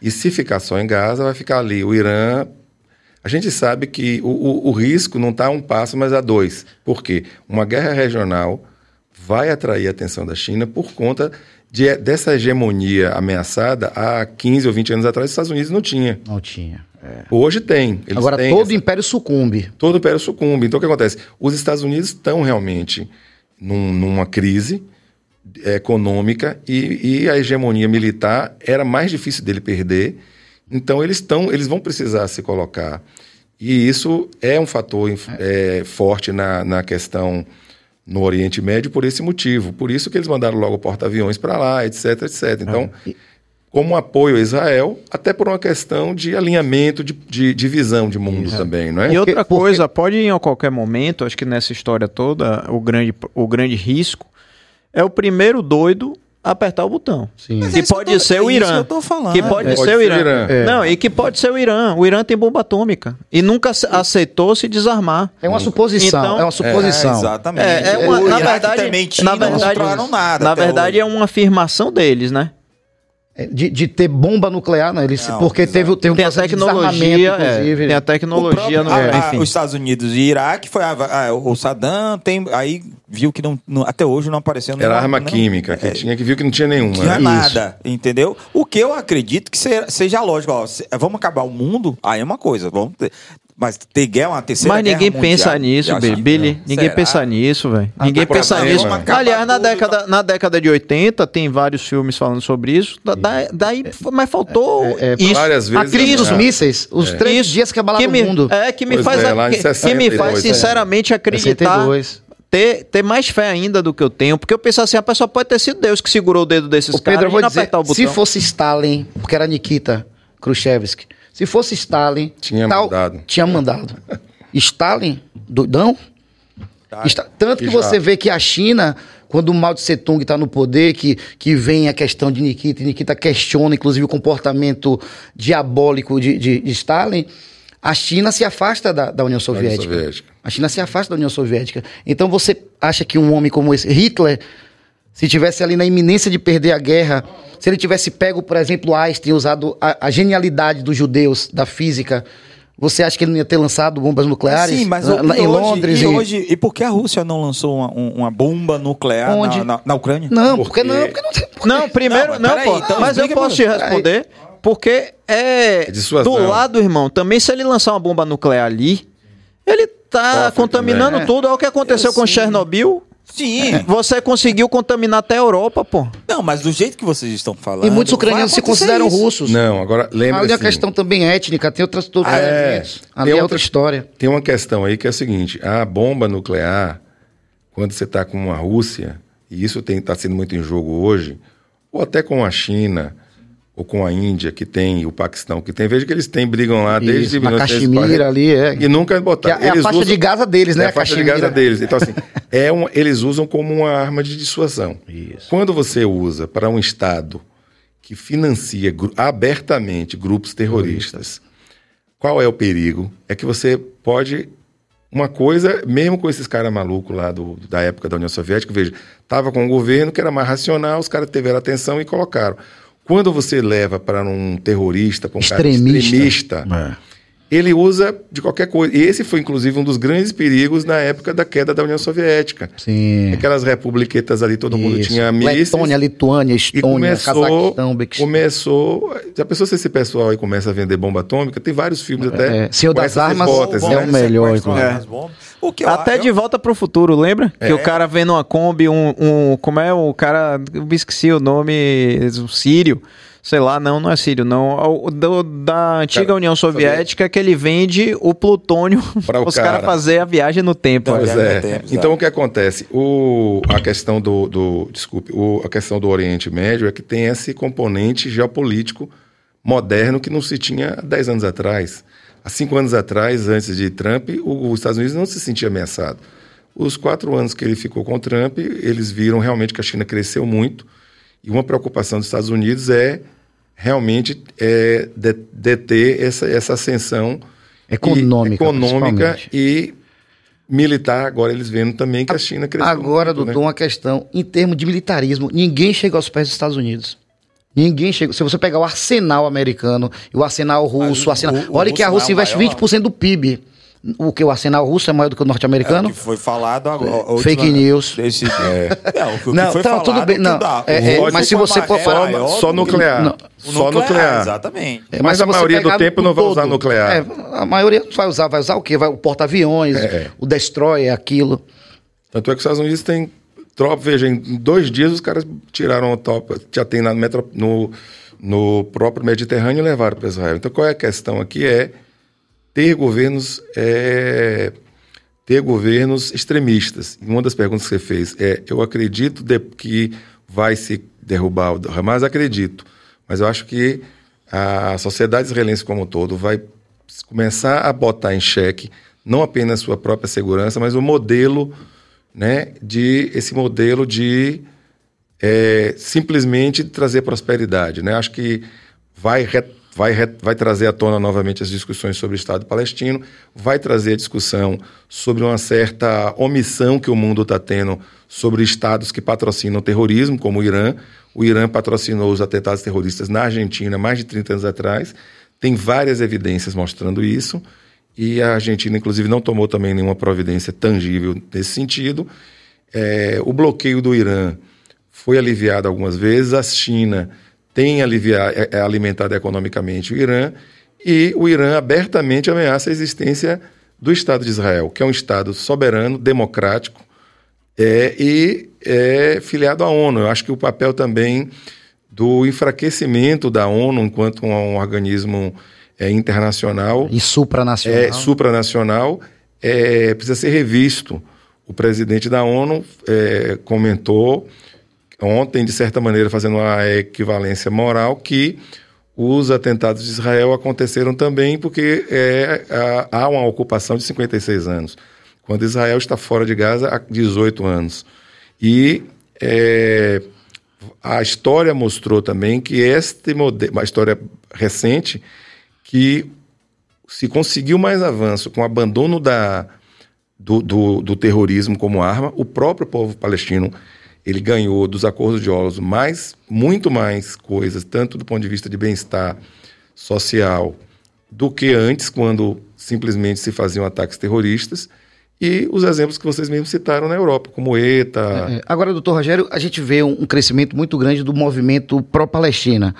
E se ficar só em Gaza, vai ficar ali. O Irã. A gente sabe que o, o- o risco não está a um passo, mas a dois. Por quê? Uma guerra regional vai atrair a atenção da China por conta de- dessa hegemonia ameaçada há 15 ou 20 anos atrás, os Estados Unidos não tinha. Não tinha. é. Hoje tem. Agora todo essa- o império sucumbe. todo o império sucumbe. Então, o que acontece? Os Estados Unidos estão realmente num- numa crise econômica e, e a hegemonia militar era mais difícil dele perder. Então, eles, estão, eles vão precisar se colocar. E isso é um fator inf- é, forte na, na questão no Oriente Médio por esse motivo. Por isso que eles mandaram logo porta-aviões para lá, etc, etc. Então, como apoio a Israel, até por uma questão de alinhamento, de, de, de visão de mundo também, não é? E outra porque- coisa, pode ir a qualquer momento, acho que nessa história toda, o grande, o grande risco é o primeiro doido apertar o botão. Sim. Mas Que é pode tô- ser é o isso Irã. que eu tô falando. Que pode, Pode ser ser o o Irã. Irã. É. Não, e que pode ser o Irã. O Irã tem bomba atômica. E nunca aceitou se desarmar. É uma suposição. Então- é uma suposição. É, exatamente. É, é uma, na verdade, na não verdade, mostraram nada. na verdade hoje. é uma afirmação deles, né? É, De, de ter bomba nuclear, não, eles, Não, porque teve, teve um Tem a processo de tecnologia, é, inclusive. tem a O tecnologia, no, a- a- enfim. os Estados Unidos e Iraque foi a- a- o Saddam tem aí viu que não, não- até hoje não apareceu Era nenhuma- arma não- química, que é, tinha que viu que não tinha nenhuma. Tinha né? nada, entendeu? O que eu acredito que seja, seja lógico, ó, se- vamos acabar o mundo, aí é uma coisa, vamos ter, mas ter guerra, uma terceira Mas ninguém guerra pensa mundial, nisso, eu Billy. que Billy. Ninguém Será? pensa nisso, velho. Ninguém pensa nisso. Aliás, na década, na década de 80, tem vários filmes falando sobre isso. Da- da- daí, mas faltou é, isso. Várias A vezes. crise dos né? mísseis, os três Isso. dias que abalaram me, o mundo. É, que me Pois faz, é, a- que, que me 62, faz é. sinceramente acreditar, 62. ter, ter mais fé ainda do que eu tenho. Porque eu penso assim, a pessoa pode ter sido Deus que segurou o dedo desses O Pedro, eu caras vou e não dizer, apertar o botão. se fosse Stalin, porque era Nikita Khrushchevsky, se fosse Stalin... Tinha mandado. Tinha mandado. [laughs] Stalin, doidão? Esta- Tanto que Tá. Você vê que a China, quando o Mao Tse Tung está no poder, que, que vem a questão de Nikita, e Nikita questiona, inclusive, o comportamento diabólico de, de- de Stalin, a China se afasta da, da União Soviética. Soviética. A China se afasta da União Soviética. Então você acha que um homem como esse, Hitler, se tivesse ali na iminência de perder a guerra, se ele tivesse pego, por exemplo, Einstein, usado a, a genialidade dos judeus, da física, você acha que ele não ia ter lançado bombas nucleares Sim, mas lá e em hoje, Londres? e, em- hoje, e por que a Rússia não lançou uma, um- uma bomba nuclear na, Onde? na, na Ucrânia? Não, Porque- porque não, porque não tem. porque- Não, primeiro, Não, não, mas pô. então mas eu posso te responder, porque é É do lado, irmão. Também se ele lançar uma bomba nuclear ali, ele tá Sofre contaminando também. tudo. Olha o que aconteceu Eu com sei. Chernobyl. Sim. Você conseguiu contaminar até a Europa, pô. Não, mas do jeito que vocês estão falando. E muitos ucranianos se consideram isso. russos. Não, agora lembra Ali é uma assim, questão também étnica, tem outras, Ah, é. elementos. Ali Tem é outra- outra história. Tem uma questão aí que é a seguinte: a bomba nuclear, quando você está com a Rússia, e isso está sendo muito em jogo hoje, ou até com a China, ou com a Índia, que tem, e o Paquistão, que tem, veja que eles têm, brigam lá desde Isso, na 1940, Caxemira ali, é. E nunca botaram. é, é a faixa usam- de Gaza deles, né? É a faixa de. Gaza deles. Então, assim, [laughs] é um, eles usam como uma arma de dissuasão. Isso. Quando você usa para um Estado que financia gru- abertamente grupos terroristas, qual é o perigo? É que você pode. Uma coisa, mesmo com esses caras malucos lá do, da época da União Soviética, veja, estava com um governo que era mais racional, os caras tiveram atenção e colocaram. Quando você leva para um terrorista, para um cara Extremista. extremista, É. ele usa de qualquer coisa. E esse foi, inclusive, um dos grandes perigos na época da queda da União Soviética. Sim. Aquelas republiquetas ali, todo mundo Isso. tinha mísseis. Letônia, Lituânia, Estônia, começou, Cazaquistão, Bequistão. começou. Já pensou se esse pessoal aí começa a vender bomba atômica? Tem vários filmes até. É, Senhor das Armas hipóteses, é né? o melhor, bombas. O que eu- Até eu- de volta pro futuro, lembra? Que É. o cara vendo uma Kombi, um, um- Como é o cara. Eu me esqueci o nome. O Sírio. Sei lá, não, não é Sírio, não. O do- da antiga Cara, União Soviética que ele vende o plutônio [laughs] Pra o os caras cara. fazer a viagem no tempo. Pois no é. tempo, então o que acontece? O, a questão do, do- desculpe, o- a questão do Oriente Médio é que tem esse componente geopolítico moderno que não se tinha há 10 anos atrás. Há cinco anos atrás, antes de Trump, o- os Estados Unidos não se sentia ameaçado. Os quatro anos que ele ficou com Trump, eles viram realmente que a China cresceu muito. E uma preocupação dos Estados Unidos é realmente é, de- deter essa, essa ascensão e- Econômica, econômica principalmente. e militar. Agora eles vendo também que a China cresceu Agora, muito, doutor, né? uma questão. Em termos de militarismo, ninguém chega aos pés dos Estados Unidos. Ninguém chega. Se você pegar o arsenal americano e o arsenal russo, o o- arsenal. o Olha que a Rússia é o investe maior. 20% do PIB. O que? O arsenal russo é maior do que o É, o norte-americano? que foi falado agora. Fake news. Desse, é. Não, o que Não, foi tá, falado, tudo bem, que não, dá- é, é, mas se você for é falar- Só que- nuclear. Não. Só nuclear. Exatamente. É, Mas se a maioria do tempo não vai usar nuclear. É, a maioria vai usar, vai usar o quê? Vai o porta-aviões, É. o destroyer, aquilo. Tanto é que os Estados Unidos têm tropa. Veja, em dois dias os caras tiraram a tropa, já tem lá no, metro- no, no próprio Mediterrâneo e levaram para Israel. Então qual é a questão aqui? É ter governos. é, ter governos extremistas. Uma das perguntas que você fez é: eu acredito de- que vai se derrubar o Hamas? Acredito. Mas eu acho que a sociedade israelense como um todo vai começar a botar em xeque não apenas sua própria segurança, mas o modelo, né, de esse modelo de é, simplesmente trazer prosperidade, né? Acho que vai vai, vai trazer à tona novamente as discussões sobre o Estado palestino, vai trazer a discussão sobre uma certa omissão que o mundo está tendo sobre estados que patrocinam o terrorismo, como o Irã. O Irã patrocinou os atentados terroristas na Argentina mais de 30 anos atrás. Tem várias evidências mostrando isso. E a Argentina, inclusive, não tomou também nenhuma providência tangível nesse sentido. É, o bloqueio do Irã foi aliviado algumas vezes, a China tem aliviar, é, é alimentado economicamente o Irã, e o Irã abertamente ameaça a existência do Estado de Israel, que é um Estado soberano, democrático é, e é filiado à ONU. Eu acho que o papel também do enfraquecimento da ONU enquanto um, um organismo é, internacional E supranacional. é, supranacional é, precisa ser revisto. O presidente da ONU é, comentou ontem, de certa maneira, fazendo uma equivalência moral, que os atentados de Israel aconteceram também porque é, há- uma ocupação de 56 anos, quando Israel está fora de Gaza há 18 anos. E é, a história mostrou também que este modelo, uma história recente, que se conseguiu mais avanço com o abandono da, do, do, do terrorismo como arma, o próprio povo palestino ele ganhou dos acordos de Oslo mais, muito mais coisas, tanto do ponto de vista de bem-estar social, do que antes, quando simplesmente se faziam ataques terroristas, e os exemplos que vocês mesmos citaram na Europa, como ETA. É, Agora, doutor Rogério, a gente vê um, um crescimento muito grande do movimento pró-Palestina.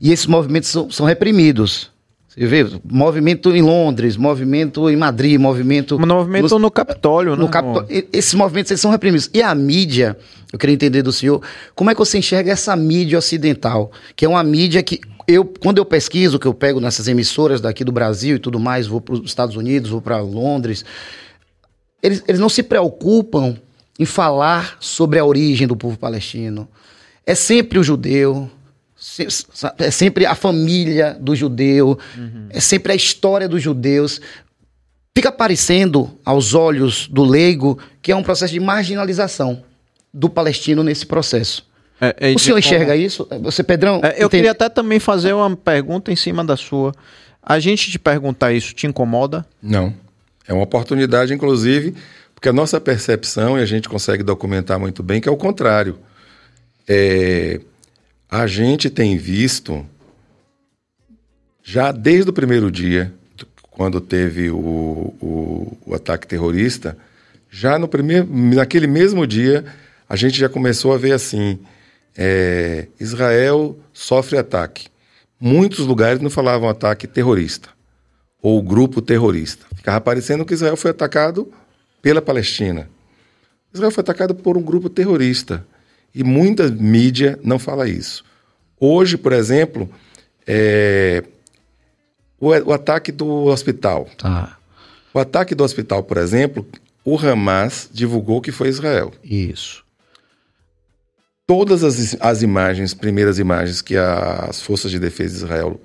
E esses movimentos são, são reprimidos. Você vê, movimento em Londres, movimento em Madrid, movimento... Um movimento nos- no Capitólio, no né? Capitólio. E- Esses movimentos eles são reprimidos. E a mídia, eu queria entender do senhor, como é que você enxerga essa mídia ocidental? Que é uma mídia que, eu, quando eu pesquiso, que eu pego nessas emissoras daqui do Brasil e tudo mais, vou para os Estados Unidos, vou para Londres, eles, eles não se preocupam em falar sobre a origem do povo palestino. É sempre o judeu, é sempre a família do judeu, é sempre a história dos judeus. Fica parecendo, aos olhos do leigo, que é um processo de marginalização do palestino nesse processo. É, é o senhor como- enxerga isso? Você, Pedrão? É, eu entende? queria até também fazer uma pergunta em cima da sua. A gente te perguntar isso te incomoda? Não. É uma oportunidade, inclusive, porque a nossa percepção, e a gente consegue documentar muito bem, que é o contrário. É, a gente tem visto, já desde o primeiro dia, quando teve o, o, o ataque terrorista, já no primeiro, naquele mesmo dia, a gente já começou a ver assim: é, Israel sofre ataque. Muitos lugares não falavam ataque terrorista ou grupo terrorista. Ficava parecendo que Israel foi atacado pela Palestina. Israel foi atacado por um grupo terrorista. E muita mídia não fala isso. Hoje, por exemplo, é, o, o, ataque do hospital. Tá. O ataque do hospital, por exemplo, o Hamas divulgou que foi Israel. Isso. Todas as, as imagens, primeiras imagens que as forças de defesa de Israel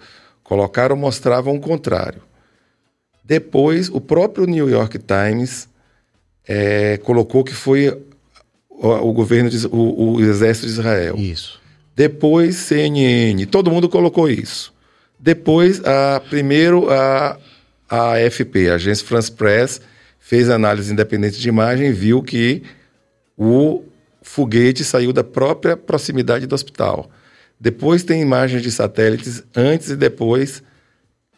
colocaram mostravam o contrário. Depois, o próprio New York Times é, colocou que foi o, o governo, de, o, o, exército de Israel. Isso. Depois, CNN, todo mundo colocou isso. Depois, a, primeiro, a, a AFP, a Agência France Press, fez análise independente de imagem e viu que o foguete saiu da própria proximidade do hospital. Depois tem imagens de satélites antes e depois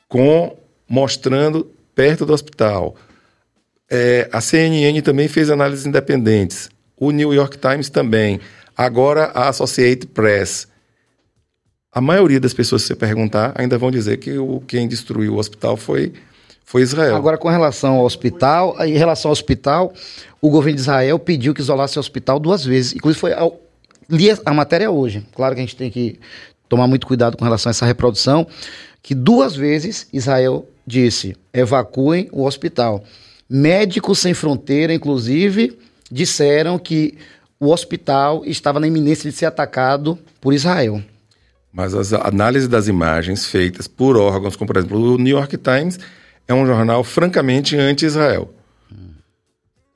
com mostrando perto do hospital. É, a CNN também fez análises independentes. O New York Times também. Agora a Associated Press. A maioria das pessoas, se você perguntar, ainda vão dizer que o, quem destruiu o hospital foi, foi Israel. Agora, com relação ao hospital, em relação ao hospital, o governo de Israel pediu que isolasse o hospital duas vezes. Inclusive, foi ao, li a matéria hoje. Claro que a gente tem que tomar muito cuidado com relação a essa reprodução, que duas vezes Israel disse: evacuem o hospital. Médicos Sem Fronteira, inclusive, disseram que o hospital estava na iminência de ser atacado por Israel. Mas as análises das imagens feitas por órgãos, como por exemplo o New York Times, é um jornal francamente anti-Israel.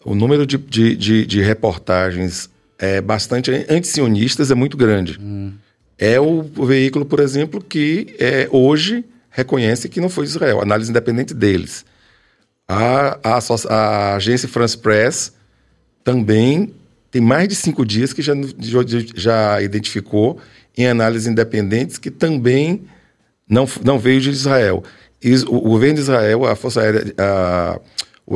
O número de, de, de, de, reportagens é bastante anti-sionistas é muito grande. Hum. É o, o, veículo, por exemplo, que é, hoje reconhece que não foi Israel, análise independente deles. A, a, a agência France Press também tem mais de cinco dias que já, já identificou em análises independentes que também não, não veio de Israel. O, governo de Israel, a Força Aérea, a,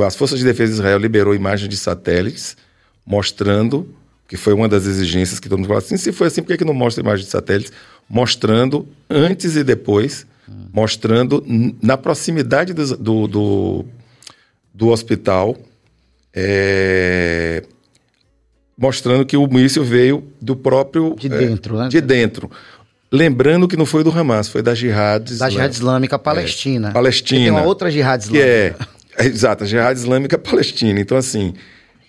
as Forças de Defesa de Israel liberou imagens de satélites mostrando, que foi uma das exigências que todo mundo falou assim, se foi assim, por que, que não mostra imagens de satélites? Mostrando antes e depois mostrando na proximidade do, do, do, do hospital, é, mostrando que o míssil veio do próprio... De dentro, é, né? De dentro. Lembrando que não foi do Hamas, foi da Jihad Islâmica. Da Jihad Islâmica Palestina. É, Palestina. tem uma outra Jihad Islâmica. Que é, é, exato, a Jihad Islâmica [laughs] Palestina. Então, assim,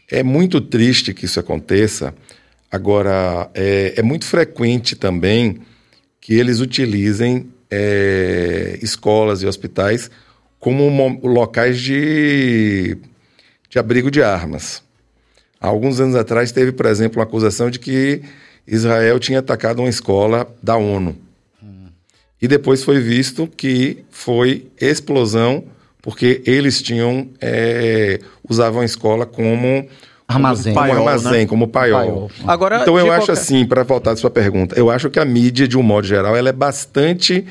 é muito triste que isso aconteça. Agora, é, é muito frequente também que eles utilizem é, escolas e hospitais como locais de, de abrigo de armas. Há alguns anos atrás teve, por exemplo, uma acusação de que Israel tinha atacado uma escola da ONU. Hum. E depois foi visto que foi explosão porque eles tinham é, usavam a escola como armazém, como, paiol, armazém, né? como paiol. paiol. Agora, então eu acho qualquer... assim, para voltar à sua pergunta, eu acho que a mídia, de um modo geral, ela é bastante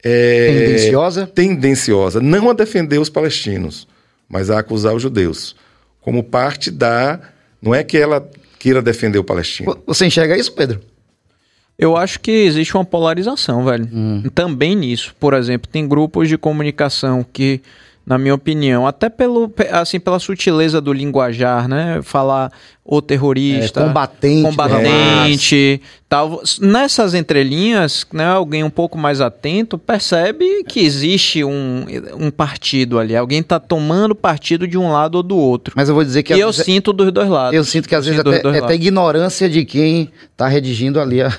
é, tendenciosa, tendenciosa, não a defender os palestinos, mas a acusar os judeus, como parte da, não é que ela queira defender o palestino. Você enxerga isso, Pedro? Eu acho que existe uma polarização, velho. Hum. Também nisso. Por exemplo, tem grupos de comunicação que na minha opinião, até pelo assim pela sutileza do linguajar, né? Falar o terrorista, é, combatente, combatente, tal. Nessas entrelinhas, né? Alguém um pouco mais atento percebe que existe um, um partido ali. Alguém está tomando partido de um lado ou do outro. Mas eu vou dizer que e eu vezes, sinto dos dois lados. Eu sinto que às vezes até, é até ignorância de quem está redigindo ali a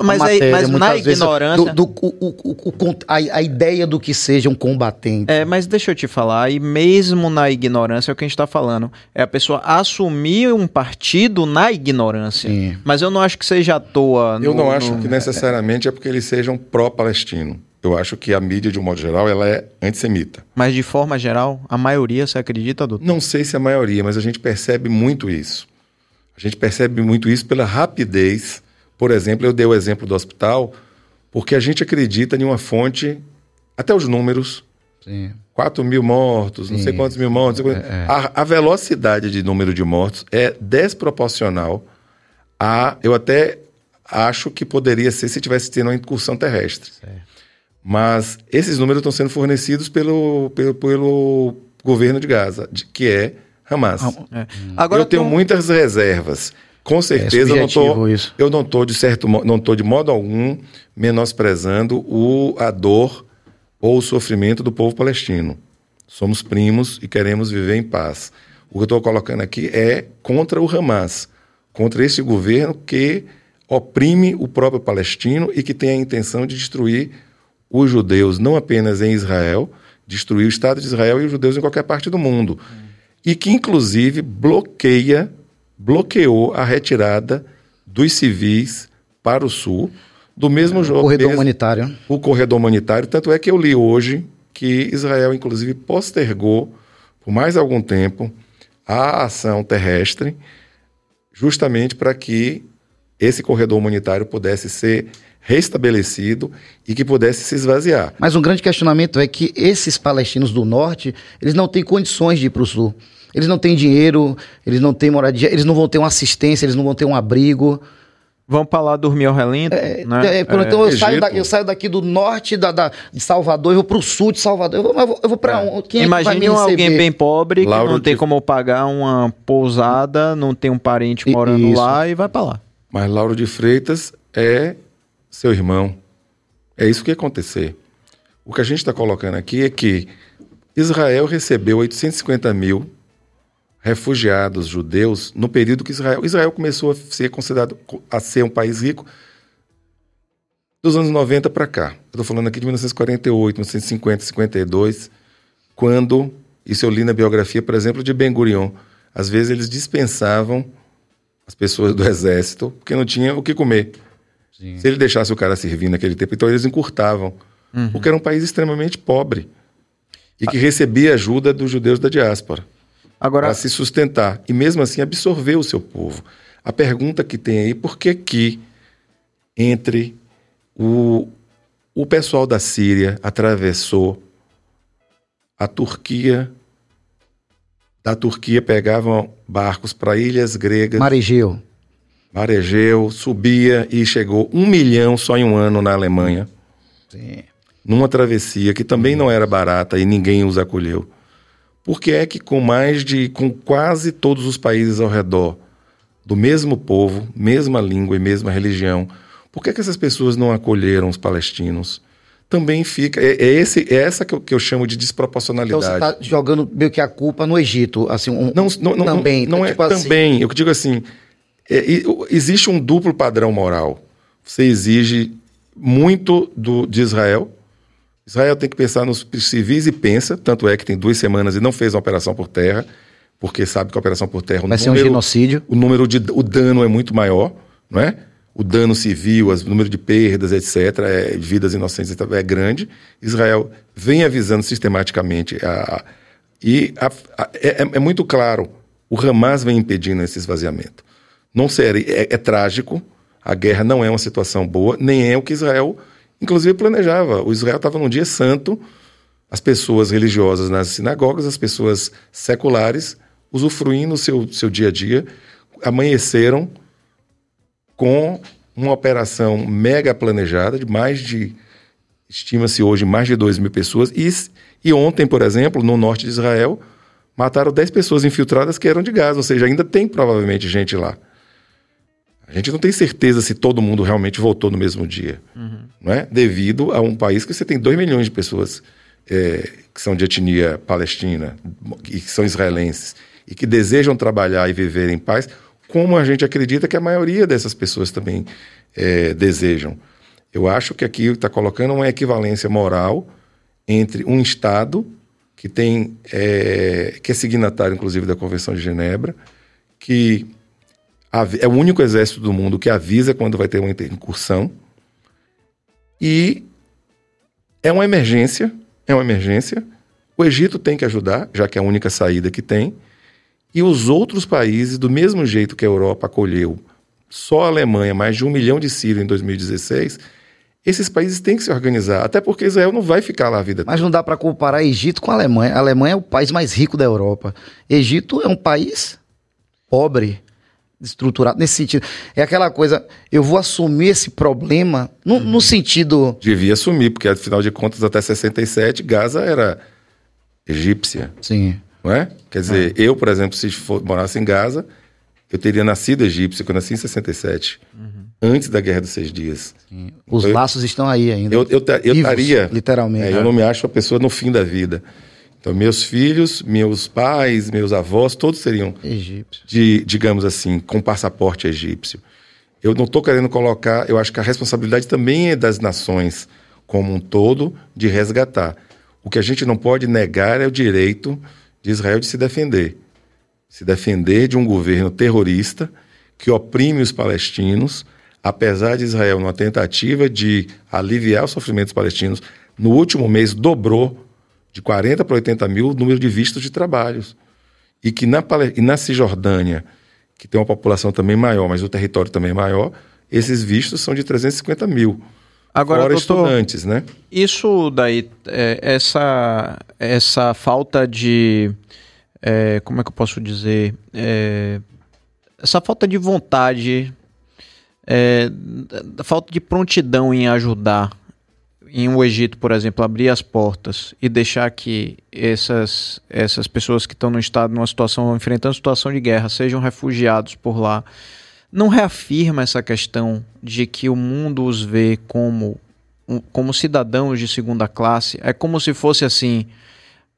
mas, matéria, aí, mas na ignorância. Do, do, o, o, o, a, a, ideia do que seja um combatente. É, mas deixa eu te falar, e mesmo na ignorância, é o que a gente está falando. É a pessoa assumir um partido na ignorância. Sim. Mas eu não acho que seja à toa. Eu no, não acho no... que necessariamente é porque eles sejam pró-palestino. Eu acho que a mídia, de um modo geral, ela é antissemita. Mas de forma geral, a maioria, você acredita, doutor? Não sei se a maioria, mas a gente percebe muito isso. A gente percebe muito isso pela rapidez por exemplo, eu dei o exemplo do hospital porque a gente acredita em uma fonte, até os números, Sim. 4 mil mortos, não sei quantos mil mortos. sei quantos- A, a velocidade de número de mortos é desproporcional a. Eu até acho que poderia ser se tivesse tendo uma incursão terrestre. Mas esses números estão sendo fornecidos pelo, pelo, pelo governo de Gaza, de- que é Hamas. É. Agora eu tenho um- muitas reservas. Com certeza eu não tô, isso. eu não tô de certo não tô de modo algum menosprezando o a dor ou o sofrimento do povo palestino. Somos primos e queremos viver em paz. O que eu estou colocando aqui é contra o Hamas, contra esse governo que oprime o próprio palestino e que tem a intenção de destruir os judeus, não apenas em Israel, destruir o Estado de Israel e os judeus em qualquer parte do mundo. E que, inclusive, bloqueia, bloqueou a retirada dos civis para o sul, do mesmo jogo. Corredor mesmo- humanitário. o corredor humanitário. Tanto é que eu li hoje que Israel, inclusive, postergou por mais algum tempo a ação terrestre, justamente para que esse corredor humanitário pudesse ser restabelecido e que pudesse se esvaziar. Mas um grande questionamento é que esses palestinos do norte, eles não têm condições de ir para o sul. Eles não têm dinheiro, eles não têm moradia, eles não vão ter uma assistência, eles não vão ter um abrigo. Vamos pra lá dormir ao relento, né? É, então eu Egito. saio, da- eu saio daqui do norte da, da- de Salvador, eu vou para o sul de Salvador. Eu vou, eu vou, eu vou para um, quem é que Imagine um receber? alguém bem pobre que Lauro não tem de- como pagar uma pousada, não tem um parente morando isso. lá e vai pra lá. Mas Lauro de Freitas é seu irmão. É isso que ia acontecer. O que a gente está colocando aqui é que Israel recebeu 850 mil refugiados judeus no período que Israel, Israel começou a ser considerado a ser um país rico dos anos 90 para cá. Estou falando aqui de 1948, 1950, 52, quando, isso eu li na biografia, por exemplo, de Ben Gurion, às vezes eles dispensavam as pessoas do [laughs] exército, porque não tinha o que comer. Se ele deixasse o cara servir naquele tempo, então eles encurtavam. Porque era um país extremamente pobre e que recebia ajuda dos judeus da diáspora Agora, para se sustentar e mesmo assim absorver o seu povo. A pergunta que tem aí, por que que entre o, o pessoal da Síria atravessou a Turquia, da Turquia pegavam barcos para ilhas gregas, Maregeu. Mar Egeu, subia e chegou um milhão só em um ano na Alemanha, Sim. numa travessia que também não era barata e ninguém os acolheu. Por que é que com mais de, com quase todos os países ao redor, do mesmo povo, mesma língua e mesma religião, por que, é que essas pessoas não acolheram os palestinos? Também fica, é, é esse, é essa que eu, que eu chamo de Então desproporcionalidade. você está jogando meio que a culpa no Egito, assim, um, Não, não, não, também, não é tipo assim, também. Eu digo assim, é, existe um duplo padrão moral. Você exige muito do, de Israel. Israel tem que pensar nos civis e pensa, tanto é que tem duas semanas e não fez uma operação por terra, porque sabe que a operação por terra vai ser um número- genocídio. o número de o dano é muito maior, não é? O dano civil, o número de perdas, etc., é, vidas inocentes é grande. Israel vem avisando sistematicamente a- e a- a- é, é- é muito claro. O Hamas vem impedindo esse esvaziamento. Não seria, é, é trágico. A guerra não é uma situação boa, nem é o que Israel, inclusive, planejava. O Israel estava num dia santo, as pessoas religiosas nas sinagogas, as pessoas seculares, usufruindo o seu, seu dia a dia, amanheceram com uma operação mega planejada de mais de, estima-se hoje, mais de 2 mil pessoas. E, e ontem, por exemplo, no norte de Israel, mataram 10 pessoas infiltradas que eram de Gaza, ou seja, ainda tem provavelmente gente lá. A gente não tem certeza se todo mundo realmente voltou no mesmo dia, não é? Devido a um país que você tem 2 milhões de pessoas é, que são de etnia palestina e que são israelenses e que desejam trabalhar e viver em paz, como a gente acredita que a maioria dessas pessoas também é, desejam. Eu acho que aqui está colocando uma equivalência moral entre um Estado que tem é, que é signatário, inclusive, da Convenção de Genebra, que é o único exército do mundo que avisa quando vai ter uma incursão e é uma emergência, é uma emergência. O Egito tem que ajudar, já que é a única saída que tem. E os outros países, do mesmo jeito que a Europa acolheu só a Alemanha, mais de um milhão de sírios em 2016, Esses países têm que se organizar, até porque Israel não vai ficar lá a vida. Mas não dá para comparar Egito com a Alemanha. A Alemanha é o país mais rico da Europa. Egito é um país pobre, estruturado nesse sentido. É aquela coisa, eu vou assumir esse problema no, no sentido. Devia assumir, porque afinal de contas, até 67, Gaza era egípcia, Sim. não é? Quer dizer, eu, por exemplo, se for, morasse em Gaza, eu teria nascido egípcio, que eu nasci em 67, antes da Guerra dos Seis Dias. Os Eu- laços estão aí ainda. Eu, eu, eu Vivos, estaria. literalmente. É, eu não me acho uma pessoa no fim da vida. Então, meus filhos, meus pais, meus avós, todos seriam, Egípcio. de, digamos assim, com passaporte egípcio. Eu não estou querendo colocar, eu acho que a responsabilidade também é das nações como um todo de resgatar. O que a gente não pode negar é o direito de Israel de se defender. Se defender de um governo terrorista que oprime os palestinos, apesar de Israel, numa tentativa de aliviar os sofrimentos palestinos, no último mês dobrou de 40 para 80 mil o número de vistos de trabalhos. E que na, e na Cisjordânia, que tem uma população também maior, mas o território também é maior, esses vistos são de 350 mil. Agora, fora doutor, estudantes, né? Isso daí, é, essa, essa falta de. é, como é que eu posso dizer? É, essa falta de vontade, é, falta de prontidão em ajudar em o Egito, por exemplo, abrir as portas e deixar que essas, essas pessoas que estão no estado, numa situação, enfrentando situação de guerra, sejam refugiados por lá, não reafirma essa questão de que o mundo os vê como, um- como cidadãos de segunda classe? É como se fosse assim: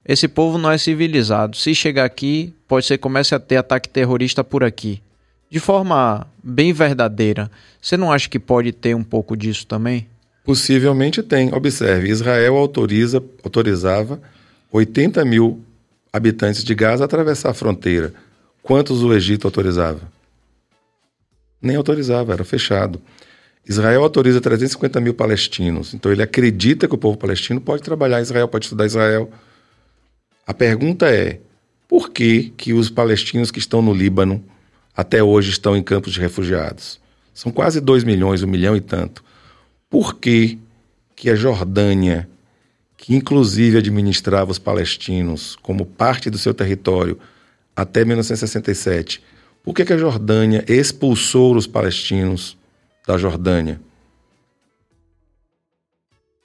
esse povo não é civilizado. Se chegar aqui, pode ser que comece a ter ataque terrorista por aqui. De forma bem verdadeira. Você não acha que pode ter um pouco disso também? Possivelmente tem. Observe, Israel autoriza, autorizava 80 mil habitantes de Gaza a atravessar a fronteira. Quantos o Egito autorizava? Nem autorizava, era fechado. Israel autoriza 350 mil palestinos. Então ele acredita que o povo palestino pode trabalhar Israel, pode estudar Israel. A pergunta é: por que, que os palestinos que estão no Líbano até hoje estão em campos de refugiados? São quase 2 milhões, um milhão e tanto. Por que, que a Jordânia, que inclusive administrava os palestinos como parte do seu território até 1967, por que, que a Jordânia expulsou os palestinos da Jordânia?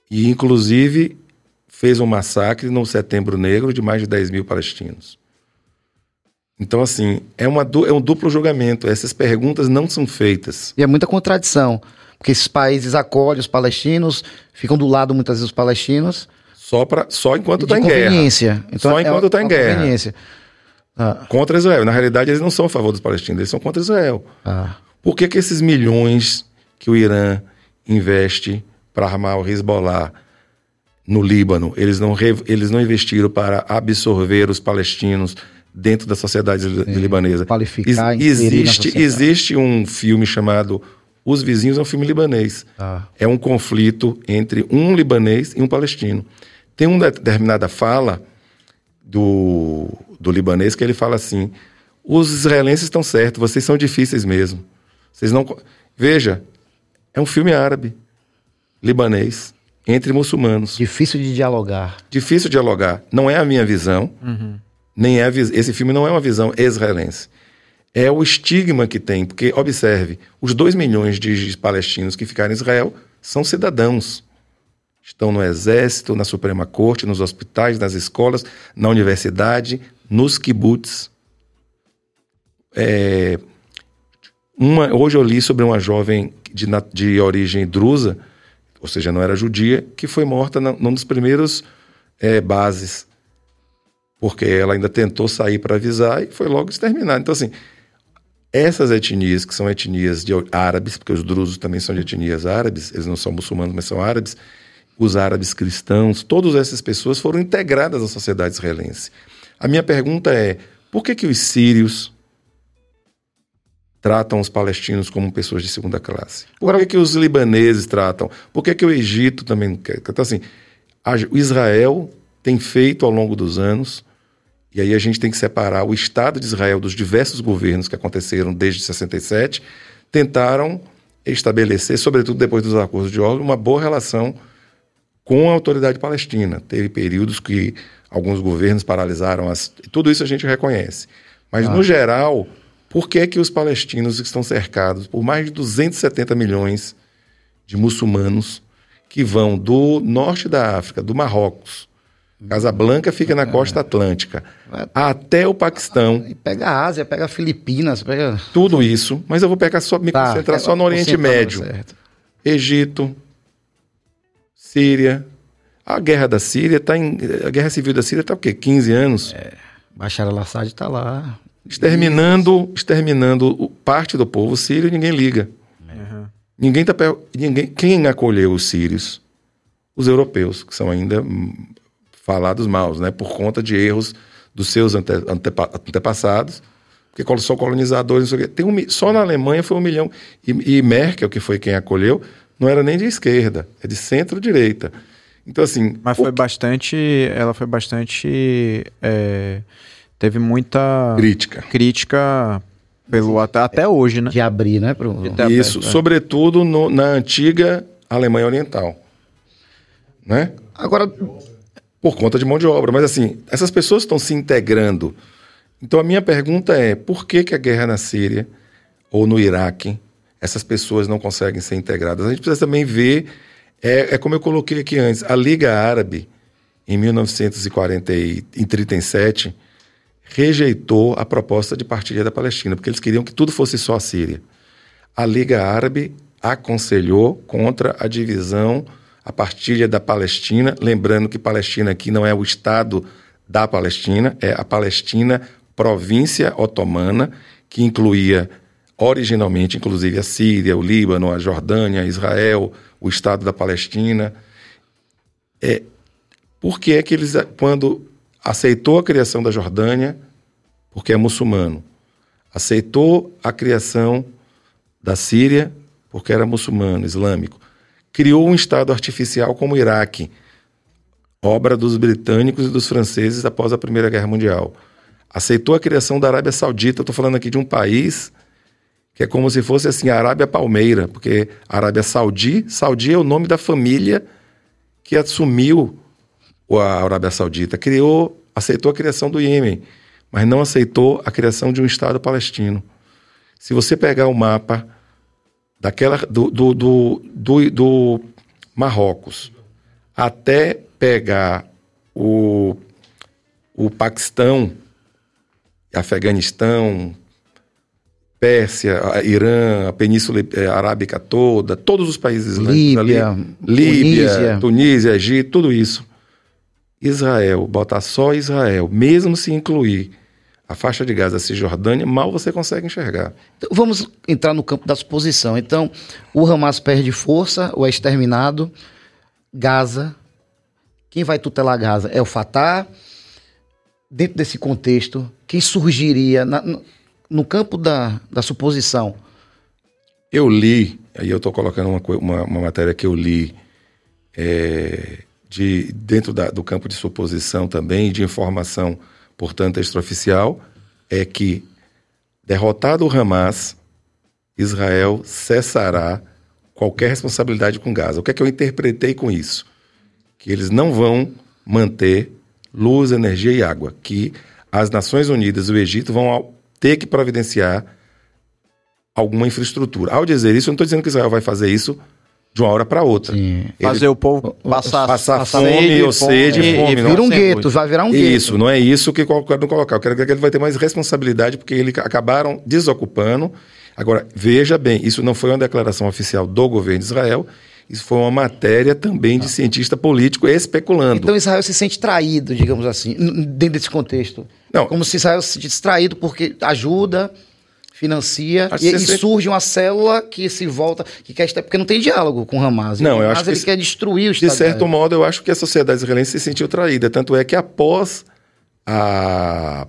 E, inclusive, fez um massacre no Setembro Negro de mais de 10 mil palestinos. Então, assim, é, uma, é um duplo julgamento. Essas perguntas não são feitas. E é muita contradição. Porque esses países acolhem os palestinos, ficam do lado muitas vezes dos palestinos. Só, pra, só enquanto está em guerra. Então, Só é enquanto uma- tá em guerra. conveniência. Ah, Contra Israel. Na realidade, eles não são a favor dos palestinos, eles são contra Israel. ah. Por que, que esses milhões que o Irã investe para armar o Hezbollah no Líbano, eles não, eles não investiram para absorver os palestinos dentro da sociedade li- libanesa? Qualificar, Ex- existe, existe um filme chamado Os Vizinhos, é um filme libanês. Ah. É um conflito entre um libanês e um palestino. Tem uma determinada fala do, do libanês que ele fala assim: os israelenses estão certos, vocês são difíceis mesmo. Vocês não. Veja, é um filme árabe, libanês, entre muçulmanos. Difícil de dialogar. Difícil dialogar. Não é a minha visão, nem é esse filme não é uma visão israelense. É o estigma que tem, porque, observe, os dois milhões de palestinos que ficaram em Israel são cidadãos. Estão no exército, na Suprema Corte, nos hospitais, nas escolas, na universidade, nos kibbutz. É, uma, hoje eu li sobre uma jovem de, de origem drusa, ou seja, não era judia, que foi morta na, num dos primeiros é, bases, porque ela ainda tentou sair para avisar e foi logo exterminada. Então, assim, essas etnias, que são etnias de árabes, porque os drusos também são de etnias árabes, eles não são muçulmanos, mas são árabes, os árabes cristãos, todas essas pessoas foram integradas à sociedade israelense. A minha pergunta é, por que, que os sírios tratam os palestinos como pessoas de segunda classe? Por que, que os libaneses tratam? Por que, que o Egito também? Então, assim, o Israel tem feito ao longo dos anos, e aí a gente tem que separar o Estado de Israel dos diversos governos que aconteceram desde 67, tentaram estabelecer, sobretudo depois dos acordos de Oslo, uma boa relação com a autoridade palestina. Teve períodos que alguns governos paralisaram as. Tudo isso a gente reconhece. Mas, ah. no geral, por que, que os palestinos estão cercados por mais de 270 milhões de muçulmanos que vão do norte da África, do Marrocos, Casablanca fica na costa atlântica, até o Paquistão. E pega a Ásia, pega Filipinas, pega. Tudo isso, mas eu vou pegar só, me tá, concentrar só no Oriente Médio. Egito, Síria. A guerra da Síria está em. A guerra civil da Síria está o quê? 15 anos? É, Bashar al-Assad está lá. Exterminando, exterminando parte do povo sírio e ninguém liga. Uhum. Ninguém tá. Ninguém, quem acolheu os sírios? Os europeus, que são ainda falados maus, né? Por conta de erros dos seus ante, antepa, antepassados, porque são colonizadores, Tem um, só na Alemanha foi um milhão. E, e, Merkel, que foi quem acolheu, não era nem de esquerda, é de centro-direita. Então, assim. Mas foi o... bastante. Ela foi bastante. É, teve muita. Crítica. Crítica pelo até, até hoje, né? De abrir, né? Pro... Isso, aberto, é. sobretudo no, na antiga Alemanha Oriental. Né? Agora, por conta de mão de obra. Mas assim, essas pessoas estão se integrando. Então a minha pergunta é: por que, que a guerra na Síria ou no Iraque, essas pessoas não conseguem ser integradas? A gente precisa também ver, é, é como eu coloquei aqui antes, a Liga Árabe, em 1937, rejeitou a proposta de partilha da Palestina, porque eles queriam que tudo fosse só a Síria. A Liga Árabe aconselhou contra a divisão a partilha da Palestina, lembrando que Palestina aqui não é o Estado da Palestina, é a Palestina província otomana, que incluía originalmente, inclusive, a Síria, o Líbano, a Jordânia, Israel, o Estado da Palestina. É, por que é que eles, quando aceitou a criação da Jordânia, porque é muçulmano, aceitou a criação da Síria, porque era muçulmano, islâmico, criou um Estado artificial como o Iraque, obra dos britânicos e dos franceses após a Primeira Guerra Mundial. Aceitou a criação da Arábia Saudita, estou falando aqui de um país que é como se fosse assim a Arábia Palmeira, porque Arábia Saudi, Saudi é o nome da família que assumiu a Arábia Saudita, criou, aceitou a criação do Iêmen, mas não aceitou a criação de um Estado palestino. Se você pegar o mapa daquela do, do, do, do, do Marrocos até pegar o, o Paquistão, Afeganistão, Pérsia, Irã, a Península eh, Arábica toda, todos os países Líbia, ali, Líbia, Tunísia. Tunísia, Egito, tudo isso. Israel, botar só Israel, mesmo se incluir a faixa de Gaza, a Cisjordânia, mal você consegue enxergar. Então, vamos entrar no campo da suposição. Então, o Hamas perde força, ou é exterminado. Gaza, quem vai tutelar Gaza? É o Fatah. Dentro desse contexto, quem surgiria na, no, no, campo da, da suposição? Eu li, aí eu estou colocando uma, uma, uma, matéria que eu li é, de, dentro da, do campo de suposição também, de informação portanto, extraoficial, é que, derrotado o Hamas, Israel cessará qualquer responsabilidade com Gaza. O que é que eu interpretei com isso? Que eles não vão manter luz, energia e água, que as Nações Unidas e o Egito vão ter que providenciar alguma infraestrutura. Ao dizer isso, eu não estou dizendo que Israel vai fazer isso de uma hora para outra. Ele, Fazer o povo passar, passar, passar fome sede, ou sede, fome. fome, vira um gueto, vai virar um gueto. Isso, não é isso que eu quero colocar. Eu quero que ele vai ter mais responsabilidade porque eles acabaram desocupando. Agora, veja bem, isso não foi uma declaração oficial do governo de Israel, isso foi uma matéria também de cientista político especulando. Então Israel se sente traído, digamos assim, dentro desse contexto. Não. Como se Israel se sentisse traído porque ajuda, financia e, e, surge uma célula que se volta, que quer estar, porque não tem diálogo com o Hamas. Não, eu acho que ele quer destruir o Estado. De certo modo, eu acho que a sociedade israelense se sentiu traída, tanto é que após a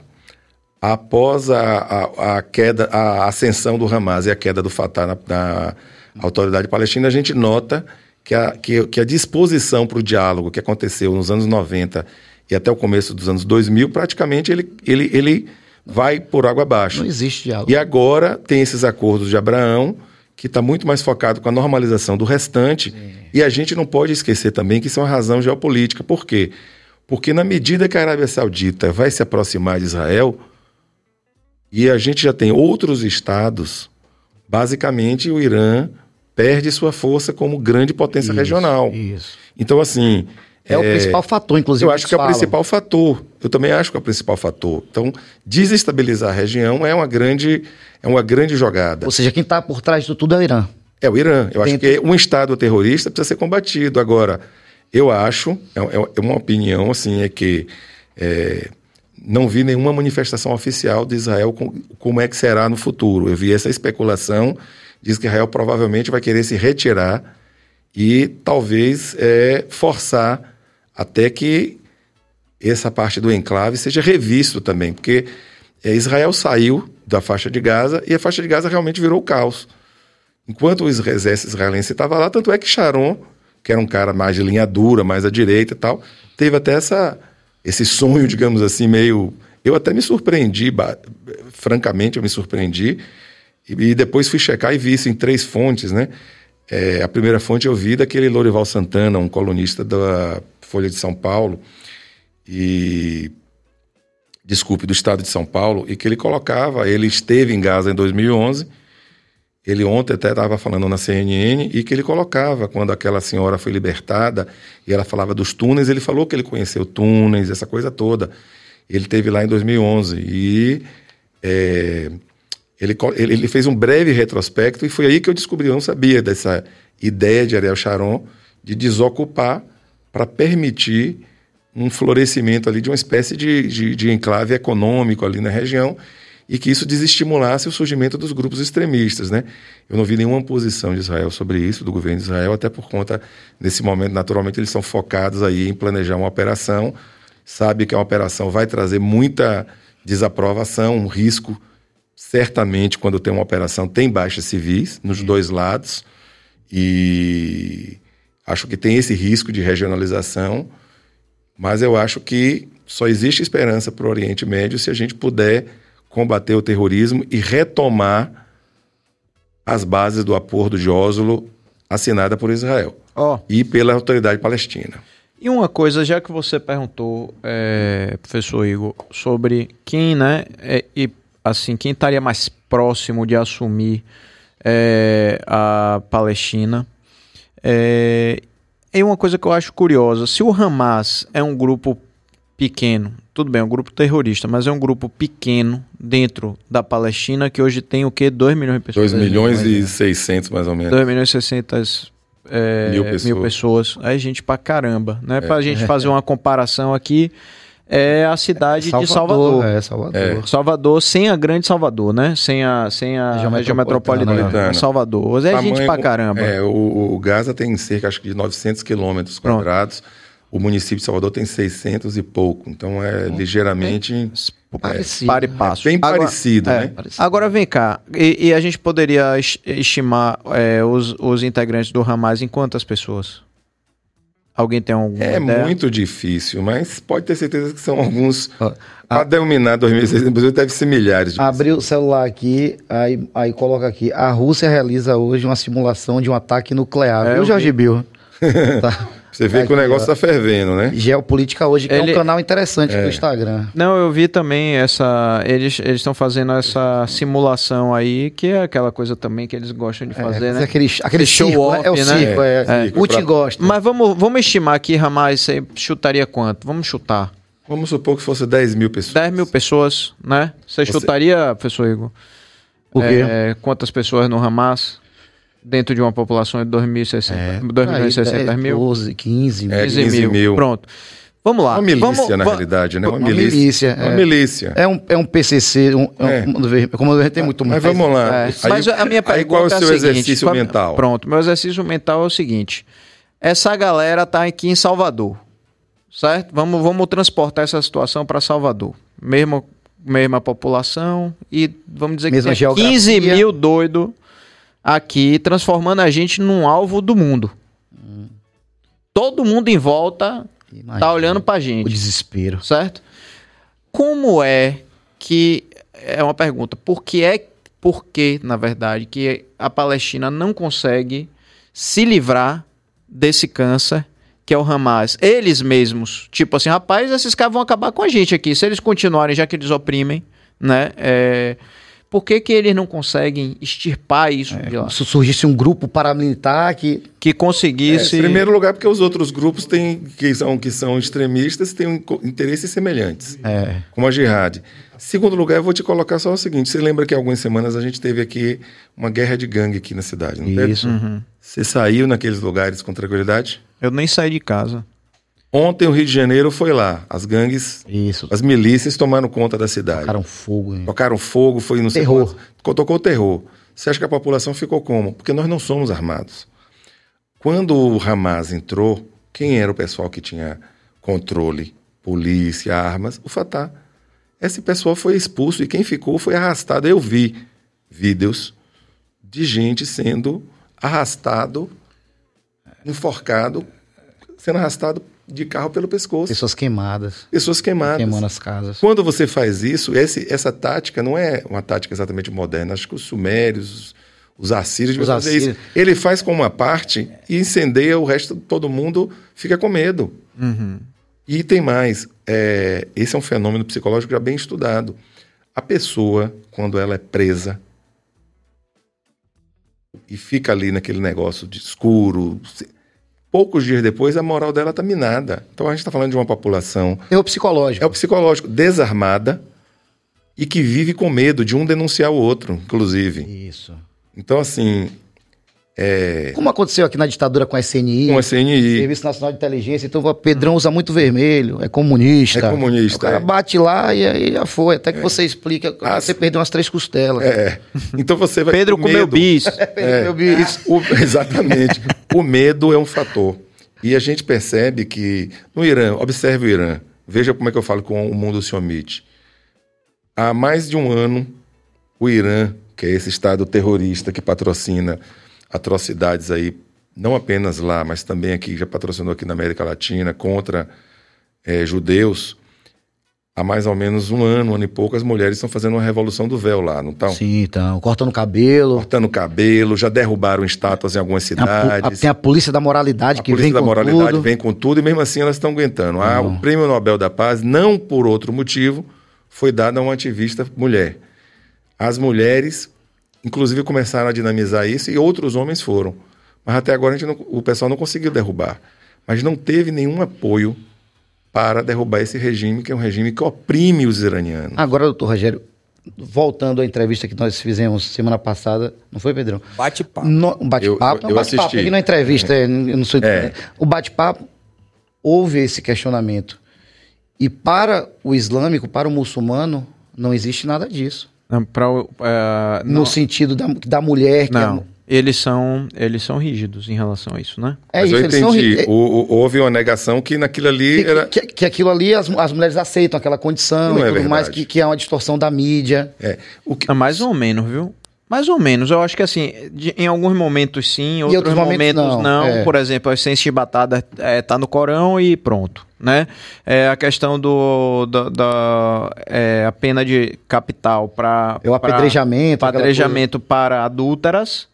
após a, a, a queda, a ascensão do Hamas e a queda do Fatah na, na autoridade palestina, a gente nota que a, que, que a disposição para o diálogo que aconteceu nos anos 90 e até o começo dos anos 2000, praticamente ele, ele, ele vai por água abaixo. Não existe diálogo. E agora tem esses acordos de Abraão que está muito mais focado com a normalização do restante. E a gente não pode esquecer também que isso é uma razão geopolítica. Por quê? Porque na medida que a Arábia Saudita vai se aproximar de Israel, e a gente já tem outros estados, basicamente o Irã perde sua força como grande potência Isso, regional. Isso. Então, assim. É, o principal fator, inclusive. Eu acho que é o principal fator. Eu também acho que é o principal fator. Então, desestabilizar a região é uma grande, é uma grande jogada. Ou seja, quem está por trás disso tudo é o Irã. É o Irã. Eu acho Tem- que um Estado terrorista precisa ser combatido. Agora, eu acho, é, é- é uma opinião, assim, é que é, não vi nenhuma manifestação oficial de Israel com, como é que será no futuro. Eu vi essa especulação, diz que Israel provavelmente vai querer se retirar e talvez é, forçar até que essa parte do enclave seja revisto também, porque é, Israel saiu da faixa de Gaza e a faixa de Gaza realmente virou caos. Enquanto o exército israelense estava lá, tanto é que Sharon, que era um cara mais de linha dura, mais à direita e tal, teve até essa, esse sonho, digamos assim, meio. Eu até me surpreendi, francamente, eu me surpreendi. E, e depois fui checar e vi isso em três fontes, né? É, a primeira fonte eu vi daquele Lorival Santana, um colunista da Folha de São Paulo, e desculpe, do estado de São Paulo, e que ele colocava, ele esteve em Gaza em 2011, ele ontem até estava falando na CNN, e que ele colocava, quando aquela senhora foi libertada, e ela falava dos túneis, ele falou que ele conheceu túneis, essa coisa toda. Ele teve lá em 2011, e é, ele, ele fez um breve retrospecto, e foi aí que eu descobri, eu não sabia dessa ideia de Ariel Sharon de desocupar para permitir um florescimento ali de uma espécie de, de, de enclave econômico ali na região e que isso desestimulasse o surgimento dos grupos extremistas, né? Eu não vi nenhuma posição de Israel sobre isso, do governo de Israel, até por conta, nesse momento, naturalmente, eles são focados aí em planejar uma operação, sabe que a operação vai trazer muita desaprovação, um risco, certamente, quando tem uma operação, tem baixas civis nos dois lados, e acho que tem esse risco de regionalização, mas eu acho que só existe esperança para o Oriente Médio se a gente puder combater o terrorismo e retomar as bases do acordo de Oslo assinada por Israel Ó, e pela autoridade palestina. E uma coisa, já que você perguntou, é, professor Igor, sobre quem, né, é, e assim, quem estaria mais próximo de assumir é, a Palestina, é, é uma coisa que eu acho curiosa. Se o Hamas é um grupo pequeno, tudo bem, é um grupo terrorista, mas é um grupo pequeno dentro da Palestina que hoje tem o quê? 2 milhões de pessoas. 2 milhões e 600 mais ou menos. 2 milhões e 600 é, Mil mil, pessoas. pessoas. Aí gente pra caramba, né? Pra gente [laughs] fazer uma comparação aqui, é a cidade de Salvador. É, Salvador. É. Salvador sem a grande Salvador, né? Sem a, sem a Região região, metropolitana. metropolitana. Salvador. É gente Tamanho- pra caramba. É, o, o Gaza tem cerca, acho que de 900 quilômetros quadrados. O município de Salvador tem 600 e pouco. Então é ligeiramente Parecido. Para e passo. bem Agora- parecido, é, né? Parecido. Agora vem cá, e, e a gente poderia es- estimar é, os, os integrantes do Hamas em quantas pessoas? Alguém tem alguma É ideia? muito difícil, mas pode ter certeza que são alguns. Ó, Para dominar 2016, deve ser milhares de Abri o celular aqui, aí, aí coloca aqui. A Rússia realiza hoje uma simulação de um ataque nuclear. É, viu, Jorge Bill? [laughs] Tá. Você vê que o negócio está fervendo, né? Geopolítica hoje, que é Ele- um canal interessante do Instagram. Não, eu vi também essa. Eles eles estão fazendo essa simulação aí, que é aquela coisa também que eles gostam de fazer, é, né? aquele, aquele Esse show circo, né? off, É o né? circo, é. É, O pra- gosta. Mas vamos, vamos estimar aqui, Hamas, você chutaria quanto? Vamos chutar. Vamos supor que fosse 10 mil pessoas. 10 mil pessoas, né? Você, Você- chutaria, professor Igor? O quê? É, quantas pessoas no Hamas? Dentro de uma população de 2.060 2 milhões e 600 10, mil? 12, 15 mil. É, 15 15 mil. mil. Pronto. Vamos lá. Uma milícia, vamos, na va- realidade, né? Uma, Uma milícia. milícia, Uma é. milícia. É um, é um PCC, um, é um- É. como ver- como a gente tem muito Mas mais. vamos lá. É, Aí- mas a minha pergunta aí qual é o seu a seguinte, exercício qual- mental? Pronto, meu exercício mental é o seguinte. Essa galera tá aqui em Salvador, certo? Vamos, vamos transportar essa situação para Salvador. Mesma, mesma população e vamos dizer Mesma que tem 15 geografia. mil doido aqui, transformando a gente num alvo do mundo. Todo mundo em volta Imagina, tá olhando pra O gente desespero. certo? Como é que é uma pergunta? Por que é por que, na verdade, que a Palestina não consegue se livrar desse câncer que é o Hamas. Eles mesmos, tipo assim, rapaz, esses caras vão acabar com a gente aqui. Se eles continuarem, já que eles oprimem, né? É, por que, que eles não conseguem extirpar isso É, de lá? se surgisse um grupo paramilitar que. Que É, conseguisse. em primeiro lugar, porque os outros grupos têm, que, são, que são extremistas têm interesses semelhantes, É, como a jihad. Segundo lugar, eu vou te colocar só o seguinte: você lembra que há algumas semanas a gente teve aqui uma guerra de gangue aqui na cidade, não teve? isso. Uhum. Você saiu naqueles lugares com tranquilidade? Eu nem saí de casa. Ontem o Rio de Janeiro foi lá. As gangues, Isso. as milícias tomaram conta da cidade. Tocaram fogo. hein? Tocaram fogo, foi no Terror. Tocou terror. Você acha que a população ficou como? Porque nós não somos armados. Quando o Hamas entrou, quem era o pessoal que tinha controle, polícia, armas? O Fatah. Esse pessoal foi expulso e quem ficou foi arrastado. Eu vi vídeos de gente sendo arrastado, enforcado, sendo arrastado de carro pelo pescoço. Pessoas queimadas. Pessoas queimadas. Queimando as casas. Quando você faz isso, esse- essa tática não é uma tática exatamente moderna. Acho que os sumérios, os, os assírios Os fazer isso. assírios. Ele faz com uma parte e incendeia o resto, todo mundo fica com medo. E tem mais. é, esse é um fenômeno psicológico já bem estudado. A pessoa, quando ela é presa e fica ali naquele negócio de escuro, poucos dias depois a moral dela está minada. Então a gente está falando de uma população Terror psicológico. é o psicológico, desarmada e que vive com medo de um denunciar o outro, inclusive. Isso. Então, assim, Como aconteceu aqui na ditadura com a SNI, com a CNI, Serviço Nacional de Inteligência, então o Pedrão usa muito vermelho, é comunista. É comunista, O cara é. bate lá e aí já foi. Até que você explica, Ah, você perdeu umas três costelas. é. Então você vai Pedro com comeu medo. bis. [laughs] Perdeu o bicho. O- exatamente. o medo é um fator. E a gente percebe que no Irã, observe o Irã, veja como é que eu falo com o mundo se omite. Há mais de um ano, o Irã, que é esse estado terrorista que patrocina atrocidades aí, não apenas lá, mas também aqui, já patrocinou aqui na América Latina, contra eh, judeus. Há mais ou menos um ano, um ano e pouco, as mulheres estão fazendo uma revolução do véu lá, não estão? Sim, então, cortando o cabelo. Cortando o cabelo, já derrubaram estátuas em algumas Tem a, a- cidades. tem a polícia da moralidade A que polícia vem da com moralidade tudo. vem com tudo e mesmo assim elas estão aguentando. Ah, o Prêmio Nobel da Paz, não por outro motivo, foi dado a uma ativista mulher. As mulheres, inclusive, começaram a dinamizar isso e outros homens foram. Mas até agora a gente não- o pessoal não conseguiu derrubar. Mas não teve nenhum apoio para derrubar esse regime, que é um regime que oprime os iranianos. Agora, doutor Rogério, voltando à entrevista que nós fizemos semana passada, não foi, Pedrão? Bate-papo. Um bate-papo, Eu- é um eu bate-papo, assisti. aqui na entrevista, é, eu não sou, É. o bate-papo, houve esse questionamento. E para o islâmico, para o muçulmano, não existe nada disso. Não, pra o- é, No não, sentido da, da mulher que não. é, Eles são, eles são rígidos em relação a isso, né? é Mas isso, eu eles são entendi. é- O- o- houve uma negação que naquilo ali que, era. que, que aquilo ali as, as mulheres aceitam aquela condição Não e é tudo verdade. mais, que, que é uma distorção da mídia. É, o que, Ah, mais ou menos, viu? Mais ou menos. Eu acho que assim, de- em alguns momentos sim, em outros, outros momentos momentos, não, não. é. Por exemplo, a essência chibatada é, tá no Corão e pronto, né? É, a questão do da, da- é, a pena de capital para É o apedrejamento, aquela apedrejamento para adúlteras.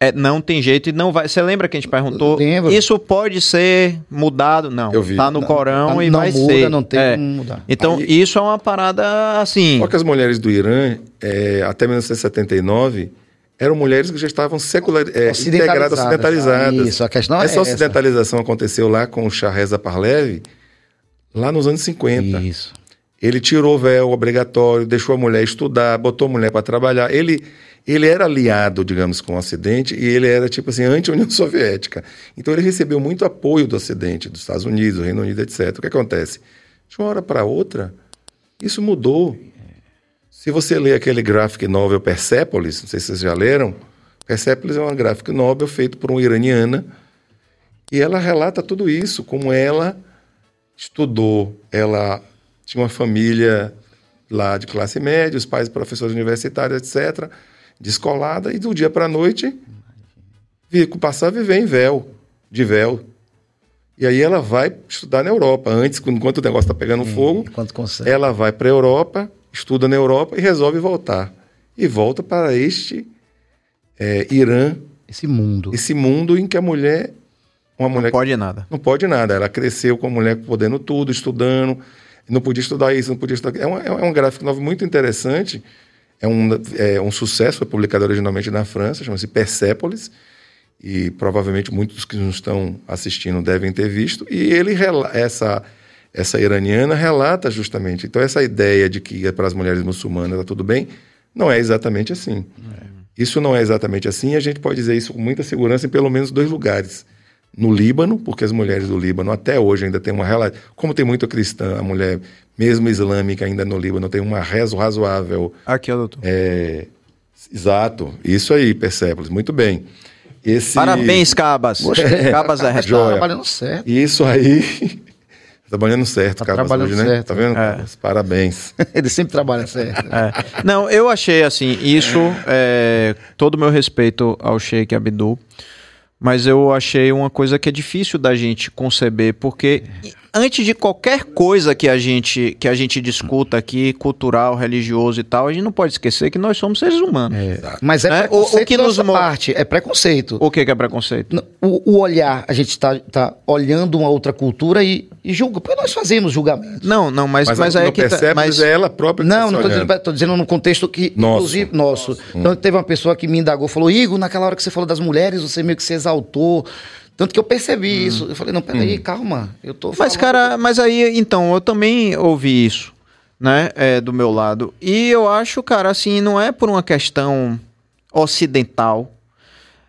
É, não tem jeito e não vai. Você lembra que a gente perguntou? Lembro. Isso pode ser mudado? Não. Eu vi. Tá no Corão e não vai muda, ser. não tem É. como mudar. Então, Aí- isso é uma parada assim. Só que as mulheres do Irã, é, até 1979, eram mulheres que já estavam secular, é, integradas, ocidentalizadas. Isso, a questão é essa essa. ocidentalização aconteceu lá com o Shah Reza Parlev, lá nos anos 50. Isso. Ele tirou o véu obrigatório, deixou a mulher estudar, botou a mulher para trabalhar. Ele, ele era aliado, digamos, com o Ocidente e ele era, tipo assim, anti-União [laughs] Soviética. Então ele recebeu muito apoio do Ocidente, dos Estados Unidos, do Reino Unido, etc. O que acontece? De uma hora para outra, isso mudou. Se você lê aquele graphic novel Persepolis, não sei se vocês já leram, Persepolis é uma graphic novel feito por uma iraniana e ela relata tudo isso, como ela estudou, ela tinha uma família lá de classe média, os pais professores universitários, etc., descolada, e do dia para a noite passar a viver em véu, de véu. E aí ela vai estudar na Europa. Antes, enquanto o negócio está pegando fogo, Enquanto consegue. ela vai para a Europa, estuda na Europa e resolve voltar. e volta para este é, Irã, Esse mundo. esse mundo em que a mulher, uma mulher Não pode nada. não pode nada. Ela cresceu com a mulher podendo tudo, estudando, não podia estudar isso, não podia estudar. É, uma- é um gráfico novo muito interessante. É um, é um sucesso, foi publicado originalmente na França, chama-se Persépolis. E provavelmente muitos que nos estão assistindo devem ter visto. E ele essa essa iraniana relata justamente. Então essa ideia de que para as mulheres muçulmanas está tudo bem, não é exatamente assim. Isso não é exatamente assim. E a gente pode dizer isso com muita segurança em pelo menos dois lugares no Líbano, porque as mulheres do Líbano até hoje ainda têm uma relação. Como tem muita cristã, a mulher, mesmo islâmica, ainda no Líbano, tem uma rezo razoável. Aqui, ó, doutor. É, exato, isso aí, Persépolis, muito bem. Esse, Parabéns, Cabas. [laughs] Cabas é Tá Joia. trabalhando certo. Isso aí. Tá trabalhando certo, Tá Cabas, trabalhando hoje, né? certo. Tá vendo? É. Cabas? Parabéns. [laughs] Ele sempre trabalha certo. É. Não, eu achei assim, isso é todo o meu respeito ao Sheikh Abdul, mas eu achei uma coisa que é difícil da gente conceber, porque antes de qualquer coisa que a gente que a gente discuta aqui, cultural, religioso e tal, a gente não pode esquecer que nós somos seres humanos. Mas é, É, o- o preconceito que nos parte. É preconceito. O que que é preconceito? O, o olhar, a gente está tá olhando uma outra cultura e, e julga. Porque nós fazemos julgamentos. Não, não, mas, Mas, mas, não é que tá- Persépolis mas é ela própria que Não, tá não estou dizendo, tô dizendo no contexto que, Nosso. inclusive, nosso. Então, teve uma pessoa que me indagou, falou, Igor, naquela hora que você falou das mulheres, você meio que se exaltou. Tanto que eu percebi isso. Eu falei, não, peraí, calma. Eu tô Mas, cara, mas aí, então, eu também ouvi isso, né, é, do meu lado. E eu acho, cara, assim, não é por uma questão ocidental,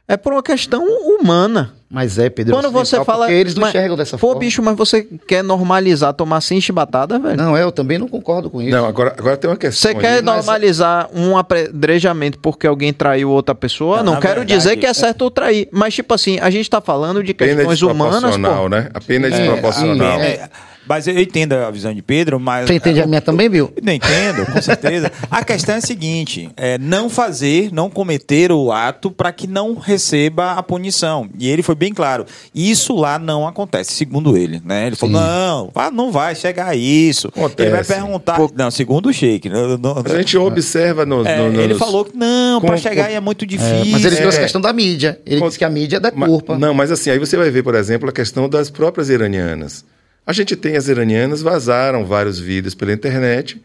é por uma questão humana. Mas é, Pedro. Quando você fala. Porque eles não mas- enxergam dessa Pô, forma. bicho, mas você quer normalizar tomar sem chibatada, velho? Não, é, eu também não concordo com isso. Não, agora, agora tem uma questão. Você quer aí. mas- normalizar um apedrejamento porque alguém traiu outra pessoa? Não, Não, quero verdade, dizer que é certo trair. Mas, tipo assim, a gente tá falando de Pena questões humanas, desproporcional, pô. né? A pena é É, desproporcional. sim, É, mas eu entendo a visão de Pedro, mas. Você entende a minha também, viu? Não entendo, com certeza. A questão é a seguinte: é não fazer, não cometer o ato para que não receba a punição. E ele foi bem claro. Isso lá não acontece, segundo ele. Né? Ele falou: não, ah, não vai chegar a isso. Acontece. Ele vai perguntar. Não, segundo o Sheik. não- não- Mas a gente observa nos. É, no- nos- ele falou que não, para chegar com- aí é muito difícil. Mas ele trouxe É. a questão da mídia. Ele Com- disse que a mídia é da culpa. Não, mas assim, aí você vai ver, por exemplo, a questão das próprias iranianas. A gente tem as iranianas, vazaram vários vídeos pela internet.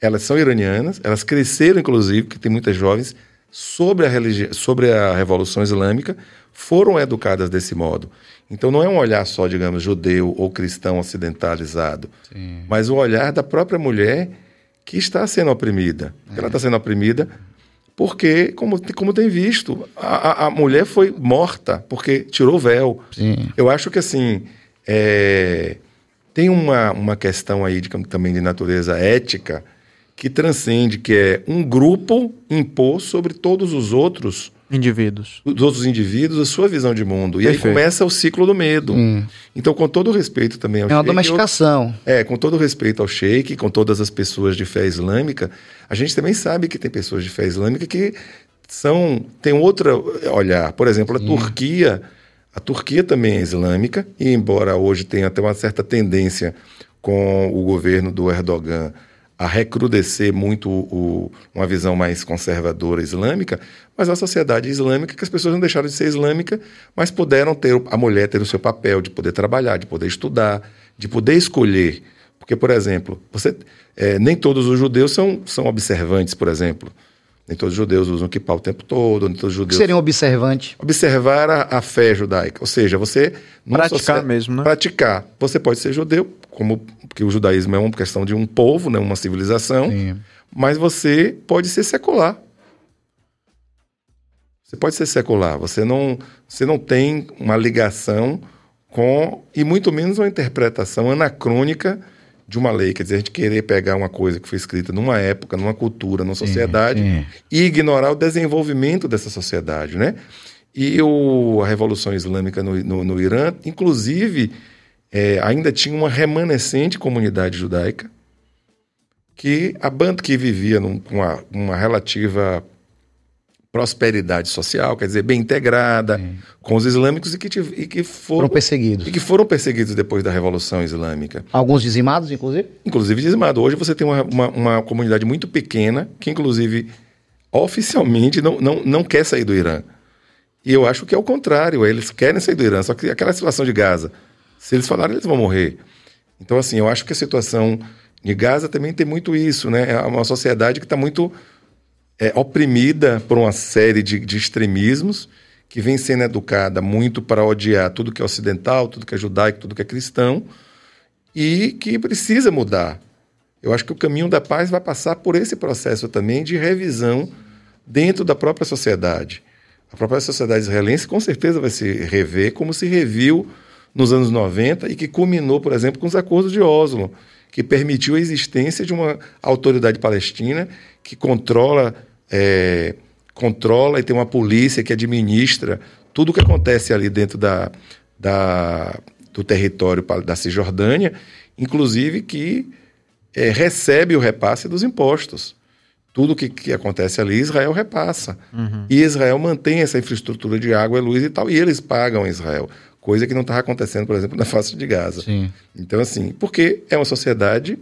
Elas são iranianas, elas cresceram, inclusive, que tem muitas jovens, sobre a, religi- sobre a Revolução Islâmica, foram educadas desse modo. Então não é um olhar só, digamos, judeu ou cristão ocidentalizado, mas o olhar da própria mulher que está sendo oprimida. Ela está sendo oprimida porque, como, como tem visto, a, a- a mulher foi morta porque tirou o véu. Sim. Eu acho que assim é, tem uma, uma questão aí de, também de natureza ética que transcende, que é um grupo impor sobre todos os outros, Indivíduos. os outros indivíduos, a sua visão de mundo. E aí Perfeito. começa o ciclo do medo. Então, com todo respeito também ao É uma Sheik, eu- domesticação. é, com todo respeito ao Sheik, com todas as pessoas de fé islâmica, a gente também sabe que tem pessoas de fé islâmica que são têm outro olhar. Por exemplo, a Turquia, a Turquia também é islâmica e embora hoje tenha até uma certa tendência com o governo do Erdogan a recrudescer muito o- uma visão mais conservadora islâmica, mas uma sociedade islâmica que as pessoas não deixaram de ser islâmica, mas puderam ter a mulher ter o seu papel de poder trabalhar, de poder estudar, de poder escolher. Porque, por exemplo, você é, nem todos os judeus são, são observantes, por exemplo. Nem todos os judeus usam kippah o tempo todo, nem todos os O que judeus seria um observante? observar a, a fé judaica. Ou seja, você. Praticar mesmo, né? Praticar. Você pode ser judeu, como porque o judaísmo é uma questão de um povo, né, uma civilização, Sim. mas você pode ser secular. Você pode ser secular. Você não, você não tem uma ligação com. e muito menos uma interpretação anacrônica de uma lei. Quer dizer, a gente querer pegar uma coisa que foi escrita numa época, numa cultura, numa sociedade e ignorar o desenvolvimento dessa sociedade, né? E o, a Revolução Islâmica no, no, no Irã, inclusive, é, ainda tinha uma remanescente comunidade judaica que a banda que vivia num- com uma, uma relativa prosperidade social, quer dizer, bem integrada com os islâmicos e que, tiv- e que foram, Foram perseguidos. e que foram perseguidos depois da Revolução Islâmica. Alguns dizimados, inclusive? Inclusive dizimado. Hoje você tem uma, uma, uma comunidade muito pequena, que inclusive oficialmente não, não, não quer sair do Irã. E eu acho que é o contrário, eles querem sair do Irã, só que aquela situação de Gaza, se eles falarem, eles vão morrer. Então, assim, eu acho que a situação de Gaza também tem muito isso, né? É uma sociedade que está muito é, oprimida por uma série de, de extremismos, que vem sendo educada muito para odiar tudo que é ocidental, tudo que é judaico, tudo que é cristão, e que precisa mudar. Eu acho que o caminho da paz vai passar por esse processo também de revisão dentro da própria sociedade. A própria sociedade israelense com certeza vai se rever como se reviu nos anos 90 e que culminou, por exemplo, com os acordos de Oslo, que permitiu a existência de uma autoridade palestina que controla, é, controla e tem uma polícia que administra tudo o que acontece ali dentro da, da, do território da Cisjordânia, inclusive que é, recebe o repasse dos impostos. Tudo que, que acontece ali, Israel repassa. Uhum. E Israel mantém essa infraestrutura de água, luz e tal, e eles pagam Israel. Coisa que não estava acontecendo, por exemplo, na faixa de Gaza. Sim. Então, assim, porque é uma sociedade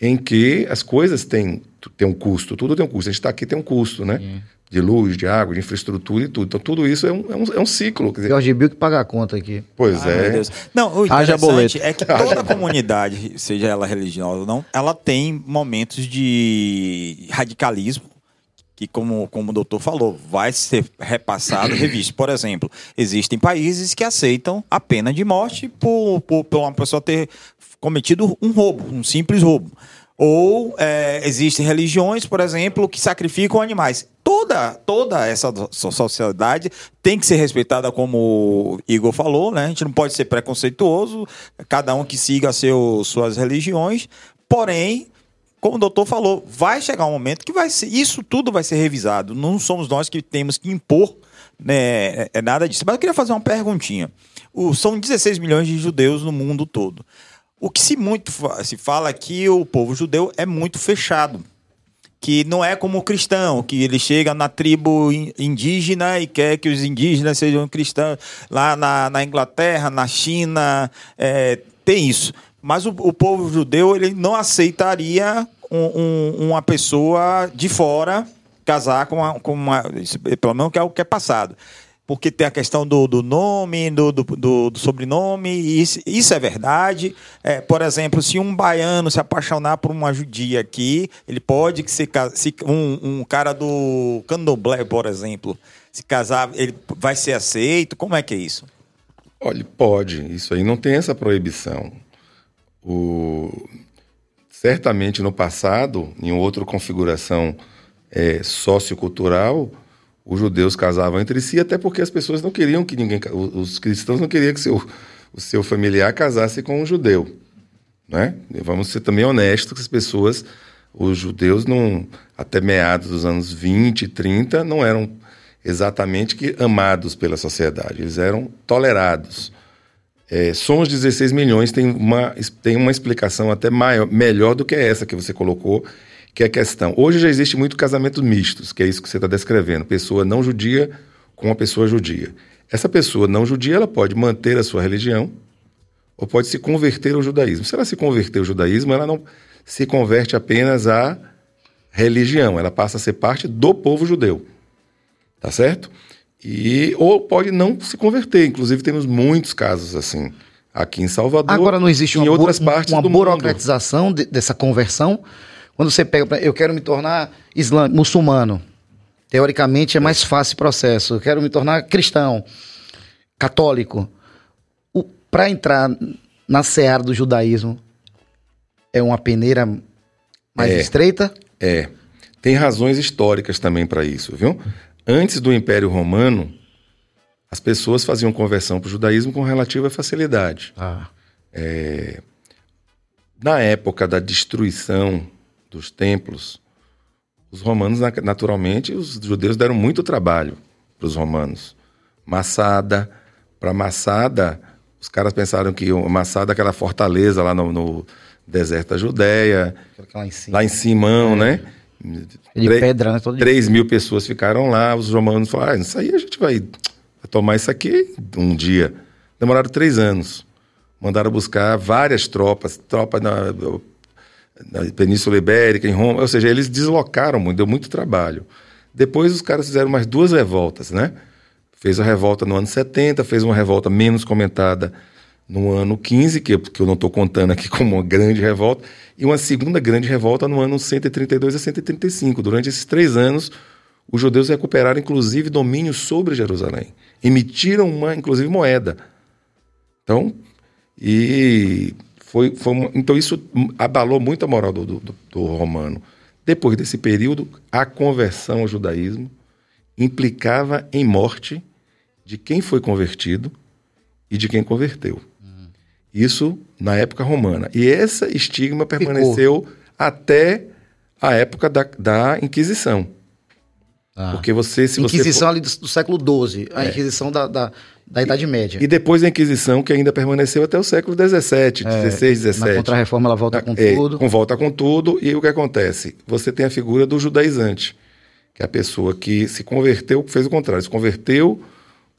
em que as coisas têm, têm um custo, tudo tem um custo. A gente está aqui tem um custo, né? Sim. De luz, de água, de infraestrutura e tudo. Então, tudo isso é um, é um, é um ciclo. Quer dizer... Jorge Bill que paga a conta aqui. Pois ah, é. Não, o interessante é que [laughs] toda comunidade, seja ela religiosa ou não, ela tem momentos de radicalismo que, como, como o doutor falou, vai ser repassado, [coughs] revisto. Por exemplo, existem países que aceitam a pena de morte por, por, por uma pessoa ter cometido um roubo, um simples roubo. Ou é, existem religiões, por exemplo, que sacrificam animais. Toda, toda essa sociedade tem que ser respeitada, como o Igor falou, né? A gente não pode ser preconceituoso, cada um que siga seu, suas religiões, porém, como o doutor falou, vai chegar um momento que vai ser, isso tudo vai ser revisado. Não somos nós que temos que impor né, é, é nada disso. Mas eu queria fazer uma perguntinha. O, são 16 milhões de judeus no mundo todo. O que se muito se fala é que o povo judeu é muito fechado. Que não é como o cristão, que ele chega na tribo indígena e quer que os indígenas sejam cristãos. Lá na, na Inglaterra, na China, é, tem isso. Mas o, o povo judeu ele não aceitaria um, um, uma pessoa de fora casar com uma, com uma. Pelo menos que é o que é passado. Porque tem a questão do, do nome, do, do, do, sobrenome, isso, isso é verdade. É, por exemplo, se um baiano se apaixonar por uma judia aqui, ele pode que se, se um, um cara do candomblé, por exemplo, se casar, ele vai ser aceito? Como é que é isso? Olha, pode. Isso aí não tem essa proibição. O... Certamente no passado, em outra configuração é, sociocultural, os judeus casavam entre si, até porque as pessoas não queriam que ninguém. Os cristãos não queriam que seu, o seu familiar casasse com um judeu. Né? Vamos ser também honestos que as pessoas, os judeus, não, até meados dos anos 20, 30, não eram exatamente que amados pela sociedade, eles eram tolerados. É, somos 16 milhões, tem uma, tem uma explicação até maior, melhor do que essa que você colocou, que é a questão. Hoje já existe muito casamento mistos, que é isso que você está descrevendo. Pessoa não judia com uma pessoa judia. Essa pessoa não judia, ela pode manter a sua religião ou pode se converter ao judaísmo. Se ela se converter ao judaísmo, ela não se converte apenas à religião, ela passa a ser parte do povo judeu. Tá certo? E, ou pode não se converter. Inclusive, temos muitos casos assim aqui em Salvador. Agora não existe em uma, outras partes uma do burocratização. De, dessa conversão. Quando você pega, eu quero me tornar islâmico, muçulmano. Teoricamente é mais fácil o processo. Eu quero me tornar cristão, católico. Para entrar na seara do judaísmo, é uma peneira mais é, estreita? É. Tem razões históricas também para isso, viu? Antes do Império Romano, as pessoas faziam conversão para o judaísmo com relativa facilidade. Ah. É, na época da destruição dos templos, os romanos, naturalmente, os judeus deram muito trabalho para os romanos. Massada, para Massada, os caras pensaram que Massada, aquela fortaleza lá no, no deserto da Judéia, lá em cima, lá em Simão, é. né? De pedra, né? Todo 3 mil pessoas ficaram lá, os romanos falaram, ah, isso aí a gente vai tomar isso aqui um dia. Demoraram três anos. Mandaram buscar várias tropas, tropa na, na Península Ibérica, em Roma, ou seja, eles deslocaram muito, deu muito trabalho. Depois os caras fizeram mais duas revoltas, né? Fez a revolta no ano 70, fez uma revolta menos comentada no ano 15, que, que eu não estou contando aqui [laughs] como uma grande revolta, e uma segunda grande revolta no ano 132 a 135. Durante esses três anos, os judeus recuperaram, inclusive, domínio sobre Jerusalém. Emitiram uma, inclusive, moeda. Então, e foi, foi uma- então isso abalou muito a moral do, do- do romano. Depois desse período, a conversão ao judaísmo implicava em morte de quem foi convertido e de quem converteu. Isso na época romana. E esse estigma permaneceu até a época da, da Inquisição. Ah. Porque você, se você Inquisição for- ali do, do século XII, a Inquisição da, da, da Idade Média. E depois da Inquisição, que ainda permaneceu até o século XVII, XVI, Na XVII. Contra-Reforma ela volta com É, tudo. Com volta com tudo. E o que acontece? Você tem a figura do judaizante, que é a pessoa que se converteu, fez o contrário, se converteu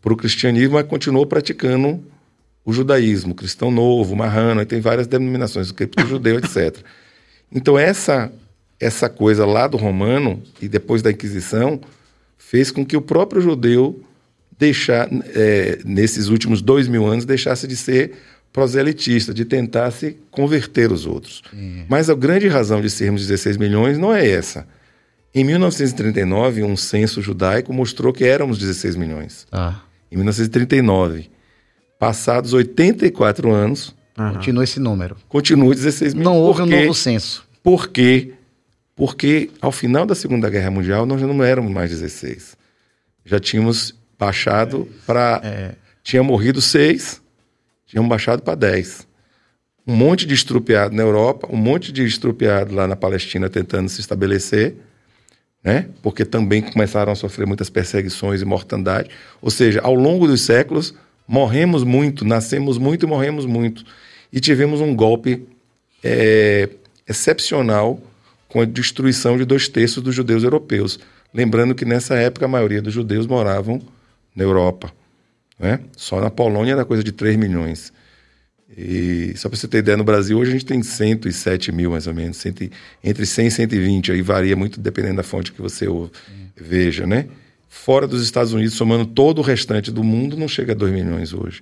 para o cristianismo, mas continuou praticando o judaísmo, cristão novo, marrano, aí tem várias denominações, o judeu, etc. [laughs] Então essa essa coisa lá do romano e depois da Inquisição fez com que o próprio judeu deixar é, nesses últimos dois mil anos deixasse de ser proselitista, de tentar se converter os outros. Mas a grande razão de sermos 16 milhões não é essa. Em 1939, um censo judaico mostrou que éramos 16 milhões. Ah, Em 1939, passados 84 anos, Continua esse número. continua 16 milhões. Não houve um novo censo. Por quê? Porque ao final da Segunda Guerra Mundial nós já não éramos mais 16. Já tínhamos baixado para. Tinha morrido seis, tínhamos baixado para 10. Um monte de estrupiado na Europa, um monte de estrupiado lá na Palestina tentando se estabelecer, né? porque também começaram a sofrer muitas perseguições e mortandade. Ou seja, ao longo dos séculos, morremos muito, nascemos muito e morremos muito. E tivemos um golpe é, excepcional com a destruição de dois terços dos judeus europeus. Lembrando que nessa época a maioria dos judeus moravam na Europa. Né? Só na Polônia era coisa de 3 milhões. E só para você ter ideia, no Brasil hoje a gente tem 107 mil mais ou menos, cento entre 100 e 120, aí varia muito dependendo da fonte que você ouve, veja, né? Fora dos Estados Unidos, somando todo o restante do mundo, não chega a 2 milhões hoje.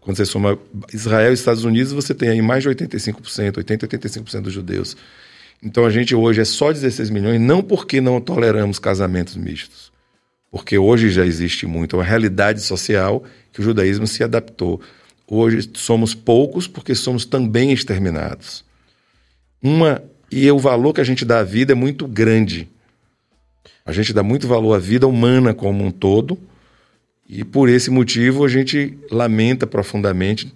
Quando você soma Israel e Estados Unidos, você tem aí mais de 85%, 80, 85% dos judeus. Então a gente hoje é só 16 milhões, não porque não toleramos casamentos mistos, porque hoje já existe muito, é uma realidade social que o judaísmo se adaptou. Hoje somos poucos porque somos também exterminados. Uma e o valor que a gente dá à vida é muito grande. A gente dá muito valor à vida humana como um todo, e por esse motivo a gente lamenta profundamente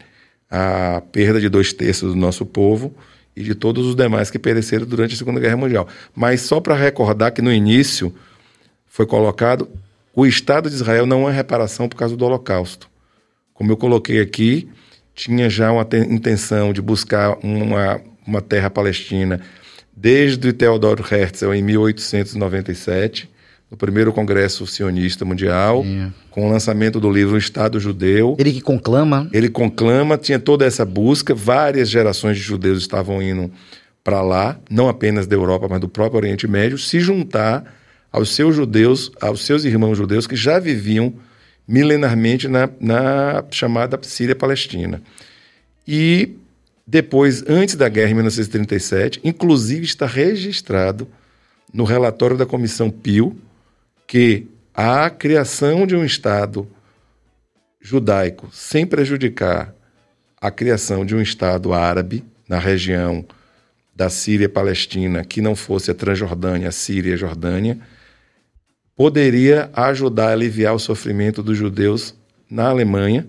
a perda de dois terços do nosso povo e de todos os demais que pereceram durante a Segunda Guerra Mundial. Mas só para recordar que no início foi colocado o Estado de Israel não é reparação por causa do Holocausto. Como eu coloquei aqui, tinha já uma te- intenção de buscar uma, uma terra palestina desde Theodor Herzl em 1897, no primeiro Congresso Sionista Mundial, com o lançamento do livro O Estado Judeu. Ele que conclama. Ele conclama, tinha toda essa busca, várias gerações de judeus estavam indo para lá, não apenas da Europa, mas do próprio Oriente Médio, se juntar aos seus judeus, aos seus irmãos judeus que já viviam milenarmente na, na chamada Síria-Palestina. E depois, antes da guerra, em 1937, inclusive está registrado no relatório da Comissão Pio que a criação de um Estado judaico sem prejudicar a criação de um Estado árabe na região da Síria Palestina, que não fosse a Transjordânia, a Síria e a Jordânia, poderia ajudar a aliviar o sofrimento dos judeus na Alemanha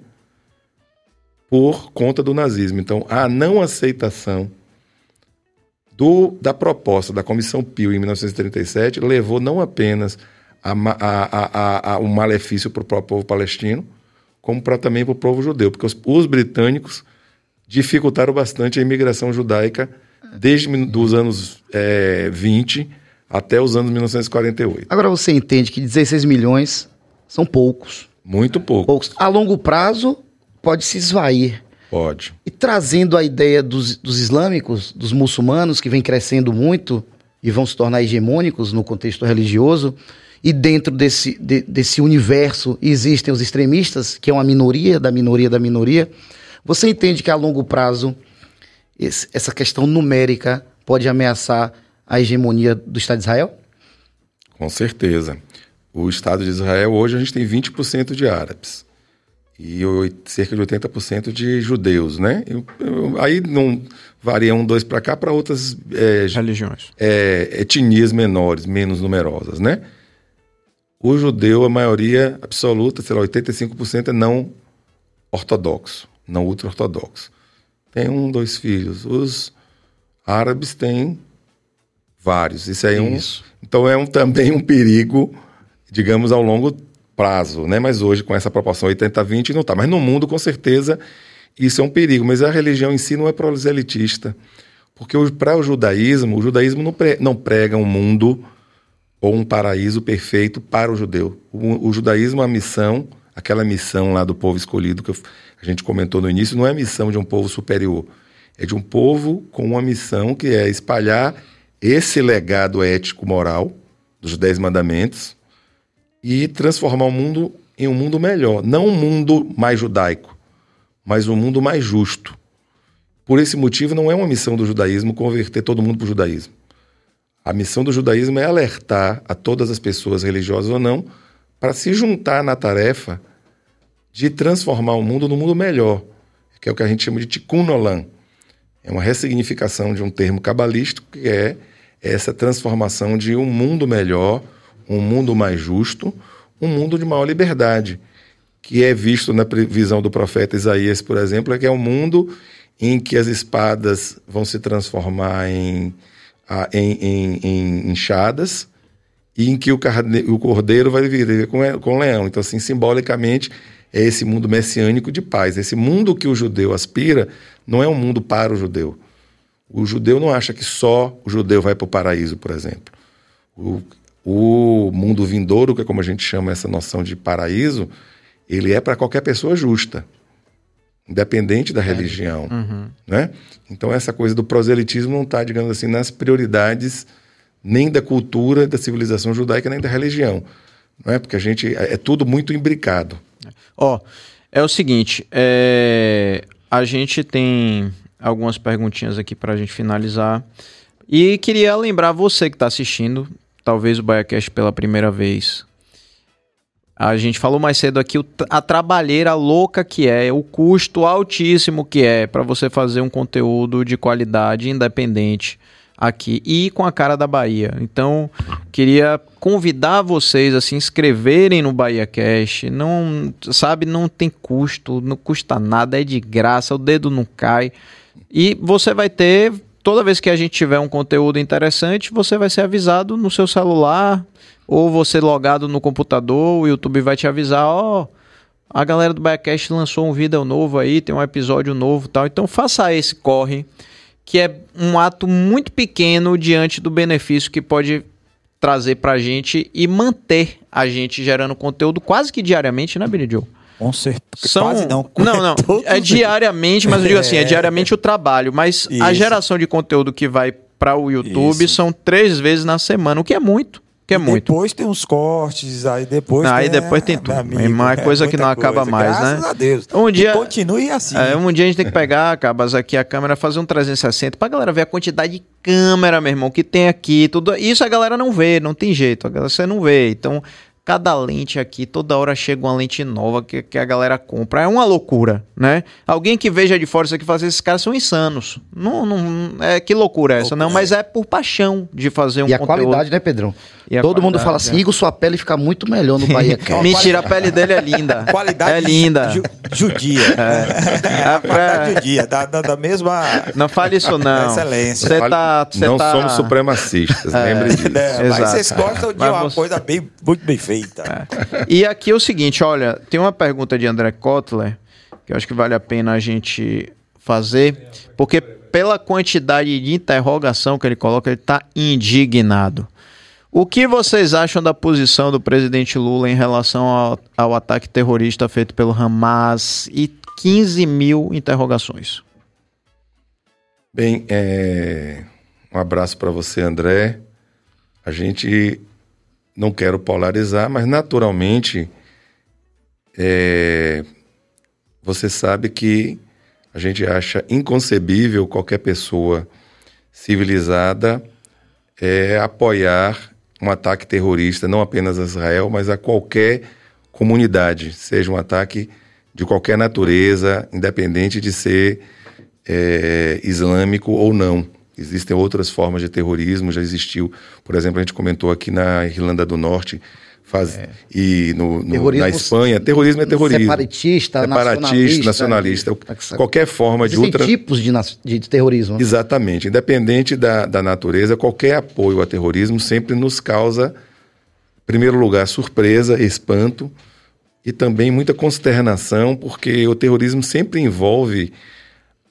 por conta do nazismo. Então, a não aceitação do, da proposta da Comissão Pio em 1937 levou não apenas a, a, a, a, um malefício para o povo palestino, como pra, também para o povo judeu, porque os, os britânicos dificultaram bastante a imigração judaica desde dos anos eh, 20 até os anos 1948. Agora você entende que 16 milhões são poucos. Muito pouco, Poucos. A longo prazo pode se esvair. pode. E trazendo a ideia dos, dos islâmicos, dos muçulmanos, que vem crescendo muito e vão se tornar hegemônicos no contexto religioso, e dentro desse, de, desse universo existem os extremistas, que é uma minoria da minoria da minoria, você entende que a longo prazo esse, essa questão numérica pode ameaçar a hegemonia do Estado de Israel? Com certeza. O Estado de Israel, hoje, a gente tem 20% de árabes e cerca de 80% de judeus, né? Eu, eu, aí não varia um, dois para cá para outras é, religiões, é, etnias menores, menos numerosas, né? O judeu, a maioria absoluta, sei lá, 85% é não ortodoxo, não ultra-ortodoxo. Tem um, dois filhos. Os árabes têm vários. Isso é um. Então é um, também um perigo, digamos, ao longo prazo, né? Mas hoje, com essa proporção 80-20, não está. Mas no mundo, com certeza, isso é um perigo. Mas a religião em si não é proselitista. Porque para o judaísmo, o judaísmo não, pre, não prega um mundo ou um paraíso perfeito para o judeu. O, o judaísmo, a missão, aquela missão lá do povo escolhido que a gente comentou no início, não é a missão de um povo superior. É de um povo com uma missão que é espalhar esse legado ético-moral dos Dez Mandamentos e transformar o mundo em um mundo melhor. Não um mundo mais judaico, mas um mundo mais justo. Por esse motivo, não é uma missão do judaísmo converter todo mundo para o judaísmo. A missão do judaísmo é alertar a todas as pessoas, religiosas ou não, para se juntar na tarefa de transformar o mundo num mundo melhor, que é o que a gente chama de tikkun olam. É uma ressignificação de um termo cabalístico que é essa transformação de um mundo melhor, um mundo mais justo, um mundo de maior liberdade, que é visto na visão do profeta Isaías, por exemplo, é que é um mundo em que as espadas vão se transformar em, em, em, em enxadas e em que o, o cordeiro vai viver com, com leão. Então, assim, simbolicamente, é esse mundo messiânico de paz. Esse mundo que o judeu aspira não é um mundo para o judeu. O judeu não acha que só o judeu vai para o paraíso, por exemplo. O, o mundo vindouro, que é como a gente chama essa noção de paraíso, ele é para qualquer pessoa justa, independente da religião. Uhum. Né? Então, essa coisa do proselitismo não está, digamos assim, nas prioridades nem da cultura, da civilização judaica, nem da religião. Não é? Porque a gente é, é tudo muito imbricado. Ó, oh, é o seguinte, é... a gente tem algumas perguntinhas aqui para a gente finalizar. E queria lembrar você que está assistindo, talvez o BaiaCast pela primeira vez. A gente falou mais cedo aqui a trabalheira louca que é, o custo altíssimo que é para você fazer um conteúdo de qualidade independente aqui e com a cara da Bahia. Então, queria convidar vocês a se inscreverem no Bahia Cash. Não, sabe, não tem custo, não custa nada, é de graça, o dedo não cai. E você vai ter toda vez que a gente tiver um conteúdo interessante, você vai ser avisado no seu celular ou você logado no computador, o YouTube vai te avisar, ó, oh, a galera do Biacast lançou um vídeo novo aí, tem um episódio novo, tal. Então faça esse corre que é um ato muito pequeno diante do benefício que pode trazer para a gente e manter a gente gerando conteúdo quase que diariamente, né, Joe? Com certeza. São... Quase não. Não, não. [laughs] É diariamente, mas eu digo assim, é, é diariamente o trabalho. Mas Isso. a geração de conteúdo que vai para o YouTube Isso. são três vezes na semana, o que é muito que é muito. Depois tem uns cortes, aí depois não, tem, Aí depois tem tudo. Amigo, é coisa que não acaba coisa. mais, Graças né? a Deus. Um dia, continue assim. É, um dia a gente tem que pegar, Cabas, aqui a câmera, fazer um 360 pra galera ver a quantidade de câmera, meu irmão, que tem aqui. Tudo, isso a galera não vê, não tem jeito. Você não vê. Então, cada lente aqui, toda hora chega uma lente nova que, que a galera compra. É uma loucura, né? Alguém que veja de fora isso aqui fala esses caras são insanos. Não, não, é, que loucura é essa? Não, mas é por paixão de fazer um e conteúdo. E a qualidade, né, Pedrão? Todo mundo fala assim, Igor, sua pele fica muito melhor no Bahia [laughs] Cat. Mentira, a pele dele é linda. [laughs] Qualidade é linda. Ju, judia. É. é pra... judia, da, da, da, mesma... Não fale isso não. Excelência. Cê tá, cê não tá... somos supremacistas, é. lembre disso. É, mas vocês gostam de mas uma você... coisa bem, muito bem feita. É. E aqui é o seguinte, olha, tem uma pergunta de André Kotler, que eu acho que vale a pena a gente fazer, porque pela quantidade de interrogação que ele coloca, ele está indignado. O que vocês acham da posição do presidente Lula em relação ao, ao ataque terrorista feito pelo Hamas e 15 mil interrogações? Bem, é... um abraço para você, André. A gente não quero polarizar, mas naturalmente é, você sabe que a gente acha inconcebível qualquer pessoa civilizada é, apoiar um ataque terrorista, não apenas a Israel, mas a qualquer comunidade, seja um ataque de qualquer natureza, independente de ser é, islâmico ou não. Existem outras formas de terrorismo, já existiu, por exemplo, a gente comentou aqui na Irlanda do Norte, faz, é. e no, no na Espanha, terrorismo é terrorismo. Separatista, Separatista, nacionalista, nacionalista qualquer forma de outra... tipos de, de terrorismo. Né? Exatamente. Independente da, da natureza, qualquer apoio ao terrorismo sempre nos causa, em primeiro lugar, surpresa, espanto e também muita consternação, porque o terrorismo sempre envolve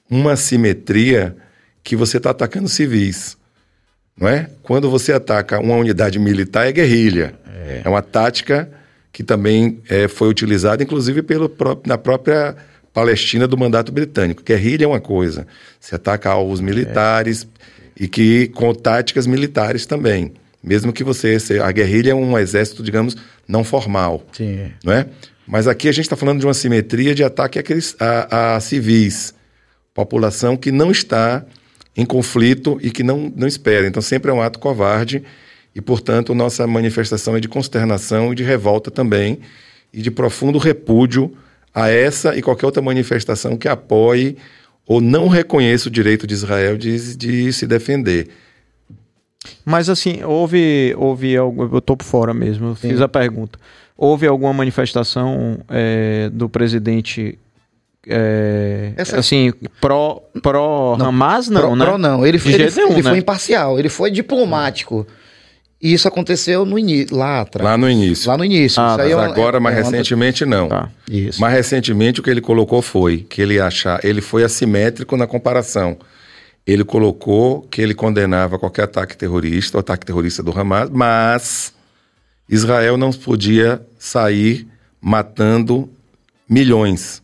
uma simetria que você está atacando civis. Não é? Quando você ataca uma unidade militar, é guerrilha. É, é uma tática que também é, foi utilizada, inclusive, pelo, na própria Palestina do mandato britânico. Guerrilha é uma coisa, se ataca alvos militares é. e que com táticas militares também. Mesmo que você. A guerrilha é um exército, digamos, não formal. Sim. Não é? Mas aqui a gente está falando de uma simetria de ataque àqueles, a, a civis, população que não está em conflito e que não, não espera. Então sempre é um ato covarde e, portanto, nossa manifestação é de consternação e de revolta também e de profundo repúdio a essa e qualquer outra manifestação que apoie ou não reconheça o direito de Israel de, de se defender. Mas assim, houve, houve algo, eu estou por fora mesmo, eu fiz a pergunta. Houve alguma manifestação é, do presidente é, Essa... assim, pró, pró não, Hamas não, pró, né? Pró não, ele, foi, ele, nenhum, ele né? foi imparcial, ele foi diplomático. E isso aconteceu no início, lá atrás. Lá no início. Lá no início. Ah, mas é agora, mais é recentemente, não. Tá. Isso. Mais recentemente, o que ele colocou foi que ele achar, ele foi assimétrico na comparação. Ele colocou que ele condenava qualquer ataque terrorista, o ataque terrorista do Hamas, mas Israel não podia sair matando milhões.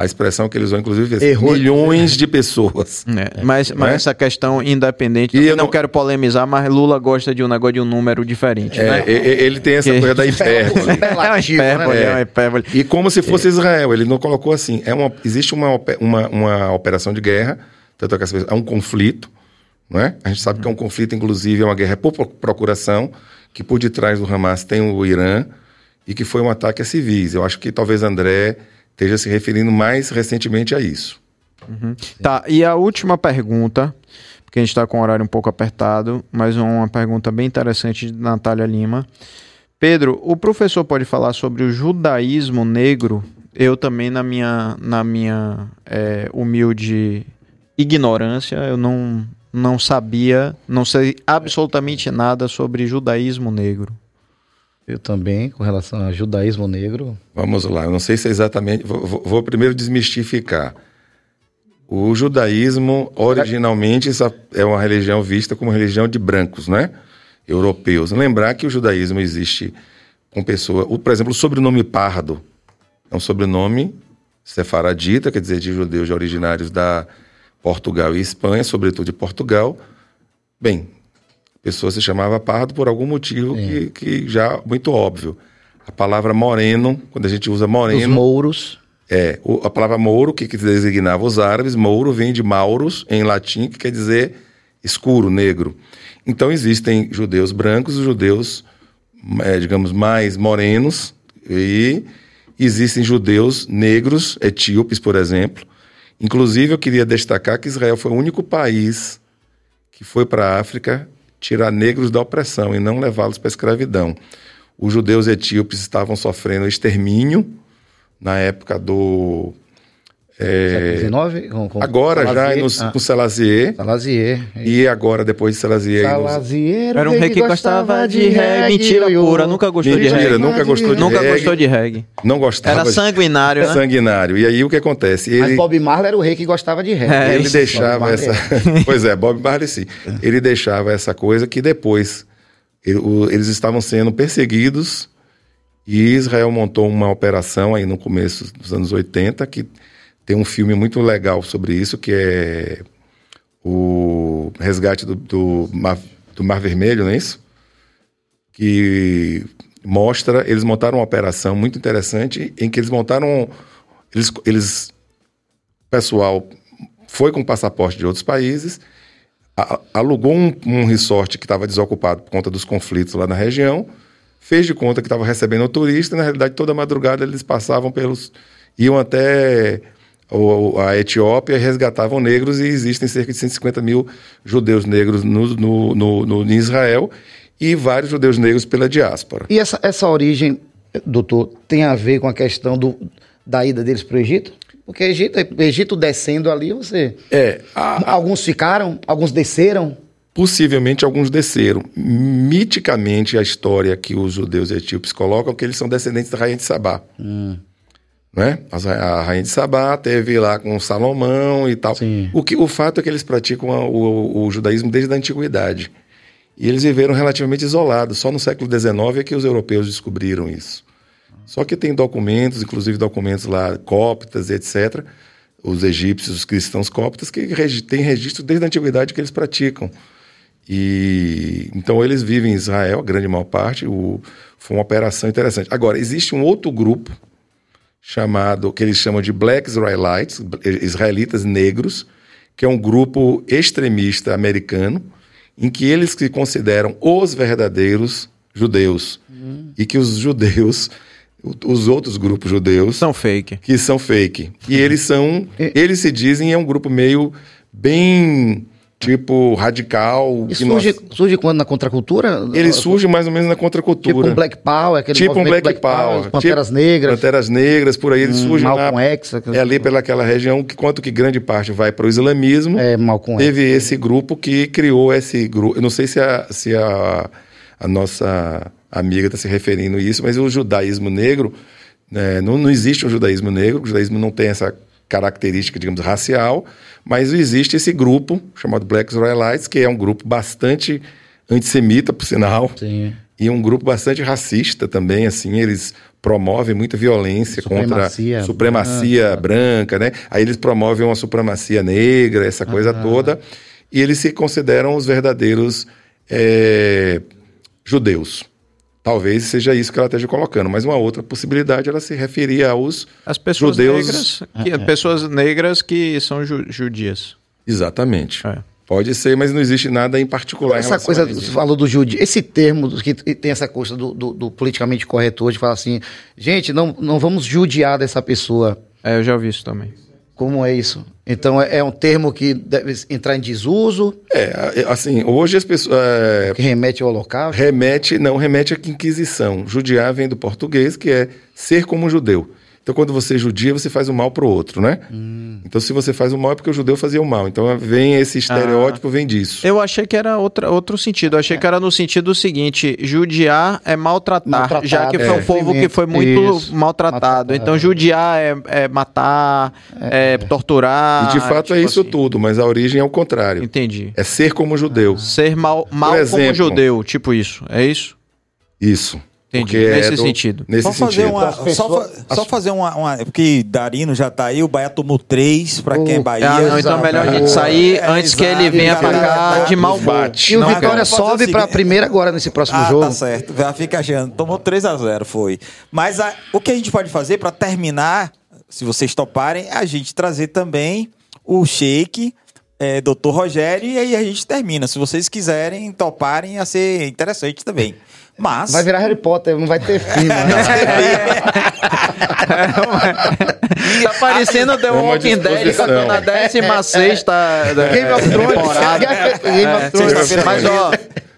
A expressão que eles usam, inclusive, é Errou. milhões de pessoas. [laughs] É, mas, mas é? essa questão independente, e eu não, não quero polemizar, mas Lula gosta de um negócio de um número diferente. É, né? Ele tem essa que... coisa da [laughs] hipérbole. é uma hipérbole, é. uma hipérbole. E como se fosse Israel, ele não colocou assim. É uma, existe uma, uma, uma operação de guerra, tanto que é um conflito, não é? A gente sabe que é um conflito, inclusive, é uma guerra por procuração, que por detrás do Hamas tem o Irã, e que foi um ataque a civis. Eu acho que talvez André esteja se referindo mais recentemente a isso. Uhum. Tá, e a última pergunta, porque a gente está com o horário um pouco apertado, mas uma pergunta bem interessante de Natália Lima. Pedro, o professor pode falar sobre o judaísmo negro? Eu também, na minha, na minha é, humilde ignorância, eu não, não sabia, não sei absolutamente nada sobre judaísmo negro. Eu também, com relação ao judaísmo negro. Vamos lá, eu não sei se é exatamente. Vou, vou primeiro desmistificar. O judaísmo, originalmente, é uma religião vista como religião de brancos, né? Europeus. Lembrar que o judaísmo existe com pessoa. Por exemplo, o sobrenome Pardo é um sobrenome sefaradita, quer dizer, de judeus originários da Portugal e Espanha, sobretudo de Portugal. Bem, pessoa se chamava pardo por algum motivo que, que já muito óbvio. A palavra moreno, quando a gente usa moreno. Os mouros. É, o, a palavra mouro, que, que designava os árabes, mouro vem de maurus, em latim, que quer dizer escuro, negro. Então existem judeus brancos e judeus, é, digamos, mais morenos, e existem judeus negros, etíopes, por exemplo. Inclusive, eu queria destacar que Israel foi o único país que foi para a África tirar negros da opressão e não levá-los para a escravidão. Os judeus etíopes estavam sofrendo extermínio na época do é, 19? Com, com agora Salazier. já no, ah. com Salazier. Salazier. E agora, depois de Salazier. Salazier era um rei que gostava de reggae. Mentira pura, nunca gostou Mentira, de reggae. nunca gostou de Nunca reggae. gostou de reggae. Não gostava. Era sanguinário, né? Sanguinário. E aí o que acontece? Ele... Mas Bob Marley era o rei que gostava de reggae. É, ele deixava essa. [laughs] pois é, Bob Marley sim. Ele deixava essa coisa que depois ele, o, eles estavam sendo perseguidos e Israel montou uma operação aí no começo dos anos 80 que tem um filme muito legal sobre isso, que é o Resgate do, do, Mar, do Mar Vermelho, não é isso? que mostra, eles montaram uma operação muito interessante em que eles montaram, eles, eles pessoal foi com passaporte de outros países, a- alugou um, um resort que estava desocupado por conta dos conflitos lá na região, fez de conta que estava recebendo o turista, na realidade toda madrugada eles passavam pelos, iam até a Etiópia resgatavam negros e existem cerca de 150 mil judeus negros no, no, no, no- em Israel e vários judeus negros pela diáspora. E essa, essa origem, doutor, tem a ver com a questão do, da ida deles para o Egito? Porque Egito, Egito descendo ali, você. É, a- Alguns ficaram, alguns desceram. Possivelmente alguns desceram. Miticamente, a história que os judeus etíopes colocam é que eles são descendentes da rainha de Sabá. Né? A rainha de Sabá teve lá com Salomão e tal. Sim. O, que, o fato é que eles praticam a- o, o judaísmo desde a antiguidade. E eles viveram relativamente isolados. Só no século XIX é que os europeus descobriram isso. Só que tem documentos, inclusive documentos lá cóptas, etc. Os egípcios, os cristãos cóptas, que têm registro desde a antiguidade que eles praticam. E então eles vivem em Israel, a grande maior parte. O, foi uma operação interessante. Agora, existe um outro grupo chamado, que eles chamam de Black Israelites, israelitas negros, que é um grupo extremista americano, em que eles se consideram os verdadeiros judeus. E que os judeus, os outros grupos judeus, São fake. que são fake. E eles são, [laughs] eles se dizem é um grupo meio bem tipo radical. E que nós- surge, surge quando na contracultura? ele surge mais ou menos na contracultura. Tipo um Black Power, aquele Tipo um movimento Black, Power. Panteras tipo Negras, Panteras Negras, por aí eles hum, surgem lá. Malcolm X. É ali pelaquela região, que quanto que grande parte vai para o islamismo. É, Malcolm X. Teve esse grupo que criou esse grupo. Eu não sei se a, se a, a nossa amiga está se referindo a isso, mas o judaísmo negro, né, não, não existe um judaísmo negro, o judaísmo não tem essa característica, digamos, racial, mas existe esse grupo chamado Black Israelites, que é um grupo bastante antissemita, por sinal, Sim. e um grupo bastante racista também, assim, eles promovem muita violência Supremacia contra supremacia branca, né? Aí eles promovem uma supremacia negra, essa coisa toda, e eles se consideram os verdadeiros eh, judeus. Talvez seja isso que ela esteja colocando, mas uma outra possibilidade ela se referia aos As pessoas Judeus- negras, que, pessoas negras que são ju- judias. exatamente. É. Pode ser, mas não existe nada em particular. em Essa relação coisa, a você falou do judi, esse termo que tem essa coisa do, do- do politicamente correto hoje, fala assim, gente, não, não vamos judiar dessa pessoa. É, eu já ouvi isso também. Como é isso? Então é, é um termo que deve entrar em desuso, É, assim, hoje as pessoas é, que remete ao holocausto. remete, não remete à Inquisição. Judiar vem do português, que é ser como um judeu. Então, quando você judia, você faz o mal pro outro, né? Hum. Então, se você faz o mal, é porque o judeu fazia o mal. Então, vem esse estereótipo, vem disso. Eu achei que era outra, outro sentido. Eu achei que era no sentido seguinte: judiar é maltratar, Maltratado, já que foi é. um povo que foi muito Isso. maltratado. Maltratado. Então, judiar é, é matar, é, torturar. e, de fato, é tipo isso assim. tudo, mas a origem é o contrário. Entendi. É ser como judeu. Ser mal, mal como exemplo- judeu, tipo isso. É isso? Isso. Entendi. Porque Nesse do- sentido. Nesse Só fazer sentido. uma. As pessoas- Só, fa- só fazer uma, uma- Porque Darino já tá aí, o Bahia tomou três pra quem é Oh, Bahia. Ah, não, então é melhor a gente sair É, antes que ele venha pra cá de humor. Bate. E o Não, Vitória pode sobe para a seguinte- primeira agora nesse próximo Ah, jogo. tá certo. Já fica achando. Tomou 3 a 0 foi. Mas a- o que a gente pode fazer pra terminar, se vocês toparem, é a gente trazer também o shake, é, Dr. Rogério, e aí a gente termina. Se vocês quiserem, toparem, ia ser interessante também. Mas. Vai virar Harry Potter, não vai ter fim, mano. Tá parecendo The É Walking Dead disposição. na 16 Game of Thrones. temporada. Game of Thrones. Sexta-feira. Mas, ó,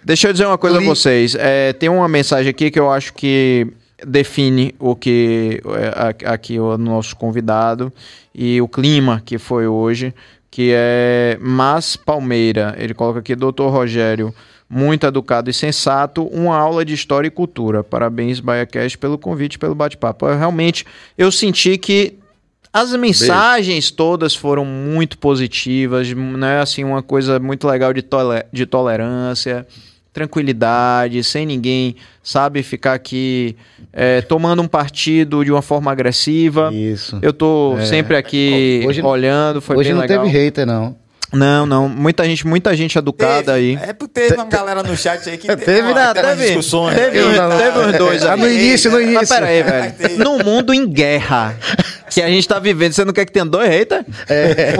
deixa eu dizer uma coisa a Li- vocês. É, tem uma mensagem aqui que eu acho que define o que é, a- aqui o nosso convidado e o clima que foi hoje, que é Mas Palmeira. Ele coloca aqui, doutor Rogério, muito educado e sensato, uma aula de história e cultura. Parabéns, BaiaCast, pelo convite, pelo bate-papo. Realmente, eu senti que as mensagens todas foram muito positivas, né? Assim, uma coisa muito legal de, tole- de tolerância, tranquilidade, sem ninguém, sabe, ficar aqui é, tomando um partido de uma forma agressiva. Isso. Eu tô sempre aqui Hoje- olhando, foi Hoje bem não legal. teve hater, não. Não, não. Muita gente, muita gente educada Teve. aí. É porque teve uma galera no chat aí que Teve, uma- Não, teve umas teve, discussões. teve, não- teve uns dois Ah, no início, no Mas início. pera aí, velho. [laughs] Num mundo em guerra que a gente tá vivendo, você não quer que tenha dois haters? É.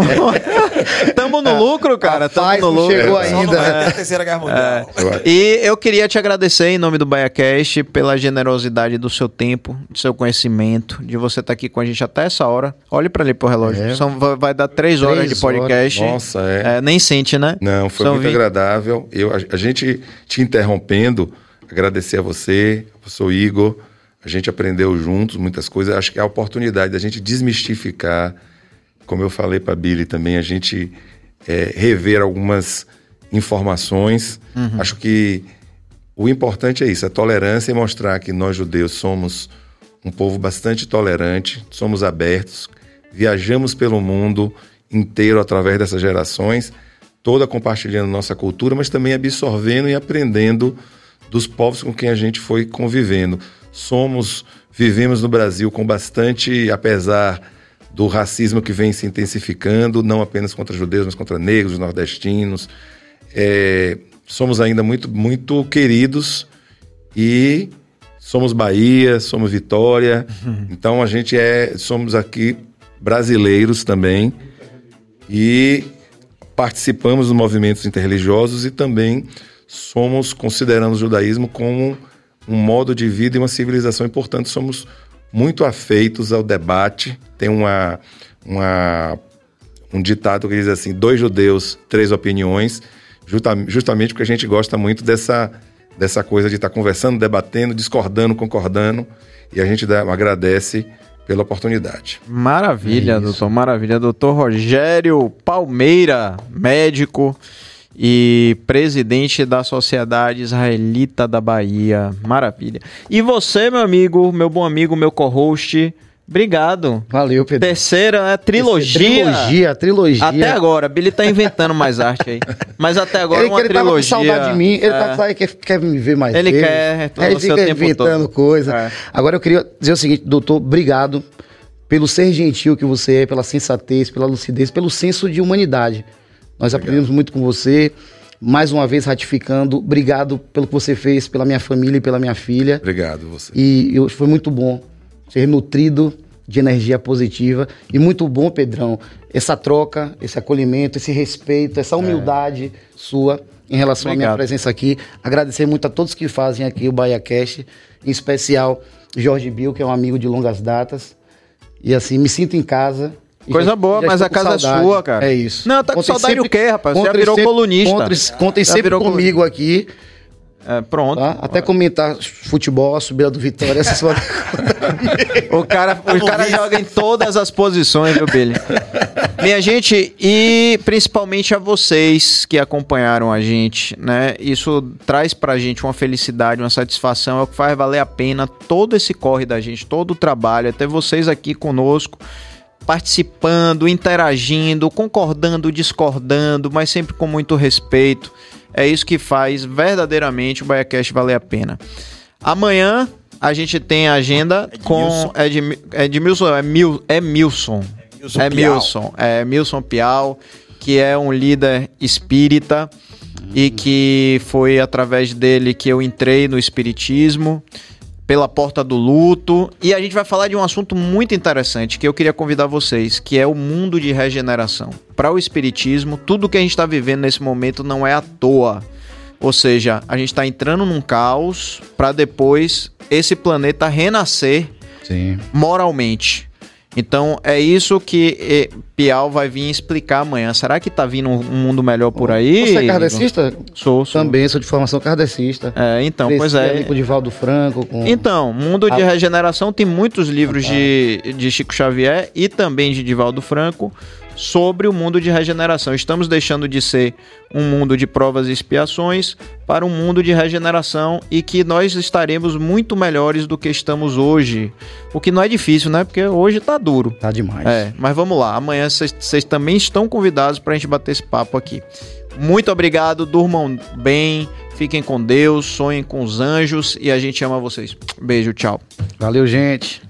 [laughs] Tamo no lucro, cara. Tamo Rapaz, no não lucro. chegou ainda. a terceira guerra mundial. Acho- E eu queria te agradecer em nome do BaiaCast pela generosidade do seu tempo, do seu conhecimento, de você estar aqui com a gente até essa hora. Olhe pra ali pro relógio. É. São, vai, vai dar três horas Três de podcast. Nossa, é. É, nem sente, né? Não, foi São muito agradável. Eu, a, a gente te interrompendo, agradecer a você, ao professor Igor. A gente aprendeu juntos muitas coisas. Acho que é a oportunidade da gente desmistificar, como eu falei para Billy também, a gente é, rever algumas informações. Acho que o importante é isso, a tolerância e mostrar que nós judeus somos um povo bastante tolerante, somos abertos, viajamos pelo mundo inteiro através dessas gerações, toda compartilhando nossa cultura, mas também absorvendo e aprendendo dos povos com quem a gente foi convivendo. Somos, vivemos no Brasil com bastante, apesar do racismo que vem se intensificando, não apenas contra judeus, mas contra negros, nordestinos. É, somos ainda muito, muito queridos e somos Bahia, somos Vitória. Então a gente é, somos aqui brasileiros também e participamos dos movimentos interreligiosos e também somos consideramos o judaísmo como um modo de vida e uma civilização e portanto somos muito afeitos ao debate. Tem uma, uma um ditado que diz assim: dois judeus, três opiniões, justa- justamente porque a gente gosta muito dessa, dessa coisa de estar conversando, debatendo, discordando, concordando, e a gente dá- agradece pela oportunidade. Maravilha, É isso. doutor, maravilha. Doutor Rogério Palmeira, médico e presidente da Sociedade Israelita da Bahia. Maravilha. E você, meu amigo, meu bom amigo, meu co-host, obrigado. Valeu, Pedro. Terceira, né? Trilogia. Trilogia, trilogia. Até agora, Billy tá inventando mais arte aí. Mas até agora ele, uma que ele tava com trilogia. saudade de mim, ele é. tá com saudade, quer, quer me ver mais Ele vezes. quer, o ele fica inventando todo. coisa. É. Agora eu queria dizer o seguinte, doutor, obrigado pelo ser gentil que você é, pela sensatez, pela lucidez, pelo senso de humanidade. Nós aprendemos muito com você. Mais uma vez ratificando, obrigado pelo que você fez pela minha família e pela minha filha. Obrigado você. E eu- foi muito bom ser nutrido de energia positiva. E muito bom, Pedrão, essa troca, esse acolhimento, esse respeito, essa humildade sua em relação à minha Obrigado. presença aqui. Agradecer muito a todos que fazem aqui o BahiaCast, em especial Jorge Bill, que é um amigo de longas datas. E assim, me sinto em casa. Coisa já- boa, já mas a casa é saudade. sua, cara. É isso. Não, tá com saudade do quê, rapaz? Você já virou sempre- colunista. Contem, contem sempre virou comigo aqui. É, pronto. Tá? Até comentar futebol, a subida do Vitória, essas [laughs] podem O cara, o cara joga em todas as posições, viu, Billy? Minha gente, e principalmente a vocês que acompanharam a gente, né? Isso traz pra gente uma felicidade, uma satisfação, é o que faz valer a pena todo esse corre da gente, todo o trabalho, até vocês aqui conosco, participando, interagindo, concordando, discordando, mas sempre com muito respeito. É isso que faz verdadeiramente o BaiaCast valer a pena. Amanhã a gente tem a agenda com Edmi- Edmilson, é, Mil, é Milson. Milson É Piau. Milson, é Milson Piau, que é um líder espírita e que foi através dele que eu entrei no espiritismo pela porta do luto e a gente vai falar de um assunto muito interessante que eu queria convidar vocês, que é o mundo de regeneração. Para o espiritismo, tudo que a gente está vivendo nesse momento não é à toa. Ou seja, a gente está entrando num caos para depois esse planeta renascer Sim. moralmente. Então é isso que Piau vai vir explicar amanhã. Será que tá vindo um mundo melhor por aí? Você é kardecista? Sou, sou. Também, sou de formação kardecista. É, então, Cresci pois é. com o Divaldo Franco, com... Então, Mundo de Ah. Regeneração tem muitos livros de, de Chico Xavier e também de Divaldo Franco sobre o mundo de regeneração. Estamos deixando de ser um mundo de provas e expiações para um mundo de regeneração e que nós estaremos muito melhores do que estamos hoje. O que não é difícil, né? Porque hoje tá duro. Tá demais. É, mas vamos lá. Amanhã vocês- também estão convidados para a gente bater esse papo aqui. Muito obrigado, durmam bem, fiquem com Deus, sonhem com os anjos e a gente ama vocês. Beijo, tchau. Valeu, gente.